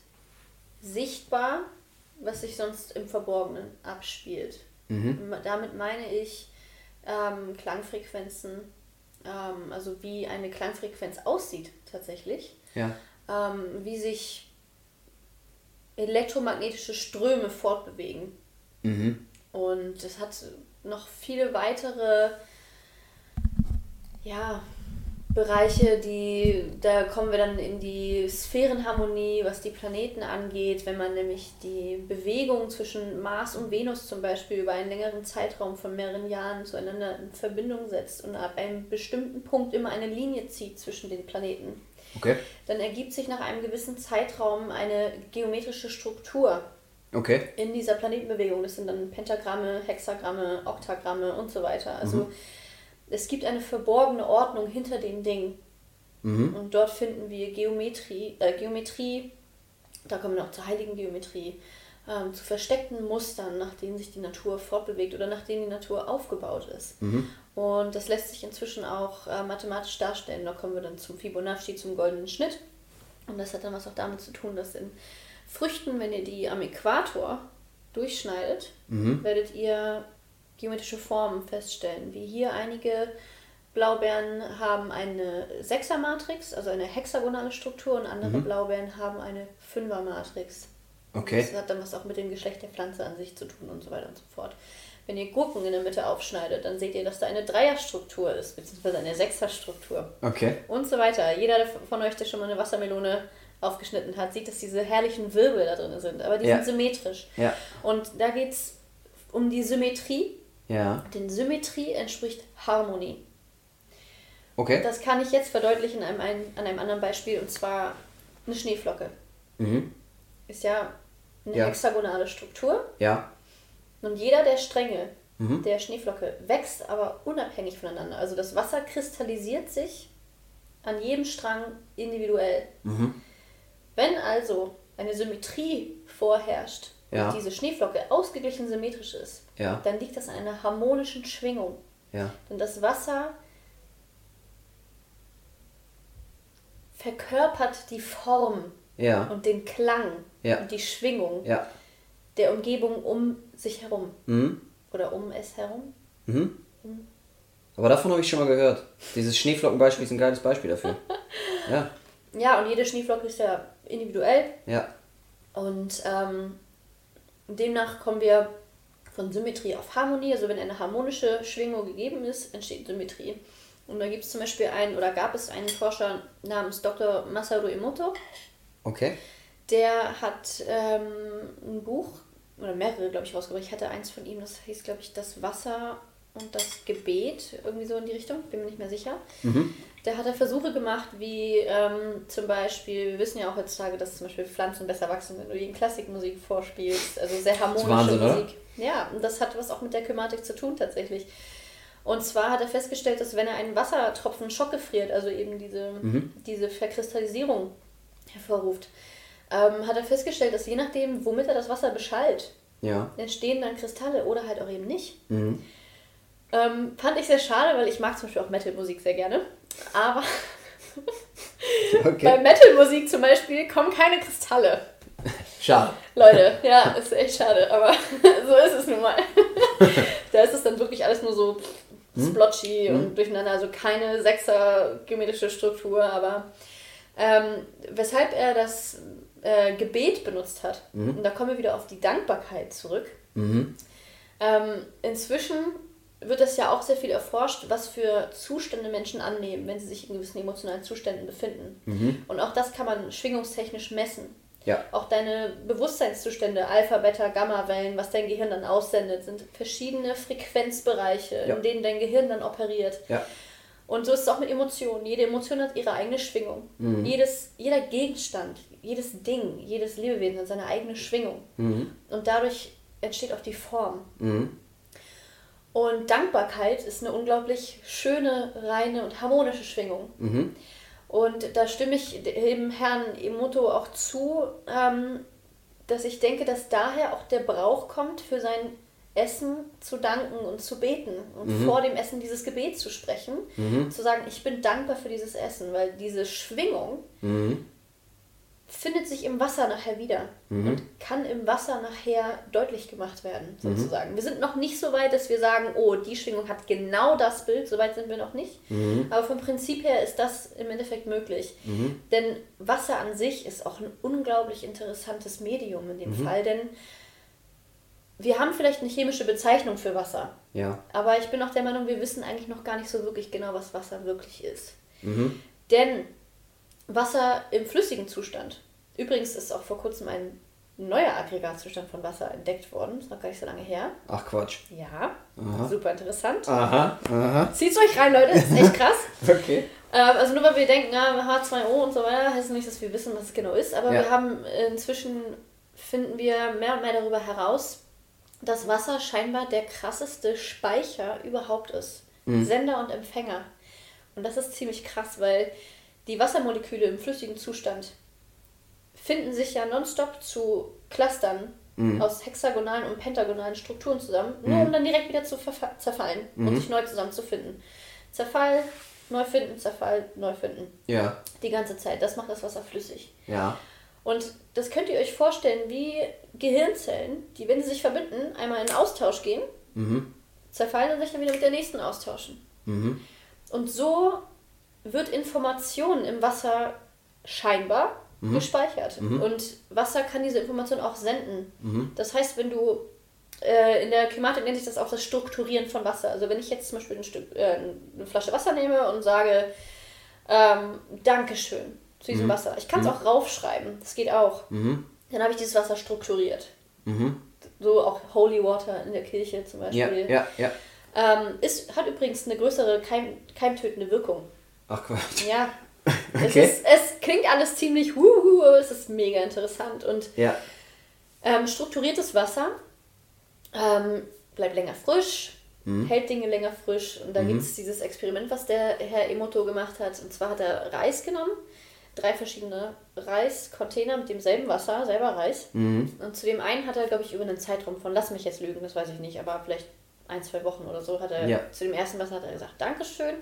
sichtbar, was sich sonst im Verborgenen abspielt. Mhm. Damit meine ich ähm, Klangfrequenzen, ähm, also wie eine Klangfrequenz aussieht tatsächlich, Ja. ähm, wie sich elektromagnetische Ströme fortbewegen. Mhm. Und es hat noch viele weitere ja, Bereiche, die, da kommen wir dann in die Sphärenharmonie, was die Planeten angeht, wenn man nämlich die Bewegung zwischen Mars und Venus zum Beispiel über einen längeren Zeitraum von mehreren Jahren zueinander in Verbindung setzt und ab einem bestimmten Punkt immer eine Linie zieht zwischen den Planeten. Okay. Dann ergibt sich nach einem gewissen Zeitraum eine geometrische Struktur Okay. in dieser Planetenbewegung. Das sind dann Pentagramme, Hexagramme, Oktagramme und so weiter. Also es gibt eine verborgene Ordnung hinter den Dingen. Mhm. Und dort finden wir Geometrie, äh, Geometrie, da kommen wir noch zur heiligen Geometrie, ähm, zu versteckten Mustern, nach denen sich die Natur fortbewegt oder nach denen die Natur aufgebaut ist. Und das lässt sich inzwischen auch äh, mathematisch darstellen. Da kommen wir dann zum Fibonacci, zum goldenen Schnitt. Und das hat dann was auch damit zu tun, dass in Früchten, wenn ihr die am Äquator durchschneidet, werdet ihr geometrische Formen feststellen. Wie hier einige Blaubeeren haben eine Sechsermatrix, also eine hexagonale Struktur, und andere Blaubeeren haben eine Fünfermatrix. Okay. Das hat dann was auch mit dem Geschlecht der Pflanze an sich zu tun und so weiter und so fort. Wenn ihr Gurken in der Mitte aufschneidet, dann seht ihr, dass da eine Dreierstruktur ist, beziehungsweise eine Sechserstruktur Okay. und so weiter. Jeder der von euch, der schon mal eine Wassermelone aufgeschnitten hat, sieht, dass diese herrlichen Wirbel da drin sind, aber die Ja. sind symmetrisch. Ja. Und da geht es um die Symmetrie. Ja. Denn Symmetrie entspricht Harmonie. Okay. Das kann ich jetzt verdeutlichen an einem, an einem anderen Beispiel, und zwar eine Schneeflocke. Mhm. Ist ja eine Ja. hexagonale Struktur. Ja. Und jeder der Stränge Mhm. der Schneeflocke wächst aber unabhängig voneinander. Also das Wasser kristallisiert sich an jedem Strang individuell. Mhm. Wenn also eine Symmetrie vorherrscht Ja. und diese Schneeflocke ausgeglichen symmetrisch ist, Ja. dann liegt das an einer harmonischen Schwingung. Ja. Denn das Wasser verkörpert die Form Ja. und den Klang Ja. und die Schwingung Ja. der Umgebung um sich herum Mhm. oder um es herum. Mhm. Aber davon habe ich schon mal gehört. Dieses Schneeflockenbeispiel ist ein geiles Beispiel dafür. Ja. Ja, und jede Schneeflocke ist ja individuell Ja. und ähm, demnach kommen wir von Symmetrie auf Harmonie. Also wenn eine harmonische Schwingung gegeben ist, entsteht Symmetrie. Und da gibt es zum Beispiel einen, oder gab es einen Forscher namens Dr. Masaru Emoto, Okay. der hat ähm, ein Buch, oder mehrere, glaube ich, rausgebracht. Ich hatte eins von ihm, das hieß, glaube ich, Das Wasser und das Gebet, irgendwie so in die Richtung, bin mir nicht mehr sicher. Da hat er Versuche gemacht, wie ähm, zum Beispiel, wir wissen ja auch heutzutage, dass zum Beispiel Pflanzen besser wachsen, wenn du ihnen Klassikmusik vorspielst, also sehr harmonische Wahnsinn, oder? Musik. Ja, und das hat was auch mit der Kymatik zu tun tatsächlich. Und zwar hat er festgestellt, dass wenn er einen Wassertropfen schockgefriert, also eben diese, diese Verkristallisierung hervorruft, ähm, hat er festgestellt, dass je nachdem, womit er das Wasser beschallt, Ja. entstehen dann Kristalle oder halt auch eben nicht. Mhm. Ähm, fand ich sehr schade, weil ich mag zum Beispiel auch Metal-Musik sehr gerne. Aber bei Okay. Metal-Musik zum Beispiel kommen keine Kristalle. Schade. Leute, ja, ist echt schade, aber so ist es nun mal. da ist es dann wirklich alles nur so hm? splotchy hm? und durcheinander, also keine sechser geometrische Struktur, aber ähm, weshalb er das äh, Gebet benutzt hat, mhm. und da kommen wir wieder auf die Dankbarkeit zurück. Mhm. Ähm, inzwischen wird das ja auch sehr viel erforscht, was für Zustände Menschen annehmen, wenn sie sich in gewissen emotionalen Zuständen befinden. Mhm. Und auch das kann man schwingungstechnisch messen. Ja. Auch deine Bewusstseinszustände, Alpha, Beta, Gamma-Wellen, was dein Gehirn dann aussendet, sind verschiedene Frequenzbereiche, ja. in denen dein Gehirn dann operiert. Ja. Und so ist es auch mit Emotionen. Jede Emotion hat ihre eigene Schwingung. Mhm. Jedes, jeder Gegenstand, jedes Ding, jedes Lebewesen hat seine eigene Schwingung. Mhm. Und dadurch entsteht auch die Form. Mhm. Und Dankbarkeit ist eine unglaublich schöne, reine und harmonische Schwingung. Mhm. Und da stimme ich dem Herrn Emoto auch zu, ähm, dass ich denke, dass daher auch der Brauch kommt, für sein Essen zu danken und zu beten und mhm. vor dem Essen dieses Gebet zu sprechen, mhm. zu sagen, ich bin dankbar für dieses Essen, weil diese Schwingung mhm findet sich im Wasser nachher wieder mhm. und kann im Wasser nachher deutlich gemacht werden, mhm. sozusagen. Mhm. Wir sind noch nicht so weit, dass wir sagen, oh, die Schwingung hat genau das Bild, so weit sind wir noch nicht. Mhm. Aber vom Prinzip her ist das im Endeffekt möglich. Mhm. Denn Wasser an sich ist auch ein unglaublich interessantes Medium in dem mhm. Fall, denn wir haben vielleicht eine chemische Bezeichnung für Wasser. Ja. Aber ich bin auch der Meinung, wir wissen eigentlich noch gar nicht so wirklich genau, was Wasser wirklich ist. Denn Wasser im flüssigen Zustand. Übrigens ist auch vor kurzem ein neuer Aggregatzustand von Wasser entdeckt worden. Ist noch gar nicht so lange her. Ach Quatsch. Ja, aha. super interessant. Aha, aha. Zieht's euch rein, Leute, das ist echt krass. okay. Ähm, also nur weil wir denken, ja, H2O und so weiter, heißt nicht, dass wir wissen, was es genau ist. Aber ja. wir haben inzwischen, finden wir mehr und mehr darüber heraus, dass Wasser scheinbar der krasseste Speicher überhaupt ist. Mhm. Sender und Empfänger. Und das ist ziemlich krass, weil die Wassermoleküle im flüssigen Zustand finden sich ja nonstop zu Clustern mhm. aus hexagonalen und pentagonalen Strukturen zusammen, nur mhm. um dann direkt wieder zu zerfallen mhm. und sich neu zusammenzufinden. Zerfall, neu finden, Zerfall, neu finden. Ja. Die ganze Zeit. Das macht das Wasser flüssig. Ja. Und das könnt ihr euch vorstellen wie Gehirnzellen, die, wenn sie sich verbinden, einmal in Austausch gehen, mhm. zerfallen und sich dann wieder mit der nächsten austauschen. Mhm. Und so wird Information im Wasser scheinbar mhm. gespeichert. Mhm. Und Wasser kann diese Information auch senden. Mhm. Das heißt, wenn du äh, in der Klimatik nennt sich das auch das Strukturieren von Wasser. Also wenn ich jetzt zum Beispiel ein Stück, äh, eine Flasche Wasser nehme und sage, ähm, Dankeschön zu diesem mhm. Wasser. Ich kann es mhm. auch raufschreiben, das geht auch. Mhm. Dann habe ich dieses Wasser strukturiert. So auch Holy Water in der Kirche zum Beispiel. Ja, ja, ja. Ähm, ist, hat übrigens eine größere Keim, keimtötende Wirkung. Ach Quatsch. Ja. Okay. Es, ist, es klingt alles ziemlich aber es ist mega interessant. Und ja. ähm, strukturiertes Wasser ähm, bleibt länger frisch, mhm. hält Dinge länger frisch. Und da mhm. gibt es dieses Experiment, was der Herr Emoto gemacht hat. Und zwar hat er Reis genommen, drei verschiedene Reiscontainer mit demselben Wasser, selber Reis. Mhm. Und zu dem einen hat er, glaube ich, über einen Zeitraum von, lass mich jetzt lügen, das weiß ich nicht, aber vielleicht ein, zwei Wochen oder so, hat er ja. zu dem ersten Wasser hat er gesagt, Dankeschön.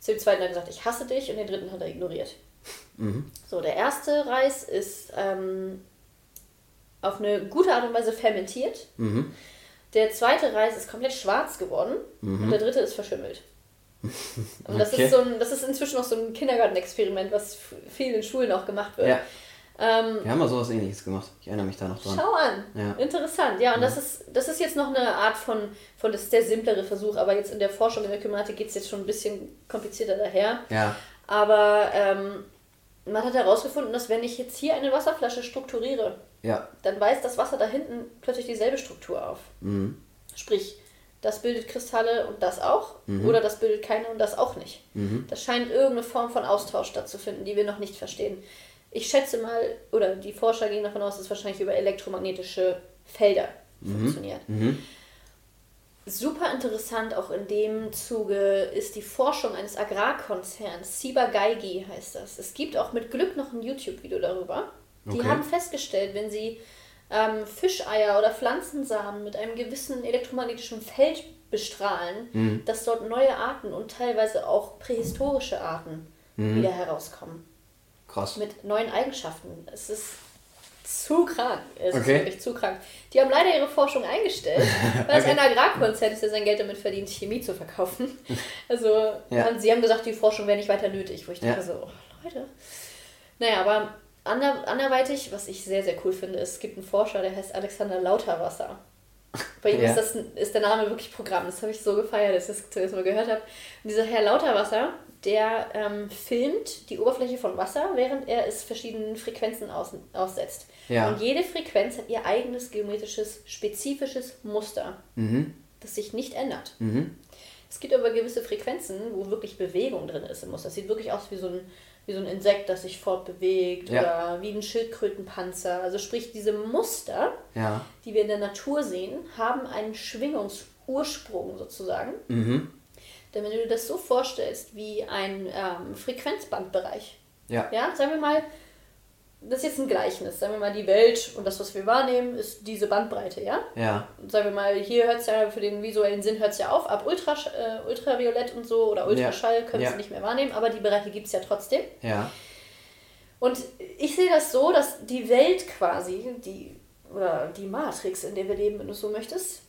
Zu dem zweiten hat er gesagt, ich hasse dich und den dritten hat er ignoriert. Mhm. So, der erste Reis ist ähm, auf eine gute Art und Weise fermentiert. Mhm. Der zweite Reis ist komplett schwarz geworden mhm. und der dritte ist verschimmelt. Und das, okay. ist so ein, das ist inzwischen noch so ein Kindergartenexperiment, was viel in Schulen auch gemacht wird. Ja. Ähm, Wir haben mal sowas ähnliches gemacht. Ich erinnere mich da noch dran. Schau an. Ja. Interessant. Ja, und ja. Das, ist, das ist jetzt noch eine Art von, von das ist der simplere Versuch, aber jetzt in der Forschung, in der Kymatik geht es jetzt schon ein bisschen komplizierter daher. Ja. Aber ähm, man hat herausgefunden, dass wenn ich jetzt hier eine Wasserflasche strukturiere, ja. dann weist das Wasser da hinten plötzlich dieselbe Struktur auf. Mhm. Sprich, das bildet Kristalle und das auch, mhm. oder das bildet keine und das auch nicht. Mhm. Das scheint irgendeine Form von Austausch stattzufinden, die wir noch nicht verstehen ich schätze mal, oder die Forscher gehen davon aus, dass es wahrscheinlich über elektromagnetische Felder mhm. funktioniert. Mhm. Super interessant auch in dem Zuge ist die Forschung eines Agrarkonzerns. Siba Geigi heißt das. Es gibt auch mit Glück noch ein YouTube-Video darüber. Die okay. haben festgestellt, wenn sie ähm, Fischeier oder Pflanzensamen mit einem gewissen elektromagnetischen Feld bestrahlen, mhm. dass dort neue Arten und teilweise auch prähistorische Arten mhm. wieder herauskommen. Krass. Mit neuen Eigenschaften. Es ist zu krank. Es Okay. ist wirklich zu krank. Die haben leider ihre Forschung eingestellt, weil es ein Agrarkonzern ist, der sein Geld damit verdient, Chemie zu verkaufen. Also Ja. haben, sie haben gesagt, die Forschung wäre nicht weiter nötig. Wo ich Ja. dachte so, oh, Leute. Naja, aber ander, anderweitig, was ich sehr, sehr cool finde, ist, es gibt einen Forscher, der heißt Alexander Lauterwasser. Bei ihm Ja. ist, das, ist der Name wirklich Programm. Das habe ich so gefeiert, als ich das zuerst mal gehört habe. Und dieser Herr Lauterwasser, der ähm, filmt die Oberfläche von Wasser, während er es verschiedenen Frequenzen aus, aussetzt. Ja. Und jede Frequenz hat ihr eigenes geometrisches, spezifisches Muster, Mhm. das sich nicht ändert. Mhm. Es gibt aber gewisse Frequenzen, wo wirklich Bewegung drin ist im Muster. Das sieht wirklich aus wie so ein, wie so ein Insekt, das sich fortbewegt Ja. oder wie ein Schildkrötenpanzer. Also sprich, diese Muster, Ja. die wir in der Natur sehen, haben einen Schwingungsursprung sozusagen. Mhm. Denn wenn du dir das so vorstellst wie ein ähm, Frequenzbandbereich, Ja. ja, sagen wir mal, das ist jetzt ein Gleichnis, sagen wir mal, die Welt und das, was wir wahrnehmen, ist diese Bandbreite, ja? Ja. Sagen wir mal, hier hört es ja für den visuellen Sinn hört's ja auf, ab Ultra, äh, Ultraviolett und so oder Ultraschall können Ja. sie nicht mehr wahrnehmen, aber die Bereiche gibt es ja trotzdem. Ja. Und ich sehe das so, dass die Welt quasi, die, oder die Matrix, in der wir leben, wenn du so möchtest,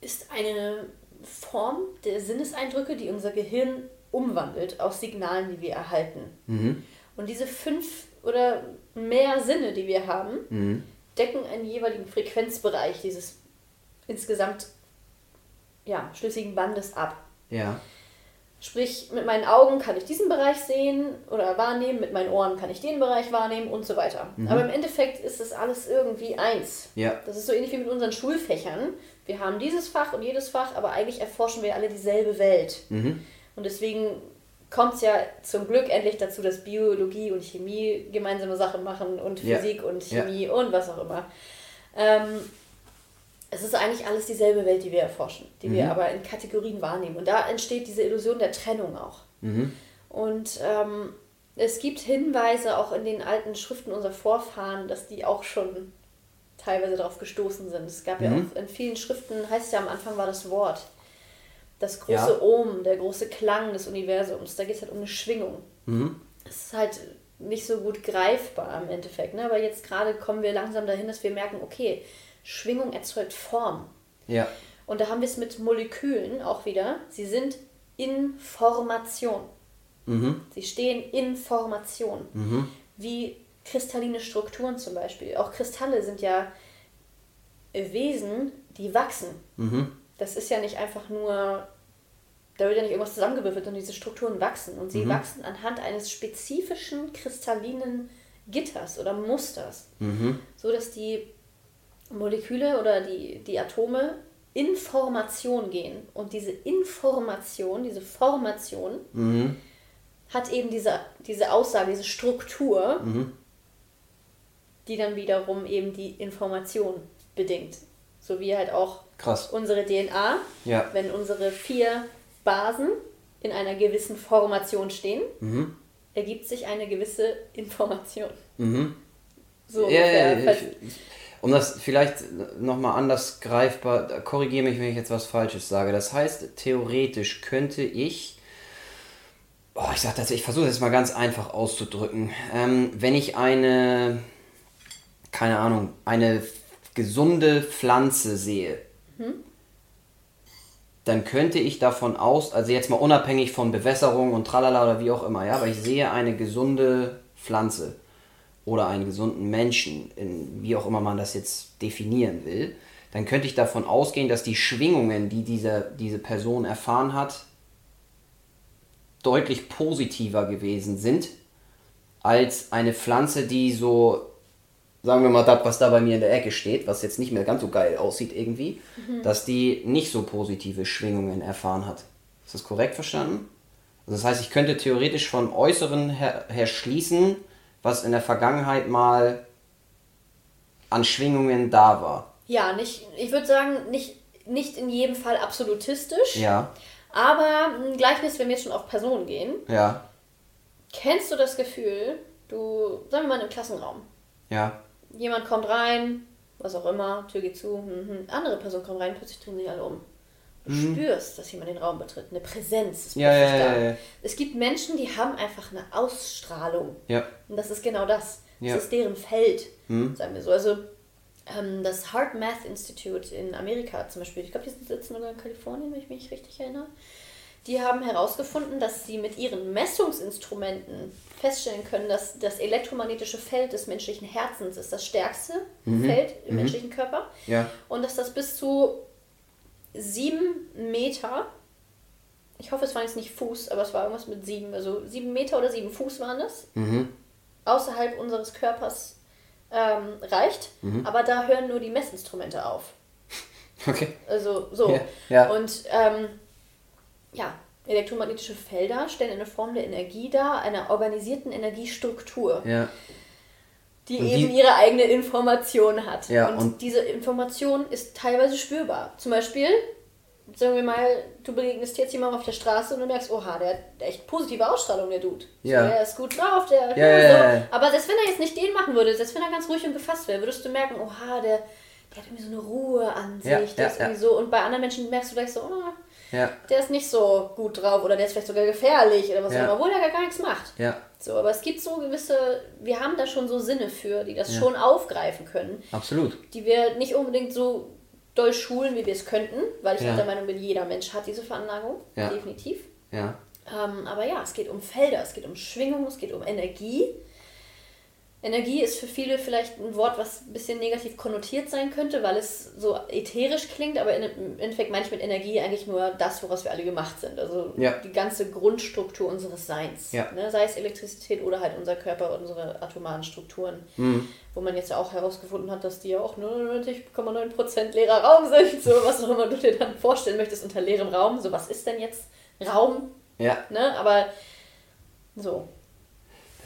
ist eine Form der Sinneseindrücke, die unser Gehirn umwandelt aus Signalen, die wir erhalten. Mhm. Und diese fünf oder mehr Sinne, die wir haben, Mhm. decken einen jeweiligen Frequenzbereich dieses insgesamt ja, schlüssigen Bandes ab. Ja. Sprich, mit meinen Augen kann ich diesen Bereich sehen oder wahrnehmen, mit meinen Ohren kann ich den Bereich wahrnehmen und so weiter. Aber im Endeffekt ist das alles irgendwie eins. Ja. Das ist so ähnlich wie mit unseren Schulfächern. Wir haben dieses Fach und jedes Fach, aber eigentlich erforschen wir alle dieselbe Welt. Mhm. Und deswegen kommt es ja zum Glück endlich dazu, dass Biologie und Chemie gemeinsame Sachen machen und Ja. Physik und Ja. Chemie und was auch immer. Ähm, es ist eigentlich alles dieselbe Welt, die wir erforschen, die wir aber in Kategorien wahrnehmen. Und da entsteht diese Illusion der Trennung auch. Mhm. Und ähm, es gibt Hinweise auch in den alten Schriften unserer Vorfahren, dass die auch schon teilweise darauf gestoßen sind. Es gab ja Mhm. auch in vielen Schriften, heißt es ja am Anfang war das Wort. Das große Ja. Ohm, der große Klang des Universums. Da geht es halt um eine Schwingung. Mhm. Es ist halt nicht so gut greifbar im Endeffekt. Ne? Aber jetzt gerade kommen wir langsam dahin, dass wir merken, okay, Schwingung erzeugt Form. Ja. Und da haben wir es mit Molekülen auch wieder. Sie sind in Formation. Mhm. Sie stehen in Formation. Mhm. Wie kristalline Strukturen zum Beispiel. Auch Kristalle sind ja Wesen, die wachsen. Mhm. Das ist ja nicht einfach nur, da wird ja nicht irgendwas zusammengewürfelt, sondern diese Strukturen wachsen. Und sie wachsen anhand eines spezifischen kristallinen Gitters oder Musters. Mhm. So dass die Moleküle oder die, die Atome in Formation gehen. Und diese Information, diese Formation, Mhm. hat eben diese, diese Aussage, diese Struktur, Mhm. die dann wiederum eben die Information bedingt. So wie halt auch Krass. unsere DNA, Ja. wenn unsere vier Basen in einer gewissen Formation stehen, Mhm. ergibt sich eine gewisse Information. Mhm. So Ja, ungefähr. ja, um das vielleicht nochmal anders greifbar, korrigiere mich, wenn ich jetzt was Falsches sage. Das heißt, theoretisch könnte ich, oh, ich sag das, ich versuche das mal ganz einfach auszudrücken. Ähm, wenn ich eine, keine Ahnung, eine gesunde Pflanze sehe, dann könnte ich davon aus, also jetzt mal unabhängig von Bewässerung und tralala oder wie auch immer, ja, aber ich sehe eine gesunde Pflanze oder einen gesunden Menschen, in, wie auch immer man das jetzt definieren will, dann könnte ich davon ausgehen, dass die Schwingungen, die diese, diese Person erfahren hat, deutlich positiver gewesen sind als eine Pflanze, die so, sagen wir mal, das, was da bei mir in der Ecke steht, was jetzt nicht mehr ganz so geil aussieht irgendwie, dass die nicht so positive Schwingungen erfahren hat. Ist das korrekt verstanden? Also das heißt, ich könnte theoretisch von Äußeren her, her schließen, was in der Vergangenheit mal an Schwingungen da war. Ja, nicht, ich würde sagen, nicht, nicht in jedem Fall absolutistisch, Ja, aber ein Gleichnis, wenn wir jetzt schon auf Personen gehen. ja, Kennst du das Gefühl, du, sagen wir mal, im Klassenraum, ja, jemand kommt rein, was auch immer, Tür geht zu, mhm, andere Person kommt rein, plötzlich tun sich alle um. Du spürst, dass jemand den Raum betritt, eine Präsenz ist Mhm. Ja, ja, ja, ja. Es gibt Menschen, die haben einfach eine Ausstrahlung. ja, Und das ist genau das. Ja. Das ist deren Feld, mhm. sagen wir so. Also ähm, das Heart Math Institute in Amerika zum Beispiel, ich glaube, die sitzen sogar in Kalifornien, wenn ich mich richtig erinnere, die haben herausgefunden, dass sie mit ihren Messungsinstrumenten feststellen können, dass das elektromagnetische Feld des menschlichen Herzens ist das stärkste mhm. Feld im mhm. menschlichen Körper. Ja. Und dass das bis zu sieben Meter, ich hoffe, es war jetzt nicht Fuß, aber es war irgendwas mit sieben, also sieben Meter oder sieben Fuß waren das, mhm. außerhalb unseres Körpers ähm, reicht. Mhm. Aber da hören nur die Messinstrumente auf. Okay. Also so. Ja. ja. Und ähm, ja, elektromagnetische Felder stellen eine Form der Energie dar, einer organisierten Energiestruktur. Ja. Die und eben die, ihre eigene Information hat. Ja, und, und diese Information ist teilweise spürbar. Zum Beispiel, sagen wir mal, du begegnest jetzt jemandem auf der Straße und du merkst, oha, der hat echt positive Ausstrahlung, der Dude. Ja. So, der ist gut drauf, der. Ja, ja, so. Aber selbst wenn er jetzt nicht den machen würde, selbst wenn er ganz ruhig und gefasst wäre, würdest du merken, oha, der, der hat irgendwie so eine Ruhe an sich. der ist irgendwie so. Und bei anderen Menschen merkst du gleich so, oh, ja. Der ist nicht so gut drauf oder der ist vielleicht sogar gefährlich oder was auch immer, obwohl er gar nichts macht. Ja. So, aber es gibt so gewisse, wir haben da schon so Sinne für, die das ja. schon aufgreifen können. Absolut. Die wir nicht unbedingt so doll schulen, wie wir es könnten, weil ich ja. der Meinung bin, jeder Mensch hat diese Veranlagung, ja. definitiv. Ja. Ähm, aber ja, es geht um Felder, es geht um Schwingung, es geht um Energie. Energie ist für viele vielleicht ein Wort, was ein bisschen negativ konnotiert sein könnte, weil es so ätherisch klingt, aber im Endeffekt meine ich mit Energie eigentlich nur das, woraus wir alle gemacht sind. Also ja. die ganze Grundstruktur unseres Seins. Ja. Ne? Sei es Elektrizität oder halt unser Körper, unsere atomaren Strukturen. Mhm. Wo man jetzt ja auch herausgefunden hat, dass die ja auch 99,9% leerer Raum sind. So was auch immer du dir dann vorstellen möchtest unter leerem Raum. So was ist denn jetzt Raum? Ja. Ne? Aber so.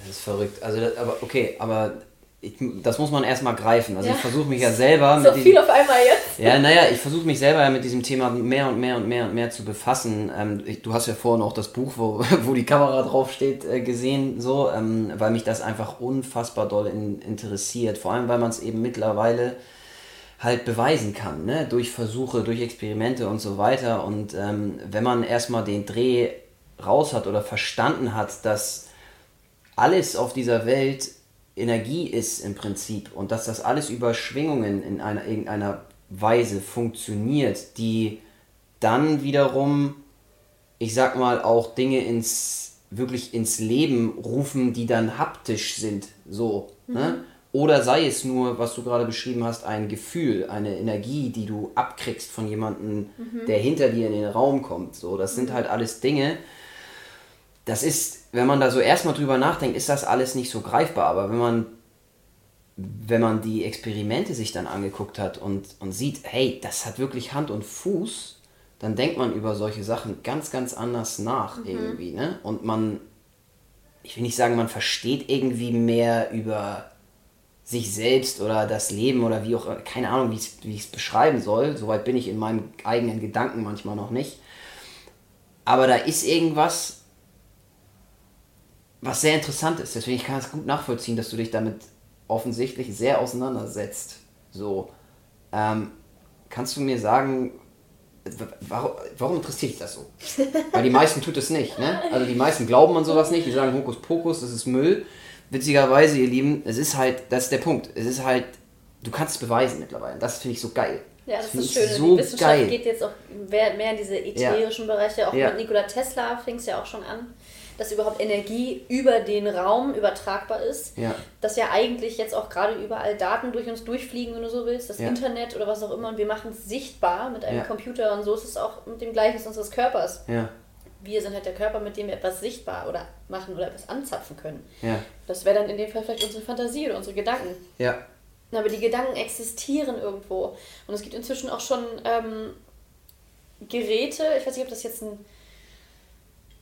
Das ist verrückt. Also, das, aber okay, aber ich, das muss man erstmal greifen. Also ja. ich versuche mich ja selber. So viel diesem, auf einmal jetzt. Ja, naja, ich versuche mich selber ja mit diesem Thema mehr und mehr und mehr und mehr zu befassen. Ähm, ich, du hast ja vorhin auch das Buch, wo, wo die Kamera draufsteht, äh, gesehen, so, ähm, weil mich das einfach unfassbar doll in, interessiert. Vor allem, weil man es eben mittlerweile halt beweisen kann, ne? durch Versuche, durch Experimente und so weiter. Und ähm, wenn man erstmal den Dreh raus hat oder verstanden hat, dass alles auf dieser Welt Energie ist im Prinzip und dass das alles über Schwingungen in einer irgendeiner Weise funktioniert, die dann wiederum, ich sag mal, auch Dinge ins wirklich ins Leben rufen, die dann haptisch sind, so. Ne? Mhm. Ne? Oder sei es nur, was du gerade beschrieben hast, ein Gefühl, eine Energie, die du abkriegst von jemandem, mhm. der hinter dir in den Raum kommt. So, das sind mhm. halt alles Dinge, das ist, wenn man da so erstmal drüber nachdenkt, ist das alles nicht so greifbar. Aber wenn man, wenn man die Experimente sich dann angeguckt hat und, und sieht, hey, das hat wirklich Hand und Fuß, dann denkt man über solche Sachen ganz, ganz anders nach mhm. irgendwie. Ne? Und man, ich will nicht sagen, man versteht irgendwie mehr über sich selbst oder das Leben oder wie auch, keine Ahnung, wie ich es beschreiben soll. Soweit bin ich in meinen eigenen Gedanken manchmal noch nicht. Aber da ist irgendwas, was sehr interessant ist. Deswegen kann ich es gut nachvollziehen, dass du dich damit offensichtlich sehr auseinandersetzt. So, ähm, kannst du mir sagen, warum, warum interessiert dich das so? Weil die meisten tut es nicht, ne? Also die meisten glauben an sowas nicht, die sagen Hokuspokus, das ist Müll. Witzigerweise, ihr Lieben, es ist halt, das ist der Punkt. Es ist halt, du kannst es beweisen mittlerweile. Das finde ich so geil. Ja, das, das ist schön. So die Wissenschaft geil. geht jetzt auch mehr in diese ätherischen ja. Bereiche. Auch ja. mit Nikola Tesla fing es ja auch schon an dass überhaupt Energie über den Raum übertragbar ist. Ja. Dass ja eigentlich jetzt auch gerade überall Daten durch uns durchfliegen, wenn du so willst, das ja. Internet oder was auch immer, und wir machen es sichtbar mit einem ja. Computer und so ist es auch mit dem Gleichnis unseres Körpers. Ja. Wir sind halt der Körper, mit dem wir etwas sichtbar oder machen oder etwas anzapfen können. Ja. Das wäre dann in dem Fall vielleicht unsere Fantasie oder unsere Gedanken. Ja. Aber die Gedanken existieren irgendwo. Und es gibt inzwischen auch schon ähm, Geräte, ich weiß nicht, ob das jetzt ein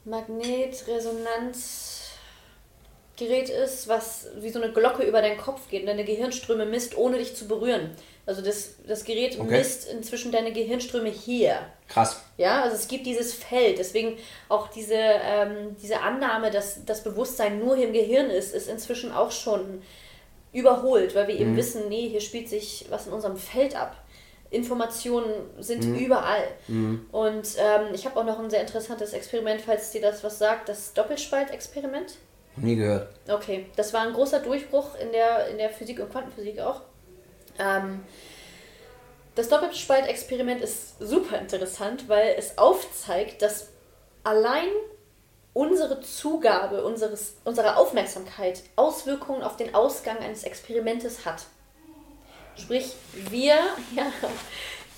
Magnetresonanzgerät ist, was wie so eine Glocke über deinen Kopf geht und deine Gehirnströme misst, ohne dich zu berühren. Also das, das Gerät okay. misst inzwischen deine Gehirnströme hier. Krass. Ja, also es gibt dieses Feld. Deswegen auch diese, ähm, diese Annahme, dass das Bewusstsein nur hier im Gehirn ist, ist inzwischen auch schon überholt, weil wir mhm. eben wissen, nee, hier spielt sich was in unserem Feld ab. Informationen sind mhm. überall. Mhm. Und ähm, ich habe auch noch ein sehr interessantes Experiment, falls dir das was sagt, das Doppelspaltexperiment. Nie gehört. Okay, das war ein großer Durchbruch in der, in der Physik und Quantenphysik auch. Ähm, das Doppelspaltexperiment ist super interessant, weil es aufzeigt, dass allein unsere Zugabe, unseres, unsere Aufmerksamkeit Auswirkungen auf den Ausgang eines Experimentes hat. Sprich, wir, ja,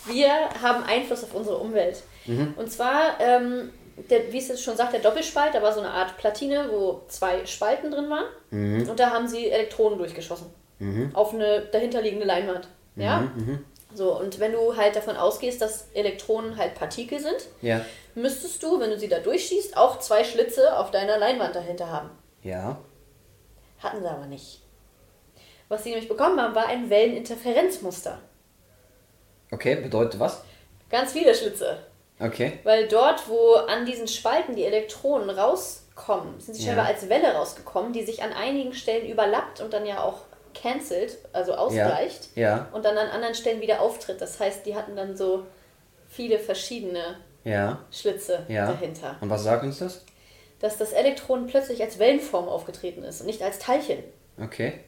wir haben Einfluss auf unsere Umwelt. Mhm. Und zwar, ähm, der, wie es jetzt schon sagt, der Doppelspalt, da war so eine Art Platine, wo zwei Spalten drin waren. Mhm. Und da haben sie Elektronen durchgeschossen. Mhm. Auf eine dahinterliegende Leinwand. Ja? Mhm, mhm. So, und wenn du halt davon ausgehst, dass Elektronen halt Partikel sind, ja. müsstest du, wenn du sie da durchschießt, auch zwei Schlitze auf deiner Leinwand dahinter haben. Ja. Hatten sie aber nicht. Was sie nämlich bekommen haben, war ein Welleninterferenzmuster. Okay, bedeutet was? Ganz viele Schlitze. Okay. Weil dort, wo an diesen Spalten die Elektronen rauskommen, sind sie scheinbar ja. als Welle rausgekommen, die sich an einigen Stellen überlappt und dann ja auch cancelt, also ausgleicht. Ja. ja. Und dann an anderen Stellen wieder auftritt. Das heißt, die hatten dann so viele verschiedene ja. Schlitze ja. dahinter. Und was sagt uns das? Dass das Elektron plötzlich als Wellenform aufgetreten ist und nicht als Teilchen. Okay.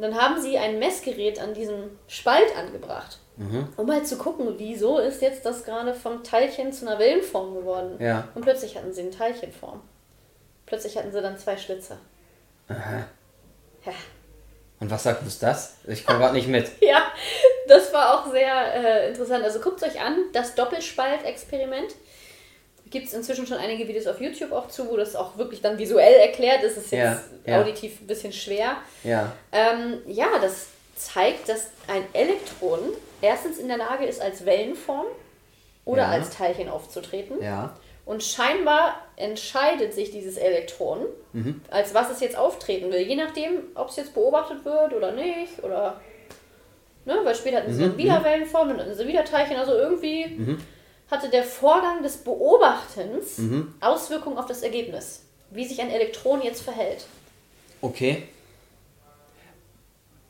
Und dann haben sie ein Messgerät an diesem Spalt angebracht, mhm. um mal zu gucken, wieso ist jetzt das gerade vom Teilchen zu einer Wellenform geworden. Ja. Und plötzlich hatten sie eine Teilchenform. Plötzlich hatten sie dann zwei Schlitze. Aha. Ja. Und was sagt uns das? Ich komme gerade nicht mit. ja, das war auch sehr äh, interessant. Also guckt euch an, das Doppelspalt-Experiment gibt es inzwischen schon einige Videos auf YouTube auch zu, wo das auch wirklich dann visuell erklärt ist. Es ist jetzt ja, auditiv ein bisschen schwer. Ja. Ähm, ja, das zeigt, dass ein Elektron erstens in der Lage ist, als Wellenform oder ja. als Teilchen aufzutreten. Ja. Und scheinbar entscheidet sich dieses Elektron, mhm. als was es jetzt auftreten will. Je nachdem, ob es jetzt beobachtet wird oder nicht. Oder. Ne? Weil später hatten sie mhm. dann wieder mhm. Wellenform und dann sie wieder Teilchen. Also irgendwie. Mhm hatte der Vorgang des Beobachtens mhm. Auswirkungen auf das Ergebnis, wie sich ein Elektron jetzt verhält. Okay.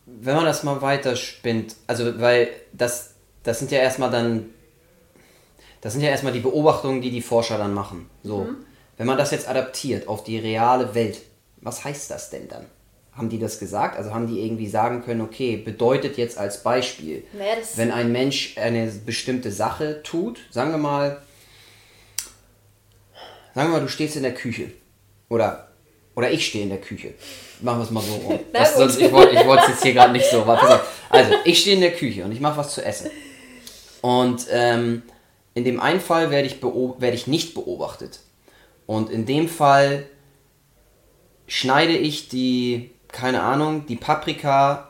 Wenn man das mal weiterspinnt, also weil das, das sind ja erstmal dann, das sind ja erstmal die Beobachtungen, die die Forscher dann machen. So, mhm. wenn man das jetzt adaptiert auf die reale Welt, was heißt das denn dann? Haben die das gesagt? Also haben die irgendwie sagen können, okay, bedeutet jetzt als Beispiel, naja, wenn ein Mensch eine bestimmte Sache tut, sagen wir mal, sagen wir mal, du stehst in der Küche oder oder ich stehe in der Küche. Machen wir es mal so rum. Das, sonst, ich wollte es jetzt hier gerade nicht so. Warte, also, ich stehe in der Küche und ich mache was zu essen. Und ähm, in dem einen Fall werde ich, werde ich nicht beobachtet. Und in dem Fall schneide ich die keine Ahnung, die Paprika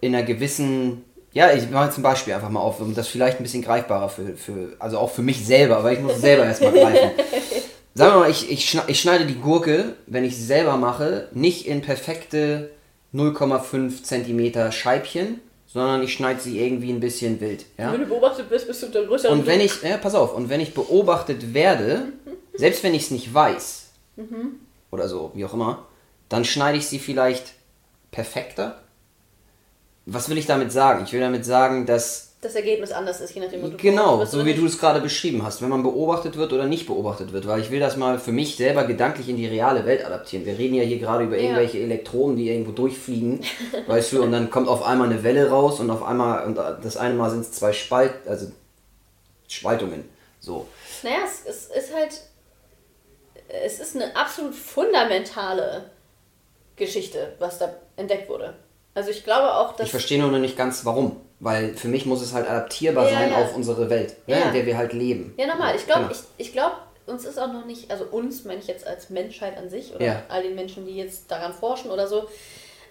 in einer gewissen, ja, ich mache zum Beispiel einfach mal auf, um das vielleicht ein bisschen greifbarer für, für also auch für mich selber, weil ich muss es selber erstmal greifen. Sagen wir mal, ich, ich, schneide die Gurke, wenn ich sie selber mache, nicht in perfekte 0,5 cm Scheibchen, sondern ich schneide sie irgendwie ein bisschen wild. Ja? Wenn du beobachtet bist, bist du der größere. Und wenn ich, ja, pass auf, und wenn ich beobachtet werde, selbst wenn ich es nicht weiß, mhm. oder so, wie auch immer, dann schneide ich sie vielleicht perfekter. Was will ich damit sagen? Ich will damit sagen, dass das Ergebnis anders ist, je nachdem, wo du Genau, so wie du es gerade beschrieben hast, wenn man beobachtet wird oder nicht beobachtet wird, weil ich will das mal für mich selber gedanklich in die reale Welt adaptieren. Wir reden ja hier gerade über irgendwelche ja. Elektronen, die irgendwo durchfliegen, weißt du, und dann kommt auf einmal eine Welle raus und auf einmal, und das eine Mal sind es zwei Spalt, also Spaltungen, so. Naja, es, es ist halt, es ist eine absolut fundamentale Geschichte, was da entdeckt wurde. Also ich glaube auch, dass. Ich verstehe nur noch nicht ganz warum. Weil für mich muss es halt adaptierbar ja, sein ja. auf unsere Welt, ne, in der wir halt leben. Ja, normal. Ich glaube, genau. ich, ich glaube, uns ist auch noch nicht, also uns meine ich jetzt als Menschheit an sich oder all den Menschen, die jetzt daran forschen oder so.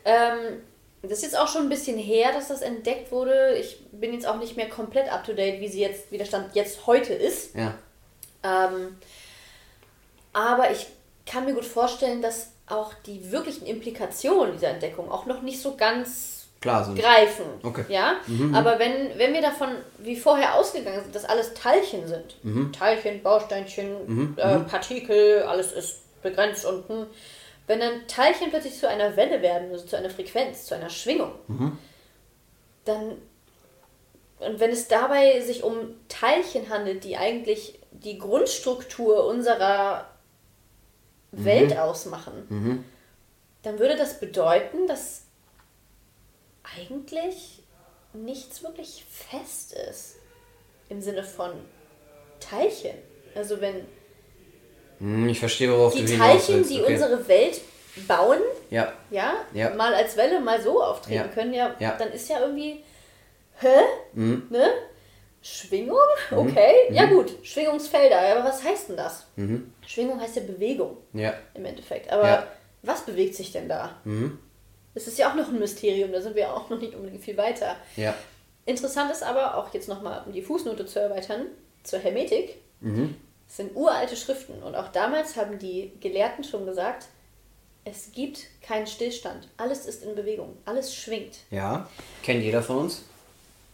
Ähm, das ist jetzt auch schon ein bisschen her, dass das entdeckt wurde. Ich bin jetzt auch nicht mehr komplett up to date, wie sie jetzt, wie der Stand jetzt heute ist. Ja. Ähm, aber ich kann mir gut vorstellen, dass auch die wirklichen Implikationen dieser Entdeckung auch noch nicht so ganz Klar sind. greifen. Okay. Ja? Mhm. Aber wenn, wenn wir davon wie vorher ausgegangen sind, dass alles Teilchen sind, mhm. Teilchen, Bausteinchen, mhm. Äh, mhm. Partikel, alles ist begrenzt unten, wenn dann Teilchen plötzlich zu einer Welle werden, also zu einer Frequenz, zu einer Schwingung, mhm. dann und wenn es dabei sich um Teilchen handelt, die eigentlich die Grundstruktur unserer Welt ausmachen, dann würde das bedeuten, dass eigentlich nichts wirklich fest ist. Im Sinne von Teilchen. Also wenn Hm, ich verstehe, worauf die du Teilchen, die okay. unsere Welt bauen, Ja, ja, Ja. mal als Welle, mal so auftreten Ja. können, ja, Ja. dann ist ja irgendwie, hä? Mhm. Ne? Schwingung? Okay, ja gut, Schwingungsfelder, aber was heißt denn das? Mhm. Schwingung heißt ja Bewegung ja. im Endeffekt. Aber Ja. was bewegt sich denn da? Mhm. Das ist ja auch noch ein Mysterium, da sind wir auch noch nicht unbedingt viel weiter. Ja. Interessant ist aber, auch jetzt nochmal, um die Fußnote zu erweitern, zur Hermetik. Mhm. Es sind uralte Schriften und auch damals haben die Gelehrten schon gesagt, es gibt keinen Stillstand. Alles ist in Bewegung, alles schwingt. Ja. Kennt jeder von uns.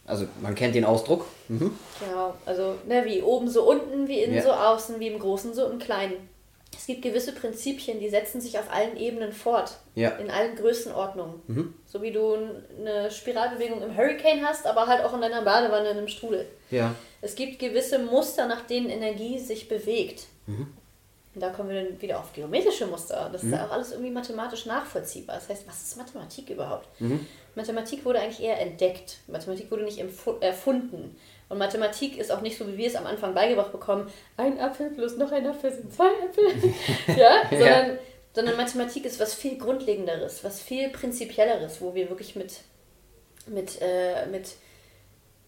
Also man kennt den Ausdruck. Mhm. Genau, also ne, wie oben so unten, wie innen Ja. so außen, wie im Großen so im Kleinen. Es gibt gewisse Prinzipien, die setzen sich auf allen Ebenen fort. Ja. In allen Größenordnungen. So wie du eine Spiralbewegung im Hurricane hast, aber halt auch in deiner Badewanne in einem Strudel. Ja. Es gibt gewisse Muster, nach denen Energie sich bewegt. Und da kommen wir dann wieder auf geometrische Muster. Das ist ja auch alles irgendwie mathematisch nachvollziehbar. Das heißt, was ist Mathematik überhaupt? Mathematik wurde eigentlich eher entdeckt. Mathematik wurde nicht erfunden. Und Mathematik ist auch nicht so, wie wir es am Anfang beigebracht bekommen, ein Apfel plus noch ein Apfel sind zwei Äpfel. ja, sondern, sondern Mathematik ist was viel Grundlegenderes, was viel Prinzipielleres, wo wir wirklich mit, mit, äh, mit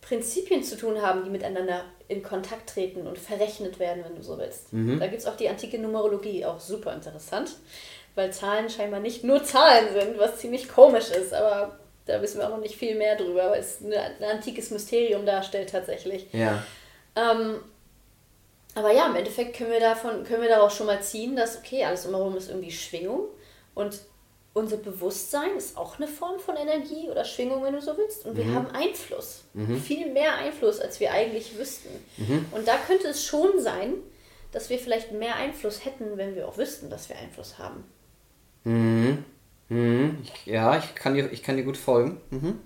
Prinzipien zu tun haben, die miteinander in Kontakt treten und verrechnet werden, wenn du so willst. Da gibt es auch die antike Numerologie, auch super interessant, weil Zahlen scheinbar nicht nur Zahlen sind, was ziemlich komisch ist, aber da wissen wir auch noch nicht viel mehr drüber, weil es eine, ein antikes Mysterium darstellt tatsächlich. Ja. Ähm, aber ja, im Endeffekt können wir davon, können wir daraus schon mal ziehen, dass, okay, alles drumherum ist irgendwie Schwingung und unser Bewusstsein ist auch eine Form von Energie oder Schwingung, wenn du so willst. Und wir haben Einfluss. Viel mehr Einfluss, als wir eigentlich wüssten. Und da könnte es schon sein, dass wir vielleicht mehr Einfluss hätten, wenn wir auch wüssten, dass wir Einfluss haben. Mhm. Mhm. Ich, ja, ich kann, dir, ich kann dir gut folgen. Mhm.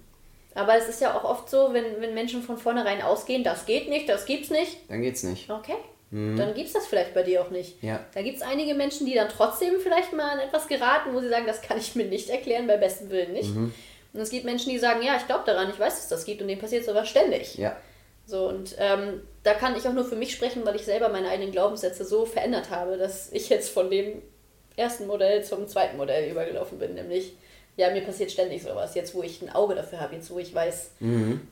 Aber es ist ja auch oft so, wenn, wenn Menschen von vornherein ausgehen, das geht nicht, das gibt's nicht, Dann geht's nicht. Okay. Dann gibt es das vielleicht bei dir auch nicht. Ja. Da gibt es einige Menschen, die dann trotzdem vielleicht mal an etwas geraten, wo sie sagen, das kann ich mir nicht erklären, bei bestem Willen nicht. Und es gibt Menschen, die sagen, ja, ich glaube daran, ich weiß, dass das gibt und denen passiert sowas ständig. Ja. So, und ähm, da kann ich auch nur für mich sprechen, weil ich selber meine eigenen Glaubenssätze so verändert habe, dass ich jetzt von dem ersten Modell zum zweiten Modell übergelaufen bin, nämlich, ja, mir passiert ständig sowas, jetzt wo ich ein Auge dafür habe, jetzt wo ich weiß,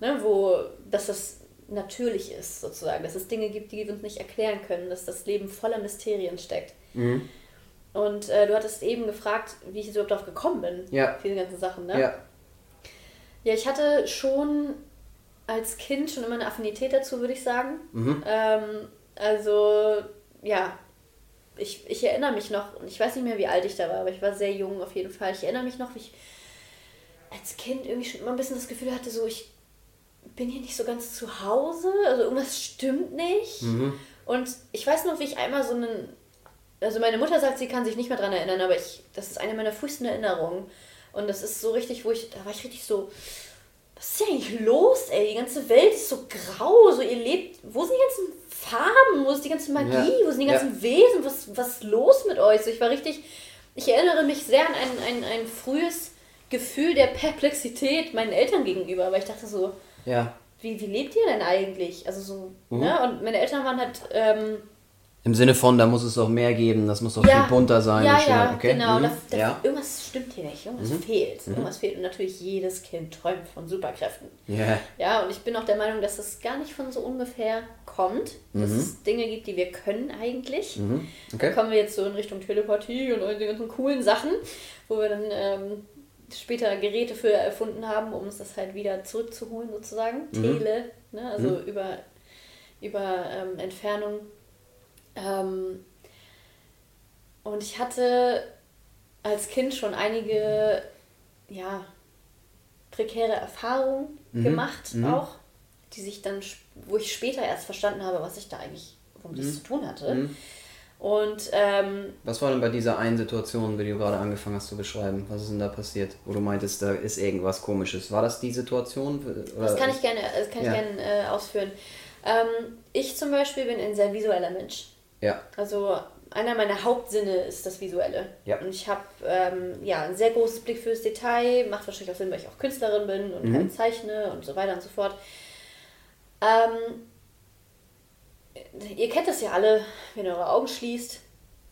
ne, wo, dass das natürlich ist, sozusagen, dass es Dinge gibt, die wir uns nicht erklären können, dass das Leben voller Mysterien steckt. Und äh, du hattest eben gefragt, wie ich überhaupt darauf gekommen bin, Ja. diese ganzen Sachen, ne? Ja. Ja, ich hatte schon als Kind schon immer eine Affinität dazu, würde ich sagen. Ähm, also, ja, ich, ich erinnere mich noch, und ich weiß nicht mehr, wie alt ich da war, aber ich war sehr jung auf jeden Fall. Ich erinnere mich noch, wie ich als Kind irgendwie schon immer ein bisschen das Gefühl hatte, so, ich bin hier nicht so ganz zu Hause, also irgendwas stimmt nicht. Und ich weiß noch, wie ich einmal so einen, also meine Mutter sagt, sie kann sich nicht mehr dran erinnern, aber ich, das ist eine meiner frühesten Erinnerungen. Und das ist so richtig, wo ich, da war ich richtig so, was ist hier eigentlich los, ey? Die ganze Welt ist so grau, so ihr lebt, wo sind die ganzen Farben, wo ist die ganze Magie, Ja. wo sind die Ja. ganzen Wesen, was, was ist los mit euch? So, ich war richtig, ich erinnere mich sehr an ein, ein, ein frühes Gefühl der Perplexität meinen Eltern gegenüber, weil ich dachte so, Ja. wie, wie lebt ihr denn eigentlich? Also so, ne? Und meine Eltern waren halt, ähm, Im Sinne von, da muss es doch mehr geben, das muss doch ja, viel bunter sein. Ja, ja, okay. genau. Mhm. Da, da, ja. Irgendwas stimmt hier nicht, irgendwas fehlt. Irgendwas fehlt. Und natürlich jedes Kind träumt von Superkräften. Ja. Ja, und ich bin auch der Meinung, dass es gar nicht von so ungefähr kommt, dass es Dinge gibt, die wir können eigentlich. Mhm. Da Okay. kommen wir jetzt so in Richtung Telepathie und all die ganzen coolen Sachen, wo wir dann ähm, später Geräte für erfunden haben, um uns das halt wieder zurückzuholen sozusagen. Tele, ne? also über, über ähm, Entfernung. Ähm, und ich hatte als Kind schon einige, ja, prekäre Erfahrungen gemacht auch, die sich dann, wo ich später erst verstanden habe, was ich da eigentlich, womit das zu tun hatte. Und ähm, Was war denn bei dieser einen Situation, die du gerade angefangen hast zu beschreiben? Was ist denn da passiert, wo du meintest, da ist irgendwas komisches? War das die Situation? Oder? das kann ich gerne, das kann Ja. ich gerne äh, ausführen. Ähm, ich zum Beispiel bin ein sehr visueller Mensch. Ja. Also einer meiner Hauptsinne ist das Visuelle. Ja. Und ich habe ähm, ja einen sehr großes Blick fürs Detail. Macht wahrscheinlich auch Sinn, weil ich auch Künstlerin bin und Mhm. halt zeichne und so weiter und so fort. Ähm, ihr kennt das ja alle, wenn ihr eure Augen schließt,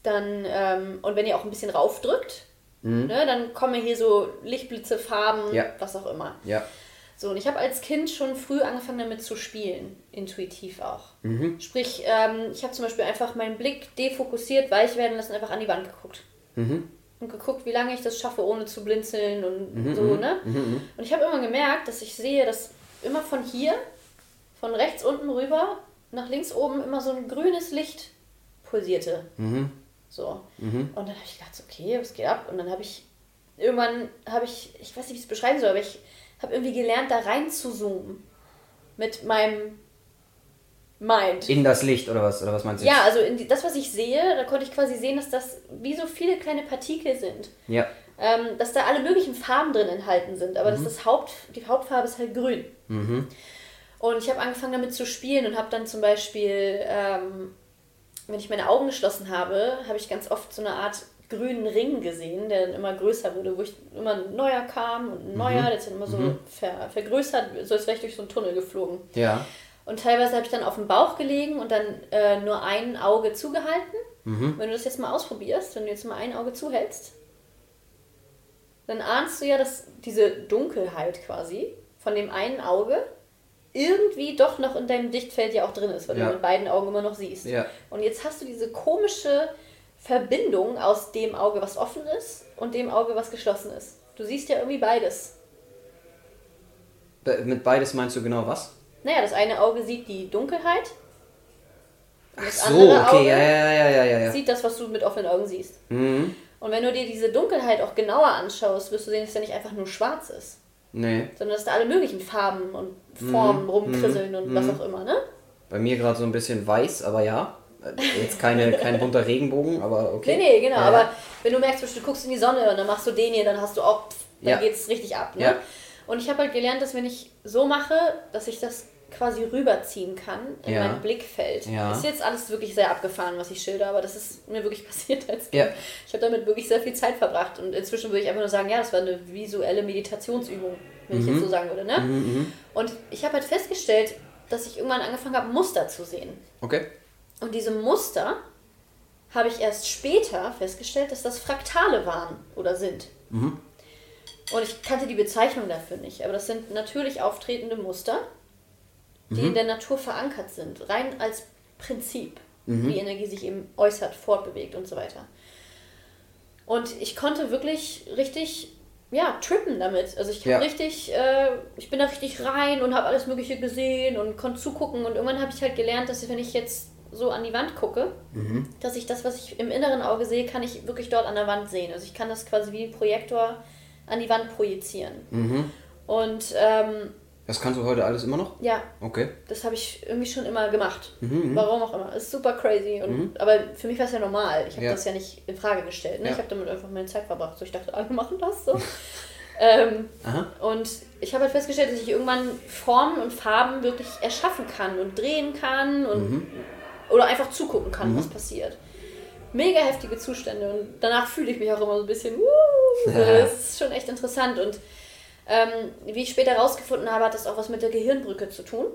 dann ähm, und wenn ihr auch ein bisschen raufdrückt, ne, dann kommen hier so Lichtblitze, Farben, Mhm. Ja. was auch immer. Ja. So, und ich habe als Kind schon früh angefangen damit zu spielen, intuitiv auch. Mhm. Sprich, ähm, ich habe zum Beispiel einfach meinen Blick defokussiert, weich werden lassen, einfach an die Wand geguckt. Mhm. Und geguckt, wie lange ich das schaffe, ohne zu blinzeln und Mhm, so, ne? Und ich habe immer gemerkt, dass ich sehe, dass immer von hier, von rechts unten rüber, nach links oben immer so ein grünes Licht pulsierte. Mhm. So. Und dann habe ich gedacht, okay, was geht ab? Und dann habe ich, irgendwann habe ich, ich weiß nicht, wie ich es beschreiben soll, aber ich habe irgendwie gelernt, da rein zu zoomen. Mit meinem Mind. In das Licht oder was? Oder was meinst du? Ja, also in die, das, was ich sehe, da konnte ich quasi sehen, dass das wie so viele kleine Partikel sind. Ja. Ähm, dass da alle möglichen Farben drin enthalten sind, aber dass das Haupt, die Hauptfarbe ist halt grün. Und ich habe angefangen damit zu spielen und habe dann zum Beispiel, ähm, wenn ich meine Augen geschlossen habe, habe ich ganz oft so eine Art grünen Ring gesehen, der dann immer größer wurde, wo ich immer ein neuer kam und ein neuer, der ist dann immer so ver, vergrößert, so als wäre ich durch so einen Tunnel geflogen. Ja. Und teilweise habe ich dann auf dem Bauch gelegen und dann äh, nur ein Auge zugehalten. Wenn du das jetzt mal ausprobierst, wenn du jetzt mal ein Auge zuhältst, dann ahnst du ja, dass diese Dunkelheit quasi von dem einen Auge irgendwie doch noch in deinem Sichtfeld ja auch drin ist, weil Ja. du mit beiden Augen immer noch siehst. Ja. Und jetzt hast du diese komische Verbindung aus dem Auge, was offen ist und dem Auge, was geschlossen ist. Du siehst ja irgendwie beides. Be mit beides meinst du genau was? Naja, das eine Auge sieht die Dunkelheit. Ach das so, andere okay, Auge ja, ja, ja, ja, ja, ja. sieht das, was du mit offenen Augen siehst. Mhm. Und wenn du dir diese Dunkelheit auch genauer anschaust, wirst du sehen, dass ja nicht einfach nur schwarz ist, Nee. sondern dass da alle möglichen Farben und Mhm. Formen rumkrisseln und was auch immer, ne? Bei mir gerade so ein bisschen weiß, aber ja. Äh, Jetzt keine, kein bunter Regenbogen, aber okay. Nee, nee, genau. Ja, ja. Aber wenn du merkst, du guckst in die Sonne und dann machst du den hier, dann hast du auch, pff, dann Ja. geht's richtig ab, ne? Ja. Und ich habe halt gelernt, dass wenn ich so mache, dass ich das quasi rüberziehen kann in Ja. mein Blickfeld. Ja. Ist jetzt alles wirklich sehr abgefahren, was ich schilder, aber das ist mir wirklich passiert als. Ja. Ich habe damit wirklich sehr viel Zeit verbracht und inzwischen würde ich einfach nur sagen, ja, das war eine visuelle Meditationsübung, wenn ich jetzt so sagen würde. Ne? Und ich habe halt festgestellt, dass ich irgendwann angefangen habe, Muster zu sehen. Okay. Und diese Muster habe ich erst später festgestellt, dass das Fraktale waren oder sind. Und ich kannte die Bezeichnung dafür nicht, aber das sind natürlich auftretende Muster, die in der Natur verankert sind, rein als Prinzip, wie Energie sich eben äußert, fortbewegt und so weiter. Und ich konnte wirklich richtig, ja, trippen damit. Also ich habe Ja. richtig, äh, ich bin da richtig rein und habe alles Mögliche gesehen und konnte zugucken. Und irgendwann habe ich halt gelernt, dass wenn ich jetzt so an die Wand gucke, dass ich das, was ich im inneren Auge sehe, kann ich wirklich dort an der Wand sehen. Also ich kann das quasi wie ein Projektor an die Wand projizieren. Und ähm, Das kannst du heute alles immer noch? ja, Okay. das habe ich irgendwie schon immer gemacht. Warum auch immer. Ist super crazy. Und, Aber für mich war es ja normal. Ich habe Ja. das ja nicht in Frage gestellt. Ne? Ja. Ich habe damit einfach meine Zeit verbracht. So, ich dachte, alle machen das so. ähm, und ich habe halt festgestellt, dass ich irgendwann Formen und Farben wirklich erschaffen kann und drehen kann und oder einfach zugucken kann, was passiert. Mega heftige Zustände und danach fühle ich mich auch immer so ein bisschen, uh, das ist schon echt interessant und ähm, wie ich später herausgefunden habe, hat das auch was mit der Gehirnbrücke zu tun,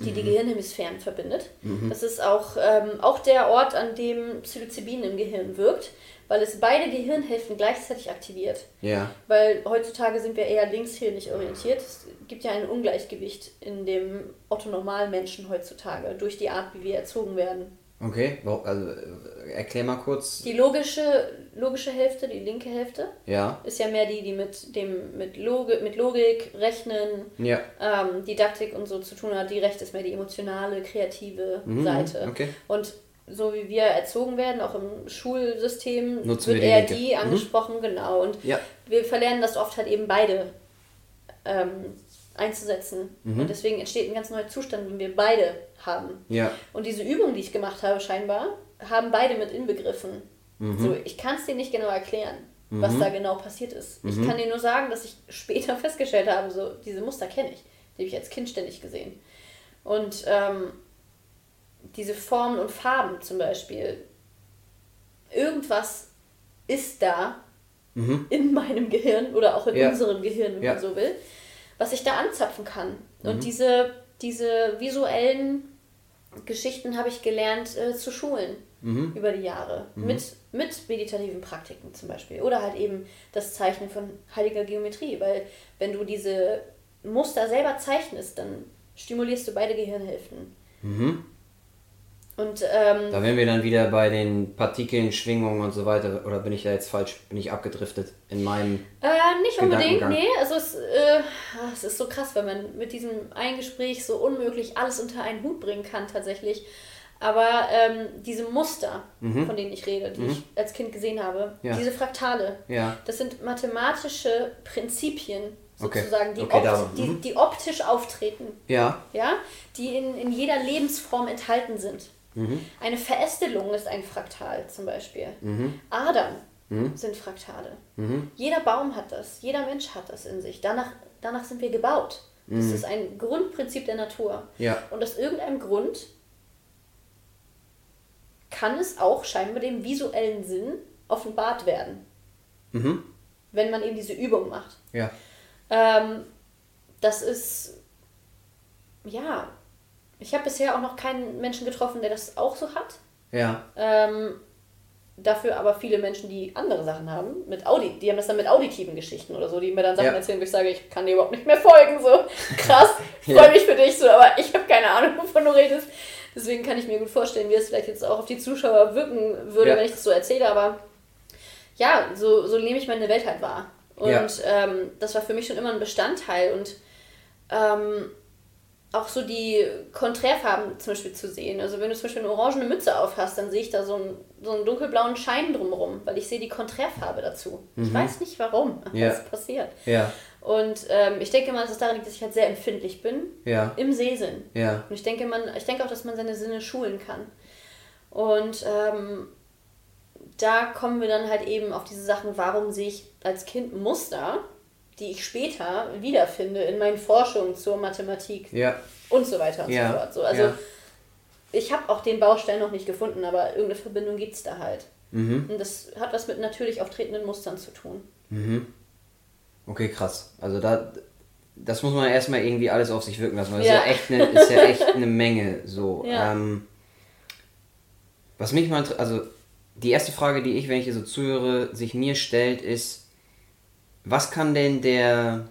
die die Gehirnhemisphären verbindet. Das ist auch, ähm, auch der Ort, an dem Psilocybin im Gehirn wirkt, weil es beide Gehirnhälften gleichzeitig aktiviert. Ja. Weil heutzutage sind wir eher linkshirnig orientiert. Es gibt ja ein Ungleichgewicht in dem otto-normalen Menschen heutzutage durch die Art, wie wir erzogen werden. Okay. Also, erklär mal kurz. Die logische, logische Hälfte, die linke Hälfte, Ja. ist ja mehr die, die mit dem mit Logik, mit Logik Rechnen, Ja. ähm, Didaktik und so zu tun hat. Die rechte ist mehr die emotionale, kreative Seite. Mhm, okay. Und so wie wir erzogen werden, auch im Schulsystem, Nutzen wird wir die eher linke. die Mhm. angesprochen, genau. Und Ja. wir verlernen das oft halt eben beide ähm, einzusetzen. Mhm. Und deswegen entsteht ein ganz neuer Zustand, wenn wir beide haben. Ja. Und diese Übung, die ich gemacht habe, scheinbar, haben beide mit inbegriffen. Mhm. So, ich kann es dir nicht genau erklären, was da genau passiert ist. Ich kann dir nur sagen, dass ich später festgestellt habe, so diese Muster kenne ich. Die habe ich als Kind ständig gesehen. Und ähm, diese Formen und Farben zum Beispiel. Irgendwas ist da mhm. in meinem Gehirn oder auch in ja. unserem Gehirn, wenn ja. man so will, was ich da anzapfen kann. Mhm. Und diese, diese visuellen Geschichten habe ich gelernt äh, zu schulen mhm. über die Jahre. Mhm. Mit, mit meditativen Praktiken zum Beispiel. Oder halt eben das Zeichnen von heiliger Geometrie. Weil wenn du diese Muster selber zeichnest, dann stimulierst du beide Gehirnhälften. Mhm. Und, ähm, da wären wir dann wieder bei den Partikeln, Schwingungen und so weiter. Oder bin ich da jetzt falsch, bin ich abgedriftet in meinem. Äh, nicht unbedingt, nee. Also es, äh, es ist so krass, wenn man mit diesem einen Gespräch so unmöglich alles unter einen Hut bringen kann, tatsächlich. Aber ähm, diese Muster, mhm. von denen ich rede, die mhm. ich als Kind gesehen habe, ja. diese Fraktale, ja. das sind mathematische Prinzipien, sozusagen, okay. die, okay, opt die, mhm. die, optisch auftreten. Ja. Ja, die in, in jeder Lebensform enthalten sind. Mhm. Eine Verästelung ist ein Fraktal zum Beispiel. Mhm. Adern mhm. sind Fraktale. Mhm. Jeder Baum hat das, jeder Mensch hat das in sich. Danach, danach sind wir gebaut. Das mhm. ist ein Grundprinzip der Natur. Ja. Und aus irgendeinem Grund kann es auch scheinbar dem visuellen Sinn offenbart werden. Mhm. Wenn man eben diese Übung macht. Ja. Ähm, das ist, ja, ich habe bisher auch noch keinen Menschen getroffen, der das auch so hat. Ja. Ähm, dafür aber viele Menschen, die andere Sachen haben, mit Audi, die haben das dann mit auditiven Geschichten oder so, die mir dann Sachen ja. erzählen, wo ich sage, ich kann dir überhaupt nicht mehr folgen, so krass, ja. freue mich für dich so, aber ich habe keine Ahnung, wovon du redest. Deswegen kann ich mir gut vorstellen, wie es vielleicht jetzt auch auf die Zuschauer wirken würde, ja. wenn ich das so erzähle, aber ja, so, so nehme ich meine Welt halt wahr. Und ähm, das war für mich schon immer ein Bestandteil und ähm, auch so die Konträrfarben zum Beispiel zu sehen. Also wenn du zum Beispiel eine orangene Mütze auf hast, dann sehe ich da so einen, so einen dunkelblauen Schein drumherum, weil ich sehe die Konträrfarbe dazu. Mhm. Ich weiß nicht warum ja. das passiert. Ja. Und ähm, ich denke mal, dass es daran liegt, dass ich halt sehr empfindlich bin ja. im Sehsinn. Ja. Und ich denke, man, ich denke auch, dass man seine Sinne schulen kann. Und ähm, da kommen wir dann halt eben auf diese Sachen, warum sehe ich als Kind Muster die ich später wiederfinde in meinen Forschungen zur Mathematik ja. und so weiter und ja. so fort. So, also ja. ich habe auch den Baustein noch nicht gefunden, aber irgendeine Verbindung gibt es da halt. Mhm. Und das hat was mit natürlich auftretenden Mustern zu tun. Mhm. Okay, krass. Also da, das muss man erstmal irgendwie alles auf sich wirken lassen. Das ja. Ist, ja echt eine, ist ja echt eine Menge so. Ähm, was mich mal, also die erste Frage, die ich, wenn ich hier so zuhöre, sich mir stellt, ist, was kann denn der.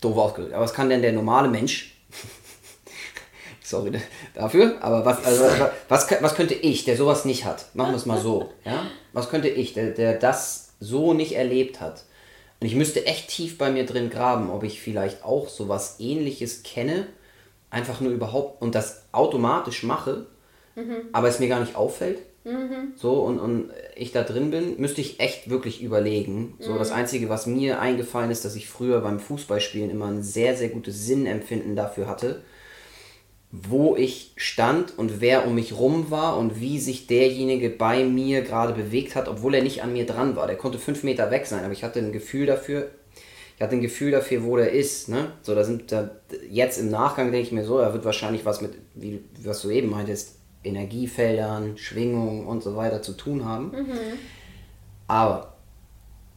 Doof ausgedrückt, aber was kann denn der normale Mensch? Sorry dafür, aber was, also, was, was könnte ich, der sowas nicht hat? Machen wir es mal so. Ja? Was könnte ich, der, der das so nicht erlebt hat? Und ich müsste echt tief bei mir drin graben, ob ich vielleicht auch sowas ähnliches kenne, einfach nur überhaupt und das automatisch mache, mhm. aber es mir gar nicht auffällt. Mhm. So, und, und ich da drin bin, müsste ich echt wirklich überlegen. So, mhm. das Einzige, was mir eingefallen ist, dass ich früher beim Fußballspielen immer ein sehr, sehr gutes Sinnempfinden dafür hatte, wo ich stand und wer um mich rum war und wie sich derjenige bei mir gerade bewegt hat, obwohl er nicht an mir dran war. Der konnte fünf Meter weg sein, aber ich hatte ein Gefühl dafür, ich hatte ein Gefühl dafür, wo der ist. Ne? So, da sind da, jetzt im Nachgang denke ich mir so, er wird wahrscheinlich was mit, wie was du eben meintest, Energiefeldern, Schwingungen und so weiter zu tun haben. Mhm. Aber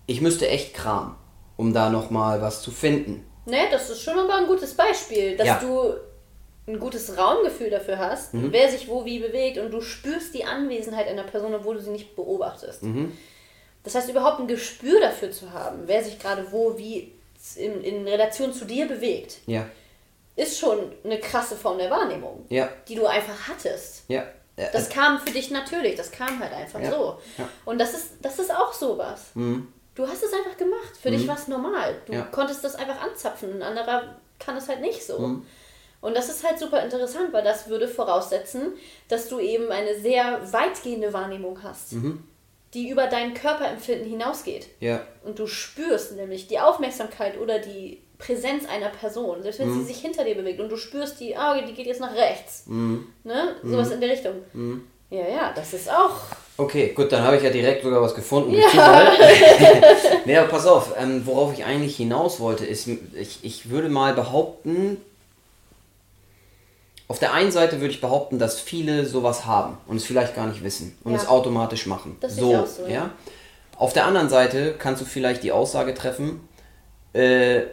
ich müsste echt kramen, um da nochmal was zu finden. Ne, das ist schon mal ein gutes Beispiel, dass ja. du ein gutes Raumgefühl dafür hast, mhm. wer sich wo wie bewegt und du spürst die Anwesenheit einer Person, obwohl du sie nicht beobachtest. Mhm. Das heißt, überhaupt ein Gespür dafür zu haben, wer sich gerade wo wie in, in Relation zu dir bewegt. Ja ist schon eine krasse Form der Wahrnehmung, ja. die du einfach hattest. Ja. Das kam für dich natürlich, das kam halt einfach ja. so. Und das ist, das ist auch sowas. Mhm. Du hast es einfach gemacht. Für mhm. dich war es normal. Du konntest das einfach anzapfen. Ein anderer kann es halt nicht so. Mhm. Und das ist halt super interessant, weil das würde voraussetzen, dass du eben eine sehr weitgehende Wahrnehmung hast, mhm. die über dein Körperempfinden hinausgeht. Ja. Und du spürst nämlich die Aufmerksamkeit oder die Präsenz einer Person, selbst wenn mhm. sie sich hinter dir bewegt und du spürst die, ah, die geht jetzt nach rechts. Mhm. Ne? Sowas mhm. in der Richtung. Mhm. Ja, ja, das ist auch. Okay, gut, dann habe ich ja direkt sogar was gefunden. Ja. nee, aber pass auf, ähm, worauf ich eigentlich hinaus wollte, ist, ich, ich würde mal behaupten, auf der einen Seite würde ich behaupten, dass viele sowas haben und es vielleicht gar nicht wissen und Ja. es automatisch machen. Das so, auch so, ja. ja. Auf der anderen Seite kannst du vielleicht die Aussage treffen, äh,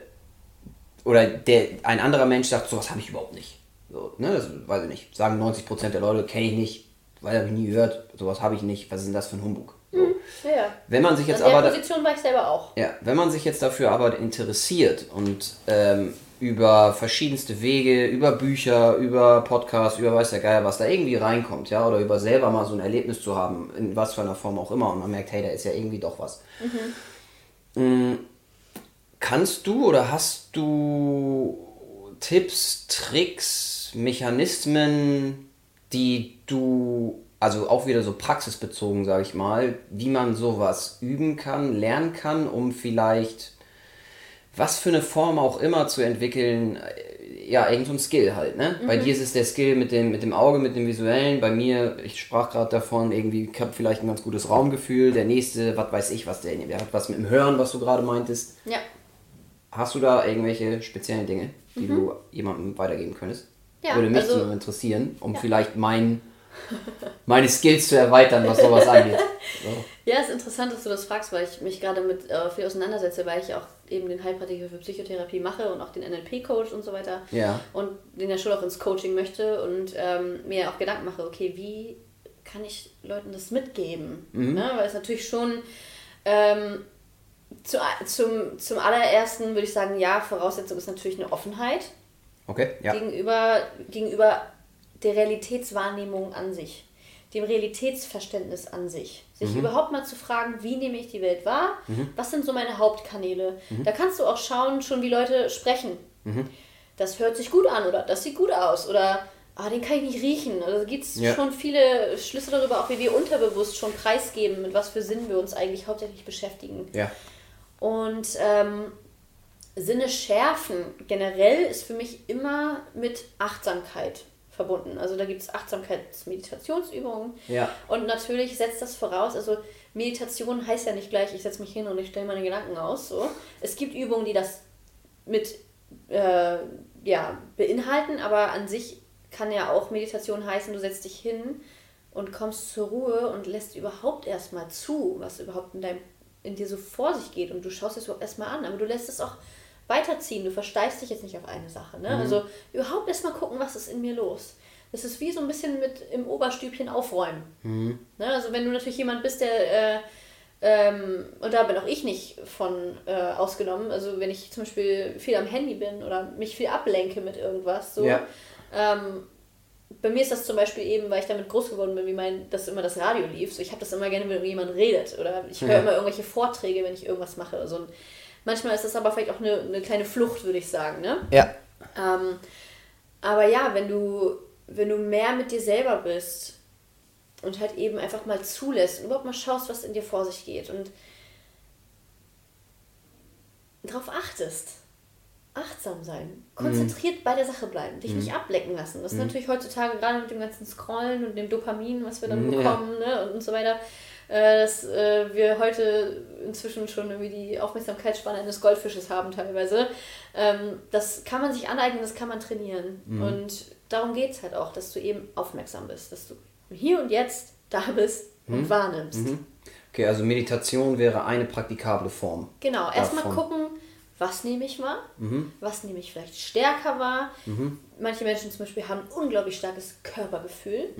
oder der, ein anderer Mensch sagt, sowas habe ich überhaupt nicht. So, ne, das weiß ich nicht. Sagen 90% der Leute, kenne ich nicht, weil habe ich nie gehört, sowas habe ich nicht, was ist denn das für ein Humbug? So. Ja, ja. Wenn man sich jetzt An der aber. da- Position war ich selber auch. ja, wenn man sich jetzt dafür aber interessiert und ähm, über verschiedenste Wege, über Bücher, über Podcasts, über weiß der Geier, was da irgendwie reinkommt, ja, oder über selber mal so ein Erlebnis zu haben, in was für einer Form auch immer, und man merkt, hey, da ist ja irgendwie doch was. Mm, Kannst du oder hast du Tipps, Tricks, Mechanismen, die du, also auch wieder so praxisbezogen, sage ich mal, wie man sowas üben kann, lernen kann, um vielleicht was für eine Form auch immer zu entwickeln, äh, ja, irgend so ein Skill halt, ne? Bei dir ist es der Skill mit dem, mit dem Auge, mit dem Visuellen, bei mir, ich sprach gerade davon, irgendwie, ich habe vielleicht ein ganz gutes Raumgefühl, der nächste, was weiß ich, was der, der hat was mit dem Hören, was du gerade meintest. Ja. Hast du da irgendwelche speziellen Dinge, die du jemandem weitergeben könntest? Mhm. Ja, Würde mich also- so interessieren, um vielleicht mein, meine Skills zu erweitern, was sowas angeht. So. Ja, es ist interessant, dass du das fragst, weil ich mich gerade mit äh, viel auseinandersetze, weil ich auch eben den Heilpraktiker für Psychotherapie mache und auch den NLP-Coach und so weiter. Ja. Und den ja schon auch ins Coaching möchte und ähm, mir auch Gedanken mache, okay, wie kann ich Leuten das mitgeben? Ne? Weil es natürlich schon ähm, zu, zum, zum allerersten würde ich sagen, ja, Voraussetzung ist natürlich eine Offenheit Okay, ja. gegenüber, gegenüber der Realitätswahrnehmung an sich, dem Realitätsverständnis an sich. Sich überhaupt mal zu fragen, wie nehme ich die Welt wahr? Was sind so meine Hauptkanäle? Da kannst du auch schauen, schon wie Leute sprechen. Das hört sich gut an oder das sieht gut aus oder ah, den kann ich nicht riechen. Also gibt es Ja. schon viele Schlüsse darüber, auch wie wir unterbewusst schon preisgeben, mit was für Sinn wir uns eigentlich hauptsächlich beschäftigen. Ja. Und ähm, Sinne schärfen generell ist für mich immer mit Achtsamkeit verbunden. Also da gibt es Achtsamkeits-Meditationsübungen. Ja. Und natürlich setzt das voraus, also Meditation heißt ja nicht gleich, ich setze mich hin und ich stelle meine Gedanken aus. So. Es gibt Übungen, die das mit äh, ja, beinhalten, aber an sich kann ja auch Meditation heißen, du setzt dich hin und kommst zur Ruhe und lässt überhaupt erstmal zu, was überhaupt in, deinem, in dir so vor sich geht und du schaust es überhaupt erstmal an, aber du lässt es auch weiterziehen, du versteifst dich jetzt nicht auf eine Sache. Ne? Also überhaupt erstmal gucken, was ist in mir los. Das ist wie so ein bisschen mit im Oberstübchen aufräumen. Ne? Also wenn du natürlich jemand bist, der, äh, ähm, und da bin auch ich nicht von äh, ausgenommen, also wenn ich zum Beispiel viel am Handy bin oder mich viel ablenke mit irgendwas, so, Ja. ähm, bei mir ist das zum Beispiel eben, weil ich damit groß geworden bin, wie mein, dass immer das Radio lief. So, ich habe das immer gerne, wenn jemand redet. Oder ich höre Ja. immer irgendwelche Vorträge, wenn ich irgendwas mache. Und manchmal ist das aber vielleicht auch eine, eine kleine Flucht, würde ich sagen. Ne? Ja. Ähm, aber ja, wenn du, wenn du mehr mit dir selber bist und halt eben einfach mal zulässt und überhaupt mal schaust, was in dir vor sich geht und darauf achtest, achtsam sein, konzentriert bei der Sache bleiben, dich nicht ablecken lassen. Das ist natürlich heutzutage gerade mit dem ganzen Scrollen und dem Dopamin, was wir dann Ja. bekommen ne, und, so weiter, äh, dass äh, wir heute inzwischen schon irgendwie die Aufmerksamkeitsspanne eines Goldfisches haben teilweise. Ähm, das kann man sich aneignen, das kann man trainieren. Und darum geht es halt auch, dass du eben aufmerksam bist, dass du hier und jetzt da bist und wahrnimmst. Okay, also Meditation wäre eine praktikable Form. Genau, erstmal gucken, was nehme ich wahr, was nehme ich vielleicht stärker wahr. Manche Menschen zum Beispiel haben ein unglaublich starkes Körpergefühl.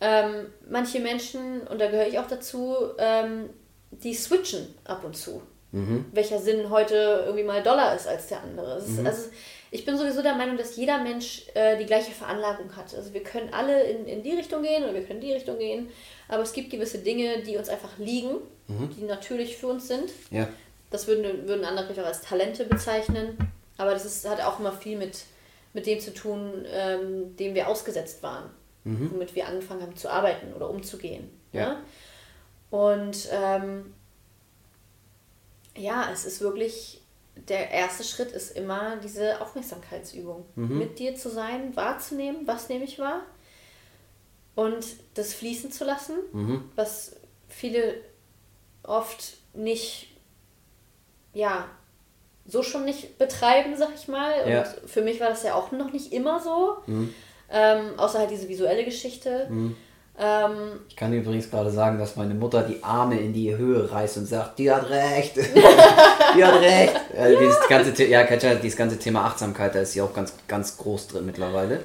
Ähm, manche Menschen, und da gehöre ich auch dazu, ähm, die switchen ab und zu. Welcher Sinn heute irgendwie mal doller ist als der andere. Ist, also, ich bin sowieso der Meinung, dass jeder Mensch äh, die gleiche Veranlagung hat. Also wir können alle in, in die Richtung gehen oder wir können in die Richtung gehen, aber es gibt gewisse Dinge, die uns einfach liegen, die natürlich für uns sind. Ja. Das würden, würden andere vielleicht auch als Talente bezeichnen. Aber das ist, hat auch immer viel mit, mit dem zu tun, ähm, dem wir ausgesetzt waren. Womit wir angefangen haben zu arbeiten oder umzugehen. Ja. Ne? Und ähm, ja, es ist wirklich, der erste Schritt ist immer diese Aufmerksamkeitsübung. Mit dir zu sein, wahrzunehmen, was nehme ich wahr und das fließen zu lassen, was viele oft nicht, ja, so schon nicht betreiben, sag ich mal. Und Ja. für mich war das ja auch noch nicht immer so. Ähm, außer halt diese visuelle Geschichte. Mhm. Ähm, Ich kann übrigens gerade sagen, dass meine Mutter die Arme in die Höhe reißt und sagt, die hat recht. die hat recht. Also dieses ganze, ja, dieses ganze Thema Achtsamkeit, da ist sie auch ganz, ganz groß drin mittlerweile.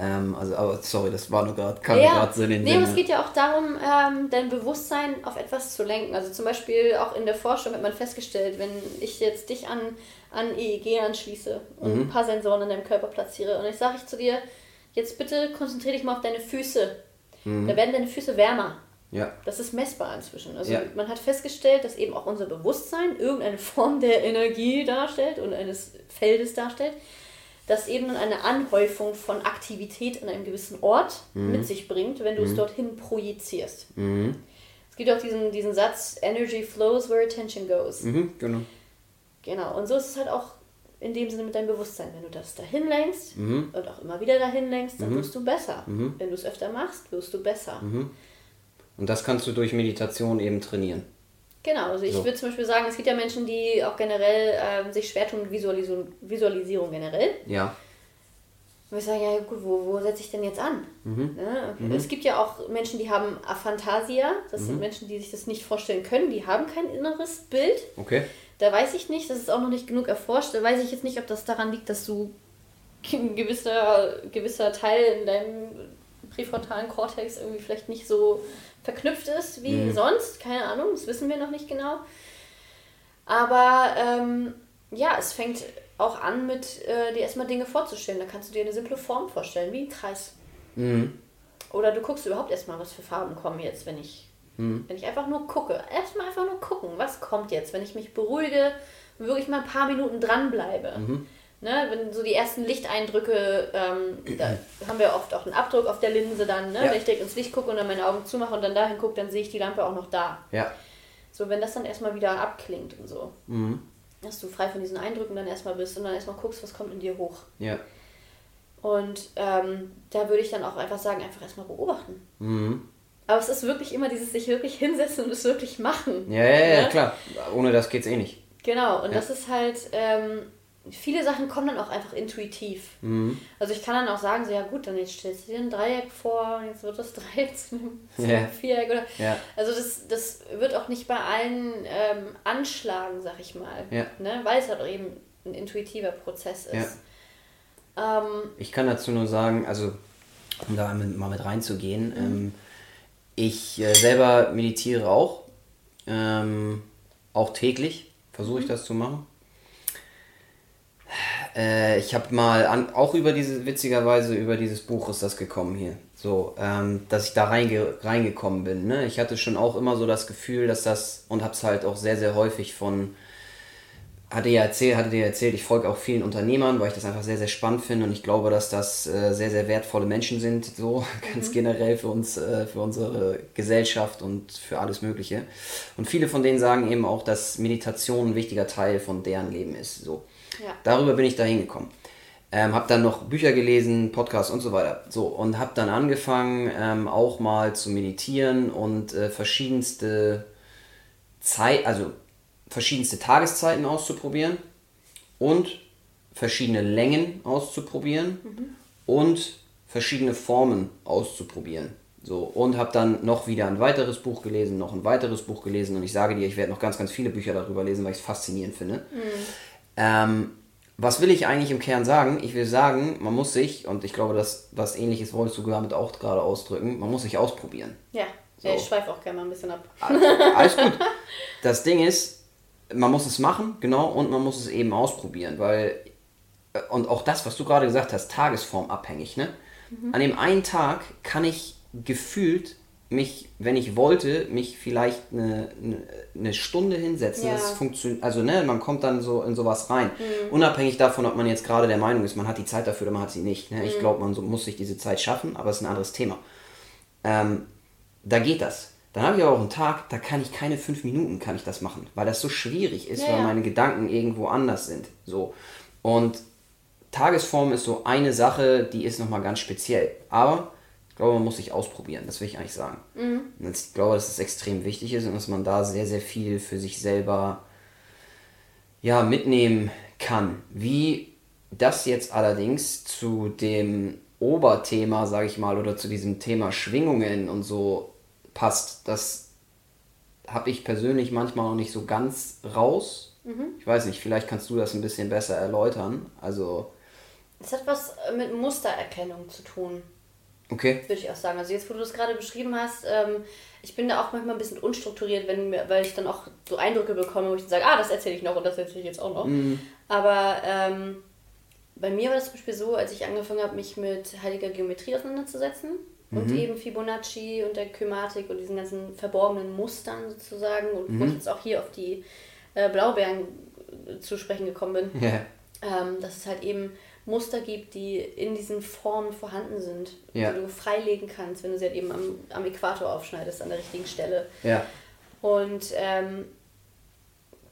Ähm, also, aber sorry, das war nur gerade, kam ja, gerade so in den nee, Sinn. aber es geht ja auch darum, ähm, dein Bewusstsein auf etwas zu lenken. Also zum Beispiel auch in der Forschung hat man festgestellt, wenn ich jetzt dich an, an EEG anschließe und Mhm. ein paar Sensoren in deinem Körper platziere und ich sage ich zu dir, jetzt bitte konzentriere dich mal auf deine Füße. Mhm. Da werden deine Füße wärmer. Ja, Das ist messbar inzwischen. Also Ja. man hat festgestellt, dass eben auch unser Bewusstsein irgendeine Form der Energie darstellt und eines Feldes darstellt, das eben eine Anhäufung von Aktivität an einem gewissen Ort mit sich bringt, wenn du es dorthin projizierst. Es gibt auch diesen, diesen Satz, Energy flows where attention goes. mhm, genau. Genau, und so ist es halt auch in dem Sinne mit deinem Bewusstsein. Wenn du das dahin lenkst Mhm. und auch immer wieder dahin lenkst, dann wirst du besser. Wenn du es öfter machst, wirst du besser. Mhm. Und das kannst du durch Meditation eben trainieren. Genau, also ich So. würde zum Beispiel sagen, es gibt ja Menschen, die auch generell ähm, sich schwer tun mit Visualisierung, Visualisierung generell. Ja. Und ich sage, ja gut, wo, wo setze ich denn jetzt an? Ne? Es gibt ja auch Menschen, die haben Aphantasia. Das sind Menschen, die sich das nicht vorstellen können. Die haben kein inneres Bild. Okay. Da weiß ich nicht, das ist auch noch nicht genug erforscht. Da weiß ich jetzt nicht, ob das daran liegt, dass du ein gewisser, gewisser Teil in deinem präfrontalen Kortex irgendwie vielleicht nicht so verknüpft ist wie sonst. Keine Ahnung, das wissen wir noch nicht genau. Aber ähm, ja, es fängt auch an mit äh, dir erstmal Dinge vorzustellen. Da kannst du dir eine simple Form vorstellen, wie ein Kreis. Mhm. Oder du guckst überhaupt erstmal, was für Farben kommen jetzt, wenn ich, wenn ich einfach nur gucke. Erstmal einfach nur gucken, was kommt jetzt, wenn ich mich beruhige und wirklich mal ein paar Minuten dranbleibe. Ne, wenn so die ersten Lichteindrücke, ähm, da haben wir oft auch einen Abdruck auf der Linse dann, ne? Ja. wenn ich direkt ins Licht gucke und dann meine Augen zumache und dann dahin gucke, dann sehe ich die Lampe auch noch da. Ja. So, wenn das dann erstmal wieder abklingt und so, Mhm. dass du frei von diesen Eindrücken dann erstmal bist und dann erstmal guckst, was kommt in dir hoch. Ja. Und ähm, da würde ich dann auch einfach sagen, einfach erstmal beobachten. Mhm. Aber es ist wirklich immer dieses sich wirklich hinsetzen und es wirklich machen. Ja, ja, ja, Ne? klar. Ohne das geht's eh nicht. Genau, und Ja. das ist halt, ähm, viele Sachen kommen dann auch einfach intuitiv. Mhm. Also ich kann dann auch sagen, so ja gut, dann jetzt stellst du dir ein Dreieck vor, jetzt wird das Dreieck zu einem, Ja. Viereck oder. Ja. Also das, das wird auch nicht bei allen ähm, anschlagen, sag ich mal. Ja. Ne? Weil es halt eben ein intuitiver Prozess ist. Ähm, Ich kann dazu nur sagen, also um da mal mit reinzugehen, ähm, ich äh, selber meditiere auch, ähm, auch täglich versuche ich das zu machen. Äh, ich habe mal an, auch über diese, witzigerweise über dieses Buch ist das gekommen hier, so, ähm, dass ich da reinge, reingekommen bin. Ne? Ich hatte schon auch immer so das Gefühl, dass das, und habe es halt auch sehr, sehr häufig von hatte ja erzählt, hatte dir erzählt, ich folge auch vielen Unternehmern, weil ich das einfach sehr, sehr spannend finde und ich glaube, dass das äh, sehr, sehr wertvolle Menschen sind, so ganz generell für uns, äh, für unsere Gesellschaft und für alles Mögliche. Und viele von denen sagen eben auch, dass Meditation ein wichtiger Teil von deren Leben ist. So. Ja. Darüber bin ich da hingekommen. Ähm, habe dann noch Bücher gelesen, Podcasts und so weiter. So, und habe dann angefangen, ähm, auch mal zu meditieren und äh, verschiedenste Zeit, also verschiedenste Tageszeiten auszuprobieren und verschiedene Längen auszuprobieren und verschiedene Formen auszuprobieren. So, und habe dann noch wieder ein weiteres Buch gelesen, noch ein weiteres Buch gelesen und ich sage dir, ich werde noch ganz, ganz viele Bücher darüber lesen, weil ich es faszinierend finde. Ähm, was will ich eigentlich im Kern sagen? Ich will sagen, man muss sich, und ich glaube, dass was ähnliches wolltest du damit auch gerade ausdrücken, man muss sich ausprobieren. ja. So. ich schweife auch gerne mal ein bisschen ab. Alles gut. Das Ding ist, man muss es machen, genau, und man muss es eben ausprobieren, weil, äh, und auch das, was du gerade gesagt hast, tagesformabhängig, ne? An dem einen Tag kann ich gefühlt mich, wenn ich wollte, mich vielleicht eine, eine, Stunde hinsetzen. Ja. Das funktioniert, also ne, man kommt dann so in sowas rein. Unabhängig davon, ob man jetzt gerade der Meinung ist, man hat die Zeit dafür oder man hat sie nicht. Ne? Ich glaube, man so, muss sich diese Zeit schaffen, aber es ist ein anderes Thema. Ähm, da geht das. Dann habe ich aber auch einen Tag, da kann ich keine fünf Minuten kann ich das machen, weil das so schwierig ist, Ja, weil meine Gedanken irgendwo anders sind. So. Und Tagesform ist so eine Sache, die ist nochmal ganz speziell. Aber glaube, man muss sich ausprobieren, das will ich eigentlich sagen. Und ich glaube, dass es extrem wichtig ist und dass man da sehr, sehr viel für sich selber ja, mitnehmen kann. Wie das jetzt allerdings zu dem Oberthema, sage ich mal, oder zu diesem Thema Schwingungen und so passt, das habe ich persönlich manchmal noch nicht so ganz raus. Mhm. Ich weiß nicht, vielleicht kannst du das ein bisschen besser erläutern. Also. Es hat was mit Mustererkennung zu tun. Okay. Würde ich auch sagen. Also jetzt, wo du das gerade beschrieben hast, ähm, ich bin da auch manchmal ein bisschen unstrukturiert, wenn weil ich dann auch so Eindrücke bekomme, wo ich dann sage, ah, das erzähle ich noch und das erzähle ich jetzt auch noch. Mhm. Aber ähm, bei mir war das zum Beispiel so, als ich angefangen habe, mich mit heiliger Geometrie auseinanderzusetzen mhm. und eben Fibonacci und der Kymatik und diesen ganzen verborgenen Mustern sozusagen und mhm. wo ich jetzt auch hier auf die äh, Blaubeeren zu sprechen gekommen bin, yeah. ähm, dass es halt eben Muster gibt, die in diesen Formen vorhanden sind, ja. die du freilegen kannst, wenn du sie halt eben am, am Äquator aufschneidest, an der richtigen Stelle. Ja. Und ähm,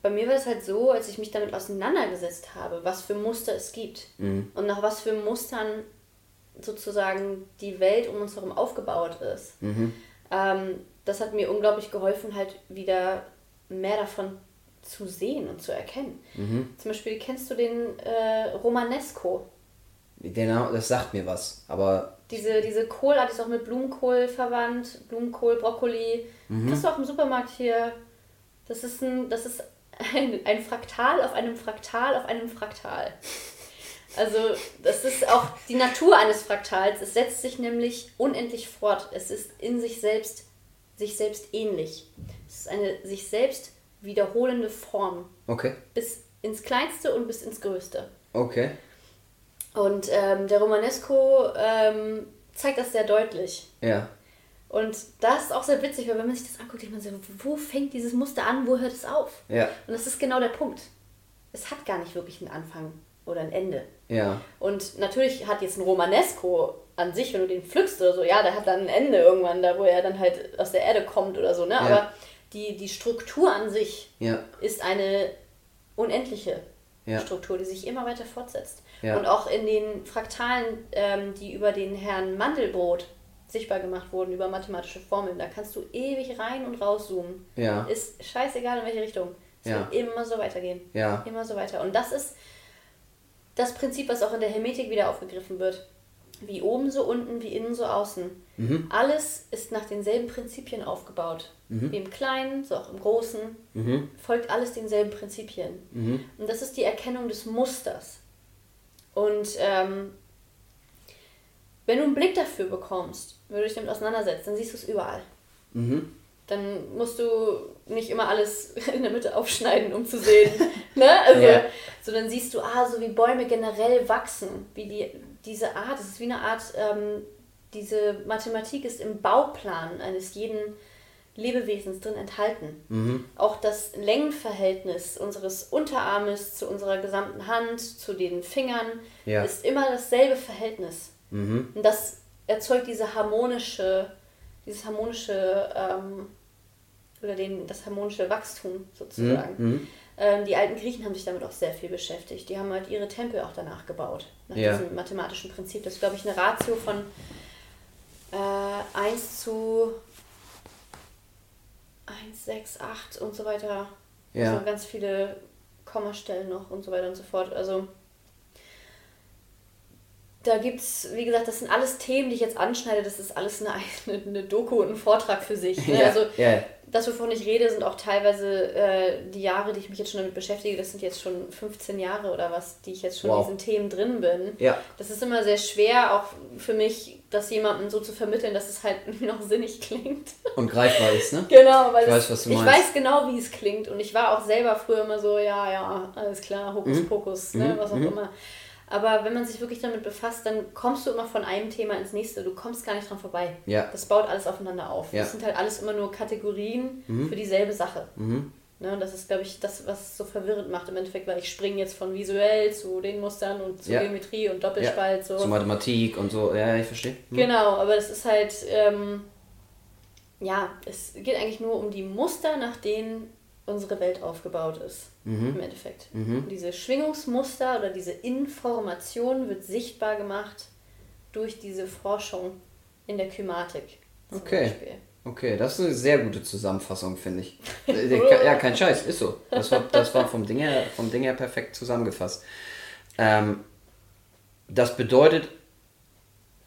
bei mir war es halt so, als ich mich damit auseinandergesetzt habe, was für Muster es gibt mhm. und nach was für Mustern sozusagen die Welt um uns herum aufgebaut ist. Mhm. Ähm, das hat mir unglaublich geholfen, halt wieder mehr davon zu sehen und zu erkennen. Mhm. Zum Beispiel kennst du den äh, Romanesco? Genau, das sagt mir was, aber. Diese, diese Kohlart ist auch mit Blumenkohl verwandt, Blumenkohl, Brokkoli. Mhm. Kriegst du auch im Supermarkt hier. Das ist ein, das ist ein, ein Fraktal auf einem Fraktal auf einem Fraktal. Also, das ist auch die Natur eines Fraktals. Es setzt sich nämlich unendlich fort. Es ist in sich selbst, sich selbst ähnlich. Es ist eine sich selbst wiederholende Form. Okay. Bis ins Kleinste und bis ins Größte. Okay. Und ähm, der Romanesco ähm, zeigt das sehr deutlich. Ja. Und das ist auch sehr witzig, weil wenn man sich das anguckt, denkt man so, wo fängt dieses Muster an, wo hört es auf? Ja. Und das ist genau der Punkt. Es hat gar nicht wirklich einen Anfang oder ein Ende. Ja. Und natürlich hat jetzt ein Romanesco an sich, wenn du den pflückst oder so, ja, der hat dann ein Ende irgendwann, da wo er dann halt aus der Erde kommt oder so, ne? Ja. Aber die, die Struktur an sich ja. ist eine unendliche ja. Struktur, die sich immer weiter fortsetzt. Ja. Und auch in den Fraktalen, ähm, die über den Herrn Mandelbrot sichtbar gemacht wurden, über mathematische Formeln, da kannst du ewig rein und rauszoomen. Ja. Ist scheißegal in welche Richtung. Es wird immer so weitergehen. Ja. Immer so weiter. Und das ist das Prinzip, was auch in der Hermetik wieder aufgegriffen wird. Wie oben so unten, wie innen so außen. Mhm. Alles ist nach denselben Prinzipien aufgebaut. Mhm. Wie im Kleinen, so auch im Großen. Mhm. Folgt alles denselben Prinzipien. Mhm. Und das ist die Erkennung des Musters. Und ähm, wenn du einen Blick dafür bekommst, wenn du dich damit auseinandersetzt, dann siehst du es überall. Mhm. Dann musst du nicht immer alles in der Mitte aufschneiden, um zu sehen. ne? also, ja. So dann siehst du, ah, so wie Bäume generell wachsen, wie die, diese Art, es ist wie eine Art, ähm, diese Mathematik ist im Bauplan eines jeden Lebewesens drin enthalten. Mhm. Auch das Längenverhältnis unseres Unterarmes zu unserer gesamten Hand, zu den Fingern, ja. ist immer dasselbe Verhältnis. Mhm. Und das erzeugt diese harmonische, dieses harmonische ähm, oder den, das harmonische Wachstum sozusagen. Mhm. Ähm, die alten Griechen haben sich damit auch sehr viel beschäftigt. Die haben halt ihre Tempel auch danach gebaut, nach ja. diesem mathematischen Prinzip. Das ist, glaube ich, eine Ratio von äh, 1 zu 1, 6, 8 und so weiter. Ja. Also ganz viele Kommastellen noch und so weiter und so fort. Also da gibt es, wie gesagt, das sind alles Themen, die ich jetzt anschneide. Das ist alles eine, eine, eine Doku und ein Vortrag für sich. Ne? Ja, also ja das, wovon ich rede, sind auch teilweise äh, die Jahre, die ich mich jetzt schon damit beschäftige. Das sind jetzt schon 15 Jahre oder was, die ich jetzt schon wow. in diesen Themen drin bin. Ja. Das ist immer sehr schwer, auch für mich, das jemandem so zu vermitteln, dass es halt noch sinnig klingt. Und greifbar ist, ne? Genau, weil ich, weiß, was du ich weiß genau, wie es klingt. Und ich war auch selber früher immer so, ja, ja, alles klar, Hokuspokus, mhm. ne, was auch mhm. immer. Aber wenn man sich wirklich damit befasst, dann kommst du immer von einem Thema ins nächste. Du kommst gar nicht dran vorbei. Ja. Das baut alles aufeinander auf. Ja. Das sind halt alles immer nur Kategorien mhm. für dieselbe Sache. Mhm. Ne, und das ist, glaube ich, das, was es so verwirrend macht im Endeffekt, weil ich springe jetzt von visuell zu den Mustern und zu ja. Geometrie und Doppelspalt. So. Zu Mathematik und so, ja, ich verstehe. Mhm. Genau, aber es ist halt, ähm, ja, es geht eigentlich nur um die Muster, nach denen unsere Welt aufgebaut ist, mhm. im Endeffekt. Mhm. diese Schwingungsmuster oder diese Information wird sichtbar gemacht durch diese Forschung in der Kymatik. Okay. Okay, das ist eine sehr gute Zusammenfassung, finde ich. Äh, ja, kein Scheiß, ist so. Das war, das war vom, Ding her, vom Ding her perfekt zusammengefasst. Ähm, das bedeutet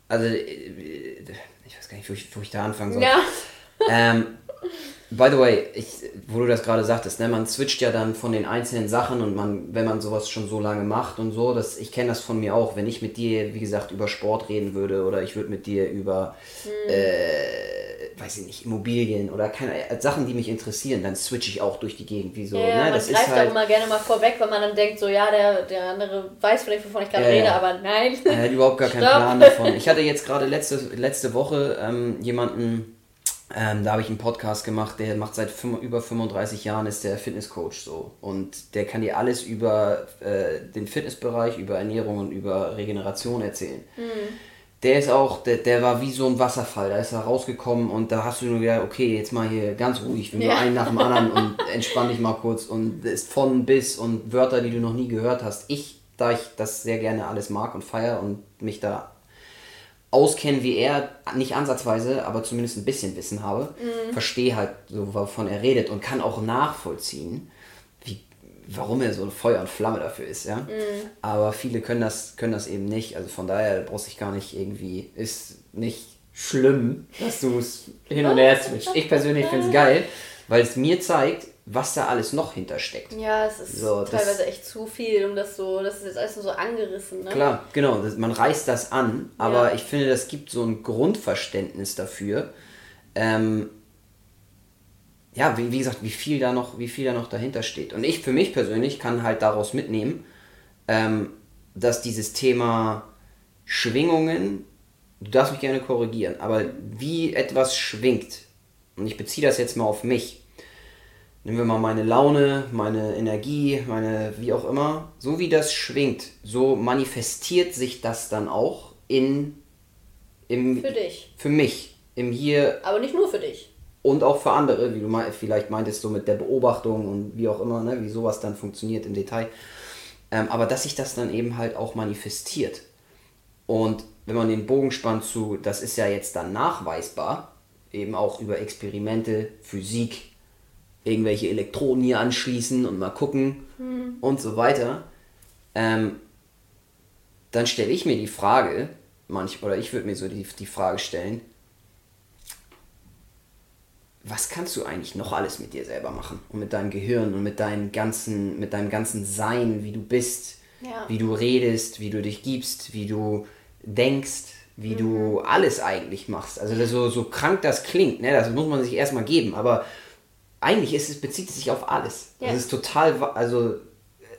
also äh, ich weiß gar nicht, wo ich, wo ich da anfangen soll. Ja. Ähm, by the way, ich, wo du das gerade sagtest, ne, man switcht ja dann von den einzelnen Sachen und man, wenn man sowas schon so lange macht und so, das, ich kenne das von mir auch, wenn ich mit dir, wie gesagt, über Sport reden würde oder ich würde mit dir über hm. äh, weiß ich nicht, Immobilien oder keine äh, Sachen, die mich interessieren, dann switche ich auch durch die Gegend. Wie so, ja, ne? man das greift halt, auch immer gerne mal vorweg, weil man dann denkt, so ja, der, der andere weiß vielleicht, wovon ich gerade ja, rede, aber nein. Er hat überhaupt gar keinen Plan davon. Ich hatte jetzt gerade letzte, letzte Woche ähm, jemanden, ähm, da habe ich einen Podcast gemacht, der macht seit über 35 Jahren, ist der Fitnesscoach so. Und der kann dir alles über äh, den Fitnessbereich, über Ernährung und über Regeneration erzählen. Mhm der ist auch, der, der war wie so ein Wasserfall. Da ist er rausgekommen und da hast du nur gedacht, okay, jetzt mal hier ganz ruhig, wir ja. einen nach dem anderen und entspann dich mal kurz und ist von bis und Wörter, die du noch nie gehört hast. Ich, da ich das sehr gerne alles mag und feiere und mich da auskenne wie er, nicht ansatzweise, aber zumindest ein bisschen Wissen habe, mhm. verstehe halt so, wovon er redet und kann auch nachvollziehen, warum er so Feuer und Flamme dafür ist, ja. Mhm. Aber viele können das, können das eben nicht. Also von daher brauchst du dich gar nicht irgendwie, ist nicht schlimm, dass du es hin und her switcht. Ich persönlich finde es geil, weil es mir zeigt, was da alles noch hintersteckt. Ja, es ist so, teilweise echt zu viel, um das so, das ist jetzt alles nur so angerissen. Ne? Klar, genau, das, man reißt das an, aber ja. ich finde, das gibt so ein Grundverständnis dafür, ähm, ja, wie, wie gesagt, wie viel da noch, wie viel da noch dahinter steht. Und ich für mich persönlich kann halt daraus mitnehmen, ähm, dass dieses Thema Schwingungen, du darfst mich gerne korrigieren, aber wie etwas schwingt, und ich beziehe das jetzt mal auf mich, nehmen wir mal meine Laune, meine Energie, meine wie auch immer, so wie das schwingt, so manifestiert sich das dann auch in im für dich. Für mich im hier. Aber nicht nur für dich und auch für andere, wie du vielleicht meintest, so mit der Beobachtung und wie auch immer, ne, wie sowas dann funktioniert im Detail. Ähm, aber dass sich das dann eben halt auch manifestiert. Und wenn man den Bogen spannt zu, das ist ja jetzt dann nachweisbar, eben auch über Experimente, Physik, irgendwelche Elektronen hier anschließen und mal gucken mhm. und so weiter, ähm, dann stelle ich mir die Frage, manch, oder ich würde mir so die, die Frage stellen, was kannst du eigentlich noch alles mit dir selber machen und mit deinem Gehirn und mit deinem ganzen, mit deinem ganzen Sein, wie du bist, ja. wie du redest, wie du dich gibst, wie du denkst, wie mhm. du alles eigentlich machst. Also so, so krank das klingt, ne? das muss man sich erstmal geben, aber eigentlich ist es, bezieht es sich auf alles. Ja. Das ist total, also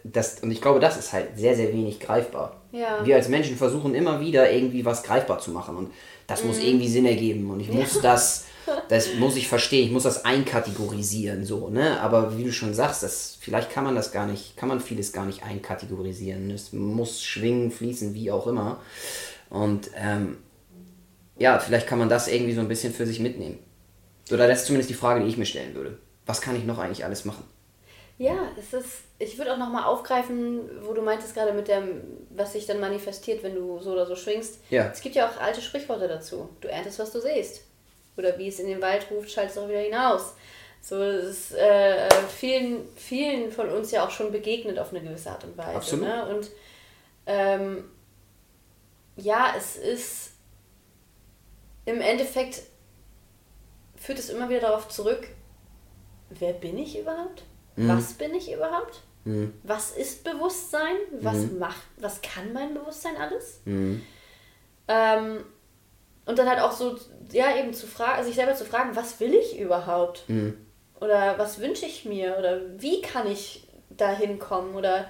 das, und ich glaube, das ist halt sehr, sehr wenig greifbar. Ja. Wir als Menschen versuchen immer wieder irgendwie was greifbar zu machen und das mhm. muss irgendwie Sinn ergeben und ich muss das das muss ich verstehen, ich muss das einkategorisieren, so, ne? Aber wie du schon sagst, das, vielleicht kann man das gar nicht, kann man vieles gar nicht einkategorisieren. Es muss schwingen, fließen, wie auch immer. Und ähm, ja, vielleicht kann man das irgendwie so ein bisschen für sich mitnehmen. Oder das ist zumindest die Frage, die ich mir stellen würde. Was kann ich noch eigentlich alles machen? Ja, es ist, ich würde auch nochmal aufgreifen, wo du meintest gerade mit dem, was sich dann manifestiert, wenn du so oder so schwingst. Ja. Es gibt ja auch alte Sprichworte dazu. Du erntest, was du siehst oder wie es in den Wald ruft, schaltet es auch wieder hinaus. So ist äh, vielen, vielen von uns ja auch schon begegnet auf eine gewisse Art und Weise. Absolut. Ne? Und ähm, ja, es ist im Endeffekt führt es immer wieder darauf zurück, wer bin ich überhaupt? Mhm. Was bin ich überhaupt? Mhm. Was ist Bewusstsein? Was mhm. macht, was kann mein Bewusstsein alles? Mhm. Ähm, und dann halt auch so, ja, eben zu fragen, sich selber zu fragen, was will ich überhaupt? Mhm. Oder was wünsche ich mir? Oder wie kann ich da hinkommen? Oder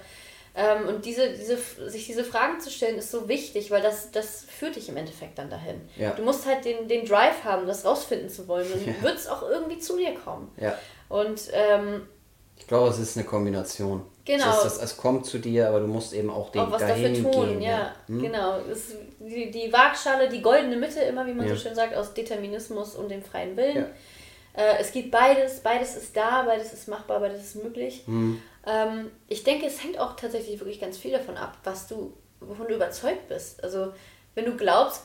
ähm, und diese, diese, sich diese Fragen zu stellen, ist so wichtig, weil das, das führt dich im Endeffekt dann dahin. Ja. Du musst halt den, den Drive haben, das rausfinden zu wollen. Und ja. wird es auch irgendwie zu dir kommen. Ja. Und ähm, ich glaube, es ist eine Kombination. Genau. Es, das, es kommt zu dir, aber du musst eben auch den auch was dahin dafür tun, gehen, ja. ja. Hm? Genau. Es die, die Waagschale, die goldene Mitte, immer wie man ja. so schön sagt, aus Determinismus und dem freien Willen. Ja. Äh, es gibt beides, beides ist da, beides ist machbar, beides ist möglich. Hm. Ähm, ich denke, es hängt auch tatsächlich wirklich ganz viel davon ab, was du, wovon du überzeugt bist. Also wenn du glaubst,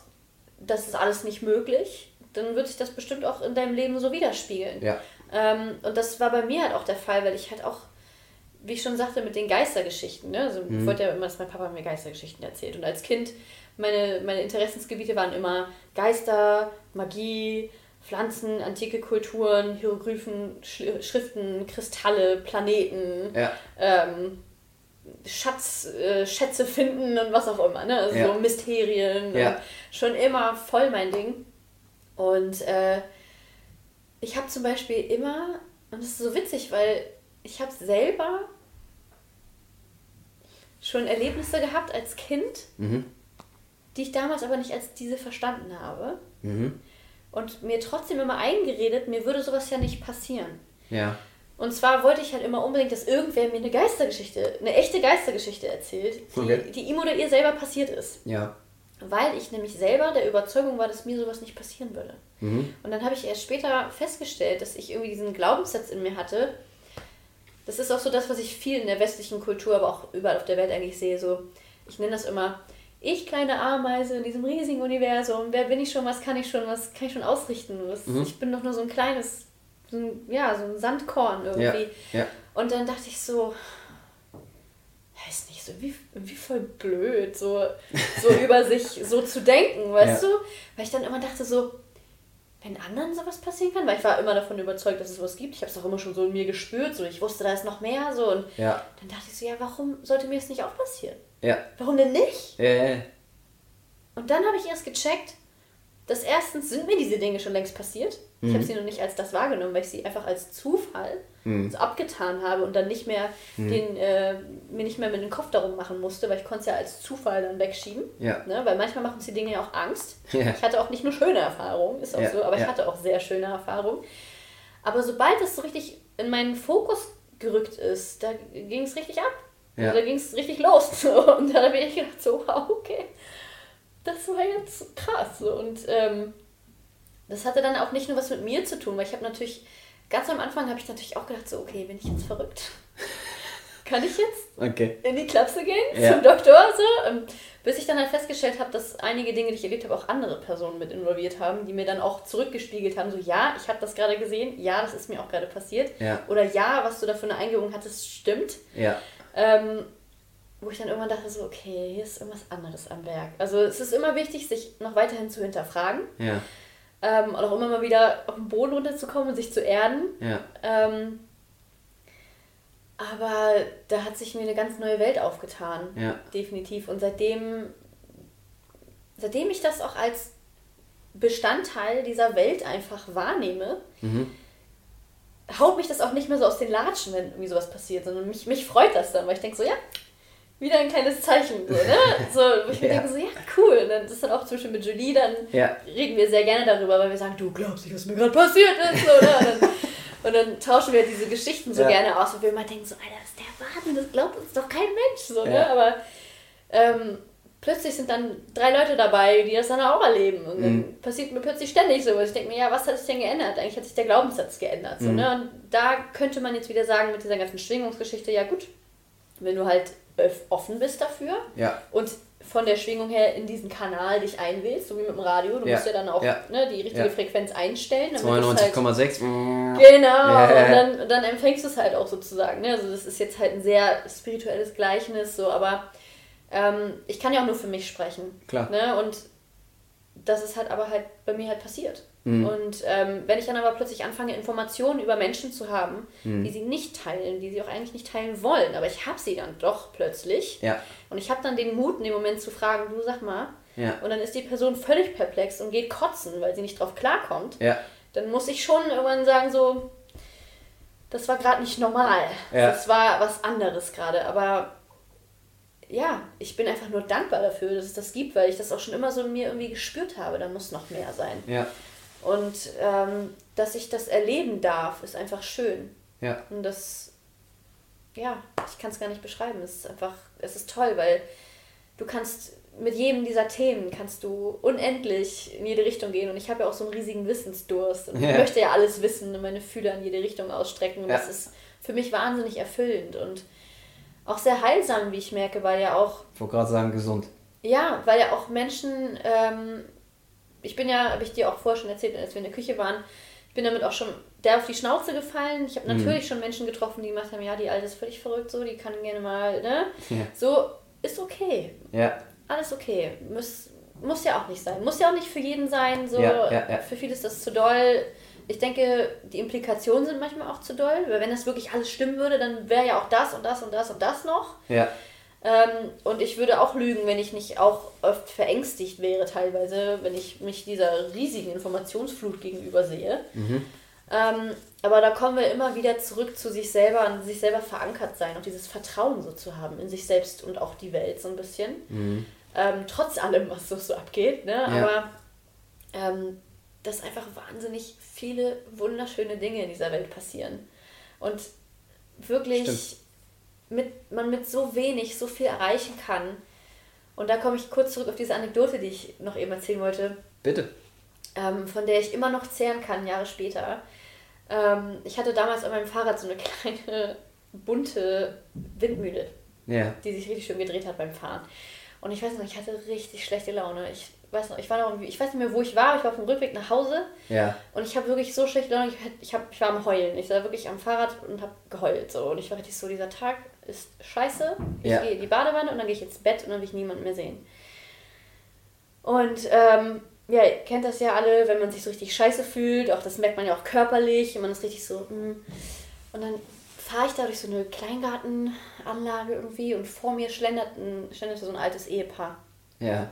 das ist alles nicht möglich, dann wird sich das bestimmt auch in deinem Leben so widerspiegeln. Ja. Ähm, und das war bei mir halt auch der Fall, weil ich halt auch, wie ich schon sagte, mit den Geistergeschichten, ne? also mhm. ich wollte ja immer, dass mein Papa mir Geistergeschichten erzählt. Und als Kind meine, meine Interessensgebiete waren immer Geister, Magie, Pflanzen, antike Kulturen, Hieroglyphen, Schriften, Kristalle, Planeten, ja. ähm, Schatz, äh, Schätze finden und was auch immer, ne? Also ja. so Mysterien. Ja. Schon immer voll mein Ding. Und äh, ich habe zum Beispiel immer, und das ist so witzig, weil ich habe selber schon Erlebnisse gehabt als Kind, mhm. die ich damals aber nicht als diese verstanden habe. Mhm. Und mir trotzdem immer eingeredet, mir würde sowas ja nicht passieren. Ja. Und zwar wollte ich halt immer unbedingt, dass irgendwer mir eine Geistergeschichte, eine echte Geistergeschichte erzählt, die, okay. die ihm oder ihr selber passiert ist. Ja. Weil ich nämlich selber der Überzeugung war, dass mir sowas nicht passieren würde. Mhm. Und dann habe ich erst später festgestellt, dass ich irgendwie diesen Glaubenssatz in mir hatte. Das ist auch so das, was ich viel in der westlichen Kultur, aber auch überall auf der Welt eigentlich sehe. So, ich nenne das immer, ich kleine Ameise in diesem riesigen Universum, wer bin ich schon, was kann ich schon, was kann ich schon ausrichten? Was, mhm. Ich bin doch nur so ein kleines, so ein, ja, so ein Sandkorn irgendwie. Ja, ja. Und dann dachte ich so, weiß nicht, so wie, wie voll blöd, so, so über sich so zu denken, weißt ja. du? Weil ich dann immer dachte so, wenn anderen sowas passieren kann, weil ich war immer davon überzeugt, dass es was gibt. Ich habe es auch immer schon so in mir gespürt, so ich wusste, da ist noch mehr so und ja. dann dachte ich so, ja, warum sollte mir das nicht auch passieren? Ja. Warum denn nicht? Ja. Und dann habe ich erst gecheckt, dass erstens sind mir diese Dinge schon längst passiert. Mhm. Ich habe sie noch nicht als das wahrgenommen, weil ich sie einfach als Zufall mhm. so abgetan habe und dann nicht mehr mhm. den, äh, mir nicht mehr mit dem Kopf darum machen musste, weil ich konnte es ja als Zufall dann wegschieben. Ja. Ne? Weil manchmal machen uns die Dinge ja auch Angst. Ja. Ich hatte auch nicht nur schöne Erfahrungen, ist auch ja. so, aber ich hatte auch sehr schöne Erfahrungen. Aber sobald es so richtig in meinen Fokus gerückt ist, da ging es richtig ab. Ja. Da ging es richtig los. Und da habe ich gedacht, so, wow, okay. Das war jetzt krass. Und ähm, das hatte dann auch nicht nur was mit mir zu tun, weil ich habe natürlich, ganz am Anfang habe ich natürlich auch gedacht, so, okay, bin ich jetzt verrückt? Kann ich jetzt okay. in die Klapse gehen ja. zum Doktor? So? Ähm, bis ich dann halt festgestellt habe, dass einige Dinge, die ich erlebt habe, auch andere Personen mit involviert haben, die mir dann auch zurückgespiegelt haben, so ja, ich habe das gerade gesehen, ja, das ist mir auch gerade passiert. Ja. Oder ja, was du da für eine Eingebung hattest, stimmt. Ja. Ähm, wo ich dann irgendwann dachte, so, okay, hier ist irgendwas anderes am Werk. Also es ist immer wichtig, sich noch weiterhin zu hinterfragen. Ja. Ähm, und auch immer mal wieder auf den Boden runterzukommen und sich zu erden. Ja. Ähm, aber da hat sich mir eine ganz neue Welt aufgetan. Ja. Definitiv. Und seitdem, seitdem ich das auch als Bestandteil dieser Welt einfach wahrnehme, mhm haut mich das auch nicht mehr so aus den Latschen, wenn irgendwie sowas passiert, sondern mich, mich freut das dann, weil ich denke so, ja, wieder ein kleines Zeichen. So, ne? so, wo ich ja. denke so, ja, cool. Und dann ist dann auch zum Beispiel mit Julie, dann ja. reden wir sehr gerne darüber, weil wir sagen, du glaubst nicht, was mir gerade passiert ist. So, ne? und, dann, und, dann, tauschen wir diese Geschichten so ja. gerne aus, und wir immer denken so, Alter, das ist der Wahnsinn, das glaubt uns doch kein Mensch. So, ne? Aber ähm, plötzlich sind dann drei Leute dabei, die das dann auch erleben. Und dann mhm. passiert mir plötzlich ständig so. Ich denke mir, ja, was hat sich denn geändert? Eigentlich hat sich der Glaubenssatz geändert. So, mhm. ne? Und da könnte man jetzt wieder sagen, mit dieser ganzen Schwingungsgeschichte, ja gut, wenn du halt offen bist dafür ja. und von der Schwingung her in diesen Kanal dich einwählst, so wie mit dem Radio. Du ja. musst ja dann auch ja. ne, die richtige. Frequenz einstellen. 92,6. Halt, genau, und dann, dann empfängst du es halt auch sozusagen. Ne? Also das ist jetzt halt ein sehr spirituelles Gleichnis, so, aber ähm, ich kann ja auch nur für mich sprechen. Klar. Ne? Und das ist halt aber halt bei mir halt passiert. Mhm. Und ähm, wenn ich dann aber plötzlich anfange, Informationen über Menschen zu haben, mhm. die sie nicht teilen, die sie auch eigentlich nicht teilen wollen, aber ich habe sie dann doch plötzlich. Ja. Und ich habe dann den Mut, in dem Moment zu fragen, du sag mal. Ja. Und dann ist die Person völlig perplex und geht kotzen, weil sie nicht drauf klarkommt. Ja. Dann muss ich schon irgendwann sagen, so, das war gerade nicht normal. Ja. Das war was anderes gerade. Aber ja, ich bin einfach nur dankbar dafür, dass es das gibt, weil ich das auch schon immer so in mir irgendwie gespürt habe. Da muss noch mehr sein. Ja. Und ähm, dass ich das erleben darf, ist einfach schön. Ja. Und das, ja, ich kann es gar nicht beschreiben. Es ist einfach, es ist toll, weil du kannst mit jedem dieser Themen kannst du unendlich in jede Richtung gehen. Und ich habe ja auch so einen riesigen Wissensdurst. Und ja. ich möchte ja alles wissen und meine Fühler in jede Richtung ausstrecken. Und ja. das ist für mich wahnsinnig erfüllend und auch sehr heilsam, wie ich merke, weil ja auch. Ich wollte gerade sagen, gesund. Ja, weil ja auch Menschen ähm, ich bin ja, habe ich dir auch vorher schon erzählt, als wir in der Küche waren, ich bin damit auch schon der auf die Schnauze gefallen. Ich habe mhm. natürlich mhm. schon Menschen getroffen, die gesagt haben, ja, die Alte ist völlig verrückt, so, die kann gerne mal, ne? Ja. So, ist okay. Ja. alles okay. Muss, muss ja auch nicht sein. Muss ja auch nicht für jeden sein. So, Ja, ja, ja. Für viele ist das zu doll. Ich denke, die Implikationen sind manchmal auch zu doll, weil wenn das wirklich alles stimmen würde, dann wäre ja auch das und das und das und das noch. Ja. Ähm, und ich würde auch lügen, wenn ich nicht auch oft verängstigt wäre, teilweise, wenn ich mich dieser riesigen Informationsflut gegenüber sehe. Ähm, aber da kommen wir immer wieder zurück zu sich selber, an sich selber verankert sein und dieses Vertrauen so zu haben in sich selbst und auch die Welt so ein bisschen. Ähm, trotz allem, was so, so abgeht. Ne? Aber ähm, dass einfach wahnsinnig viele wunderschöne Dinge in dieser Welt passieren. Und wirklich Stimmt. Mit, man mit so wenig so viel erreichen kann. Und da komme ich kurz zurück auf diese Anekdote, die ich noch eben erzählen wollte, Bitte. ähm, von der ich immer noch zehren kann, Jahre später. Ähm, ich hatte damals an meinem Fahrrad so eine kleine bunte Windmühle Ja. die sich richtig schön gedreht hat beim Fahren. Und ich weiß noch, ich hatte richtig schlechte Laune. Ich weiß noch, ich war noch, irgendwie- ich weiß nicht mehr, wo ich war. Ich war auf dem Rückweg nach Hause Ja. und ich habe wirklich so schlechte Laune. Ich, ich, hab, ich war am Heulen. Ich war wirklich am Fahrrad und habe geheult. So. Und ich war richtig so, dieser Tag ist scheiße. Ich Ja. gehe in die Badewanne und dann gehe ich ins Bett und dann will ich niemanden mehr sehen. Und ähm, ja, ihr kennt das ja alle, wenn man sich so richtig scheiße fühlt. Auch das merkt man ja auch körperlich. Und man ist richtig so. mm. Und dann fahre ich da durch so eine Kleingartenanlage irgendwie und vor mir schlendert ein, schlenderte so ein altes Ehepaar. Ja.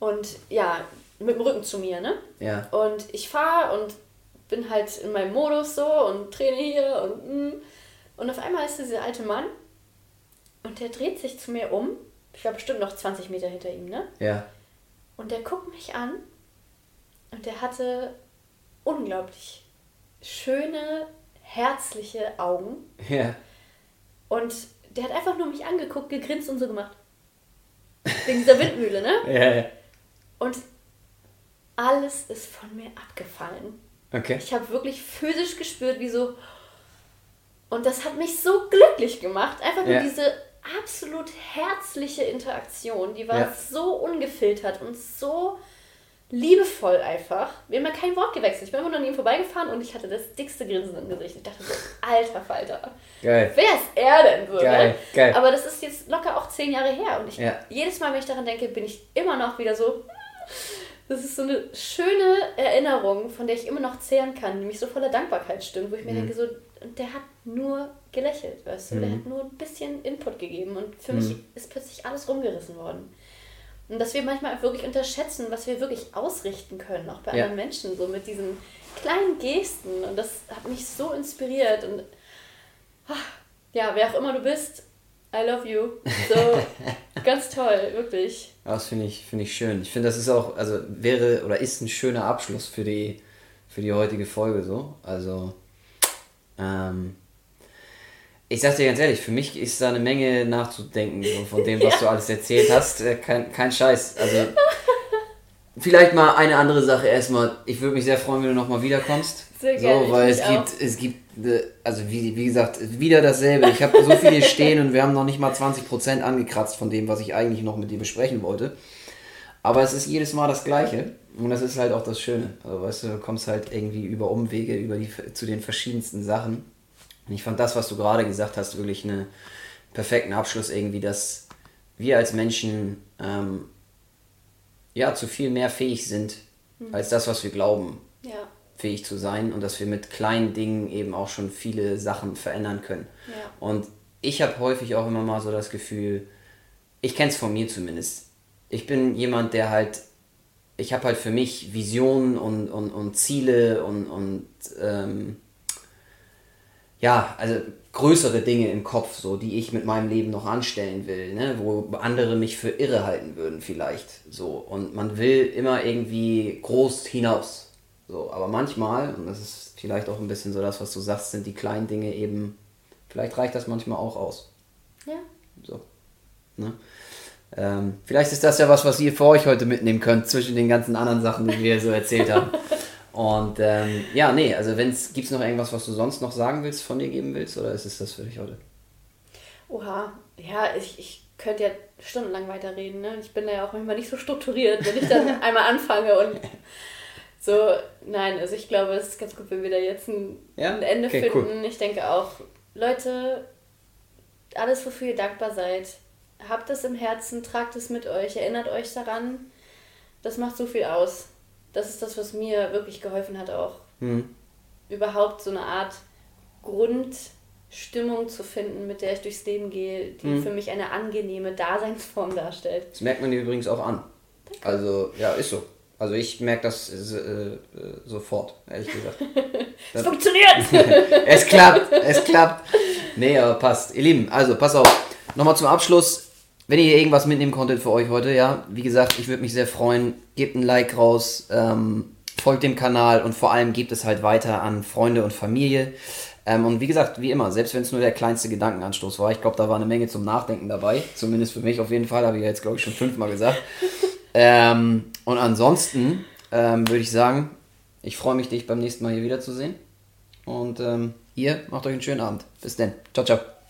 Und ja, mit dem Rücken zu mir, ne? Ja. Und ich fahre und bin halt in meinem Modus so und hier und mm. Und auf einmal ist dieser alte Mann und der dreht sich zu mir um. Ich war bestimmt noch 20 Meter hinter ihm, ne? Ja. Und der guckt mich an und der hatte unglaublich schöne, herzliche Augen. Ja. Und der hat einfach nur mich angeguckt, gegrinst und so gemacht. Wegen dieser Windmühle, ne? Ja. ja. Und alles ist von mir abgefallen. Okay. Ich habe wirklich physisch gespürt, wie so. Und das hat mich so glücklich gemacht. Einfach nur Ja. diese absolut herzliche Interaktion. Die war Ja. so ungefiltert und so liebevoll einfach. Wir haben ja kein Wort gewechselt. Ich bin einfach nur an ihm vorbeigefahren und ich hatte das dickste Grinsen im Gesicht. Ich dachte so, alter Falter. Geil. Wer ist er denn so? Geil, ne? geil. Aber das ist jetzt locker auch zehn Jahre her. Und ich, Ja. jedes Mal, wenn ich daran denke, bin ich immer noch wieder so. Das ist so eine schöne Erinnerung, von der ich immer noch zehren kann, die mich so voller Dankbarkeit stimmt, wo ich Mhm. mir denke, so, und der hat nur gelächelt, weißt du, der hat nur ein bisschen Input gegeben und für mich Mhm. ist plötzlich alles rumgerissen worden. Und dass wir manchmal wirklich unterschätzen, was wir wirklich ausrichten können, auch bei Ja. anderen Menschen, so mit diesen kleinen Gesten. Und das hat mich so inspiriert. Und ah, ja, wer auch immer du bist, I love you. So, ganz toll, wirklich. Das finde ich, finde ich schön. Ich finde, das ist auch, also wäre oder ist ein schöner Abschluss für die, für die heutige Folge so. Also, ähm, ich sag dir ganz ehrlich, für mich ist da eine Menge nachzudenken so von dem, was du alles erzählt hast. Äh, Kein, kein Scheiß. Also, vielleicht mal eine andere Sache erstmal. Ich würde mich sehr freuen, wenn du nochmal wiederkommst. Sehr gerne, So, weil es auch. gibt, es gibt, äh, also wie, wie gesagt, wieder dasselbe. Ich habe so viel hier stehen und wir haben noch nicht mal 20% angekratzt von dem, was ich eigentlich noch mit dir besprechen wollte. Aber es ist jedes Mal das Gleiche. Und das ist halt auch das Schöne. Also, weißt du, du kommst halt irgendwie über Umwege, über die, zu den verschiedensten Sachen. Und ich fand das, was du gerade gesagt hast, wirklich einen perfekten Abschluss irgendwie, dass wir als Menschen ähm, ja zu viel mehr fähig sind, als das, was wir glauben, Ja, fähig zu sein. Und dass wir mit kleinen Dingen eben auch schon viele Sachen verändern können. Ja. Und ich habe häufig auch immer mal so das Gefühl, ich kenne es von mir zumindest. Ich bin jemand, der halt, ich habe halt für mich Visionen und, und, und Ziele und, und ähm, ja, also größere Dinge im Kopf, so die ich mit meinem Leben noch anstellen will, ne? wo andere mich für irre halten würden vielleicht. So. Und man will immer irgendwie groß hinaus. So, aber manchmal, und das ist vielleicht auch ein bisschen so das, was du sagst, sind die kleinen Dinge eben, vielleicht reicht das manchmal auch aus. ja. So. Ne? Ähm, vielleicht ist das ja was, was ihr für euch heute mitnehmen könnt, zwischen den ganzen anderen Sachen, die wir so erzählt haben. Und ähm, ja, nee, also wenn's, gibt's noch irgendwas, was du sonst noch sagen willst, von dir geben willst, oder ist es das für dich heute? Oha, ja, ich, ich könnte ja stundenlang weiterreden. Ne? Ich bin da ja auch manchmal nicht so strukturiert, wenn ich dann einmal anfange und so. Nein, also ich glaube, es ist ganz gut, wenn wir da jetzt ein, Ja? ein Ende Okay, finden. Ich denke auch, Leute, alles, wofür ihr dankbar seid, habt es im Herzen, tragt es mit euch, erinnert euch daran. Das macht so viel aus. Das ist das, was mir wirklich geholfen hat auch. Mhm. Überhaupt so eine Art Grundstimmung zu finden, mit der ich durchs Leben gehe, die mhm. für mich eine angenehme Daseinsform darstellt. Das merkt man dir übrigens auch an. Danke. Also, ja, ist so. Also ich merke das äh, äh, sofort, ehrlich gesagt. es funktioniert! es klappt, es klappt. Nee, aber passt. Ihr Lieben, also pass auf. Nochmal zum Abschluss. Wenn ihr irgendwas mitnehmen konntet für euch heute, ja, wie gesagt, ich würde mich sehr freuen. Gebt ein Like raus, ähm, folgt dem Kanal und vor allem gebt es halt weiter an Freunde und Familie. Ähm, und wie gesagt, wie immer, selbst wenn es nur der kleinste Gedankenanstoß war, ich glaube, da war eine Menge zum Nachdenken dabei. Zumindest für mich auf jeden Fall, habe ich ja jetzt, glaube ich, schon fünfmal gesagt. Ähm, und ansonsten ähm, würde ich sagen, ich freue mich, dich beim nächsten Mal hier wiederzusehen. Und ähm, ihr macht euch einen schönen Abend. Bis dann. Ciao, ciao.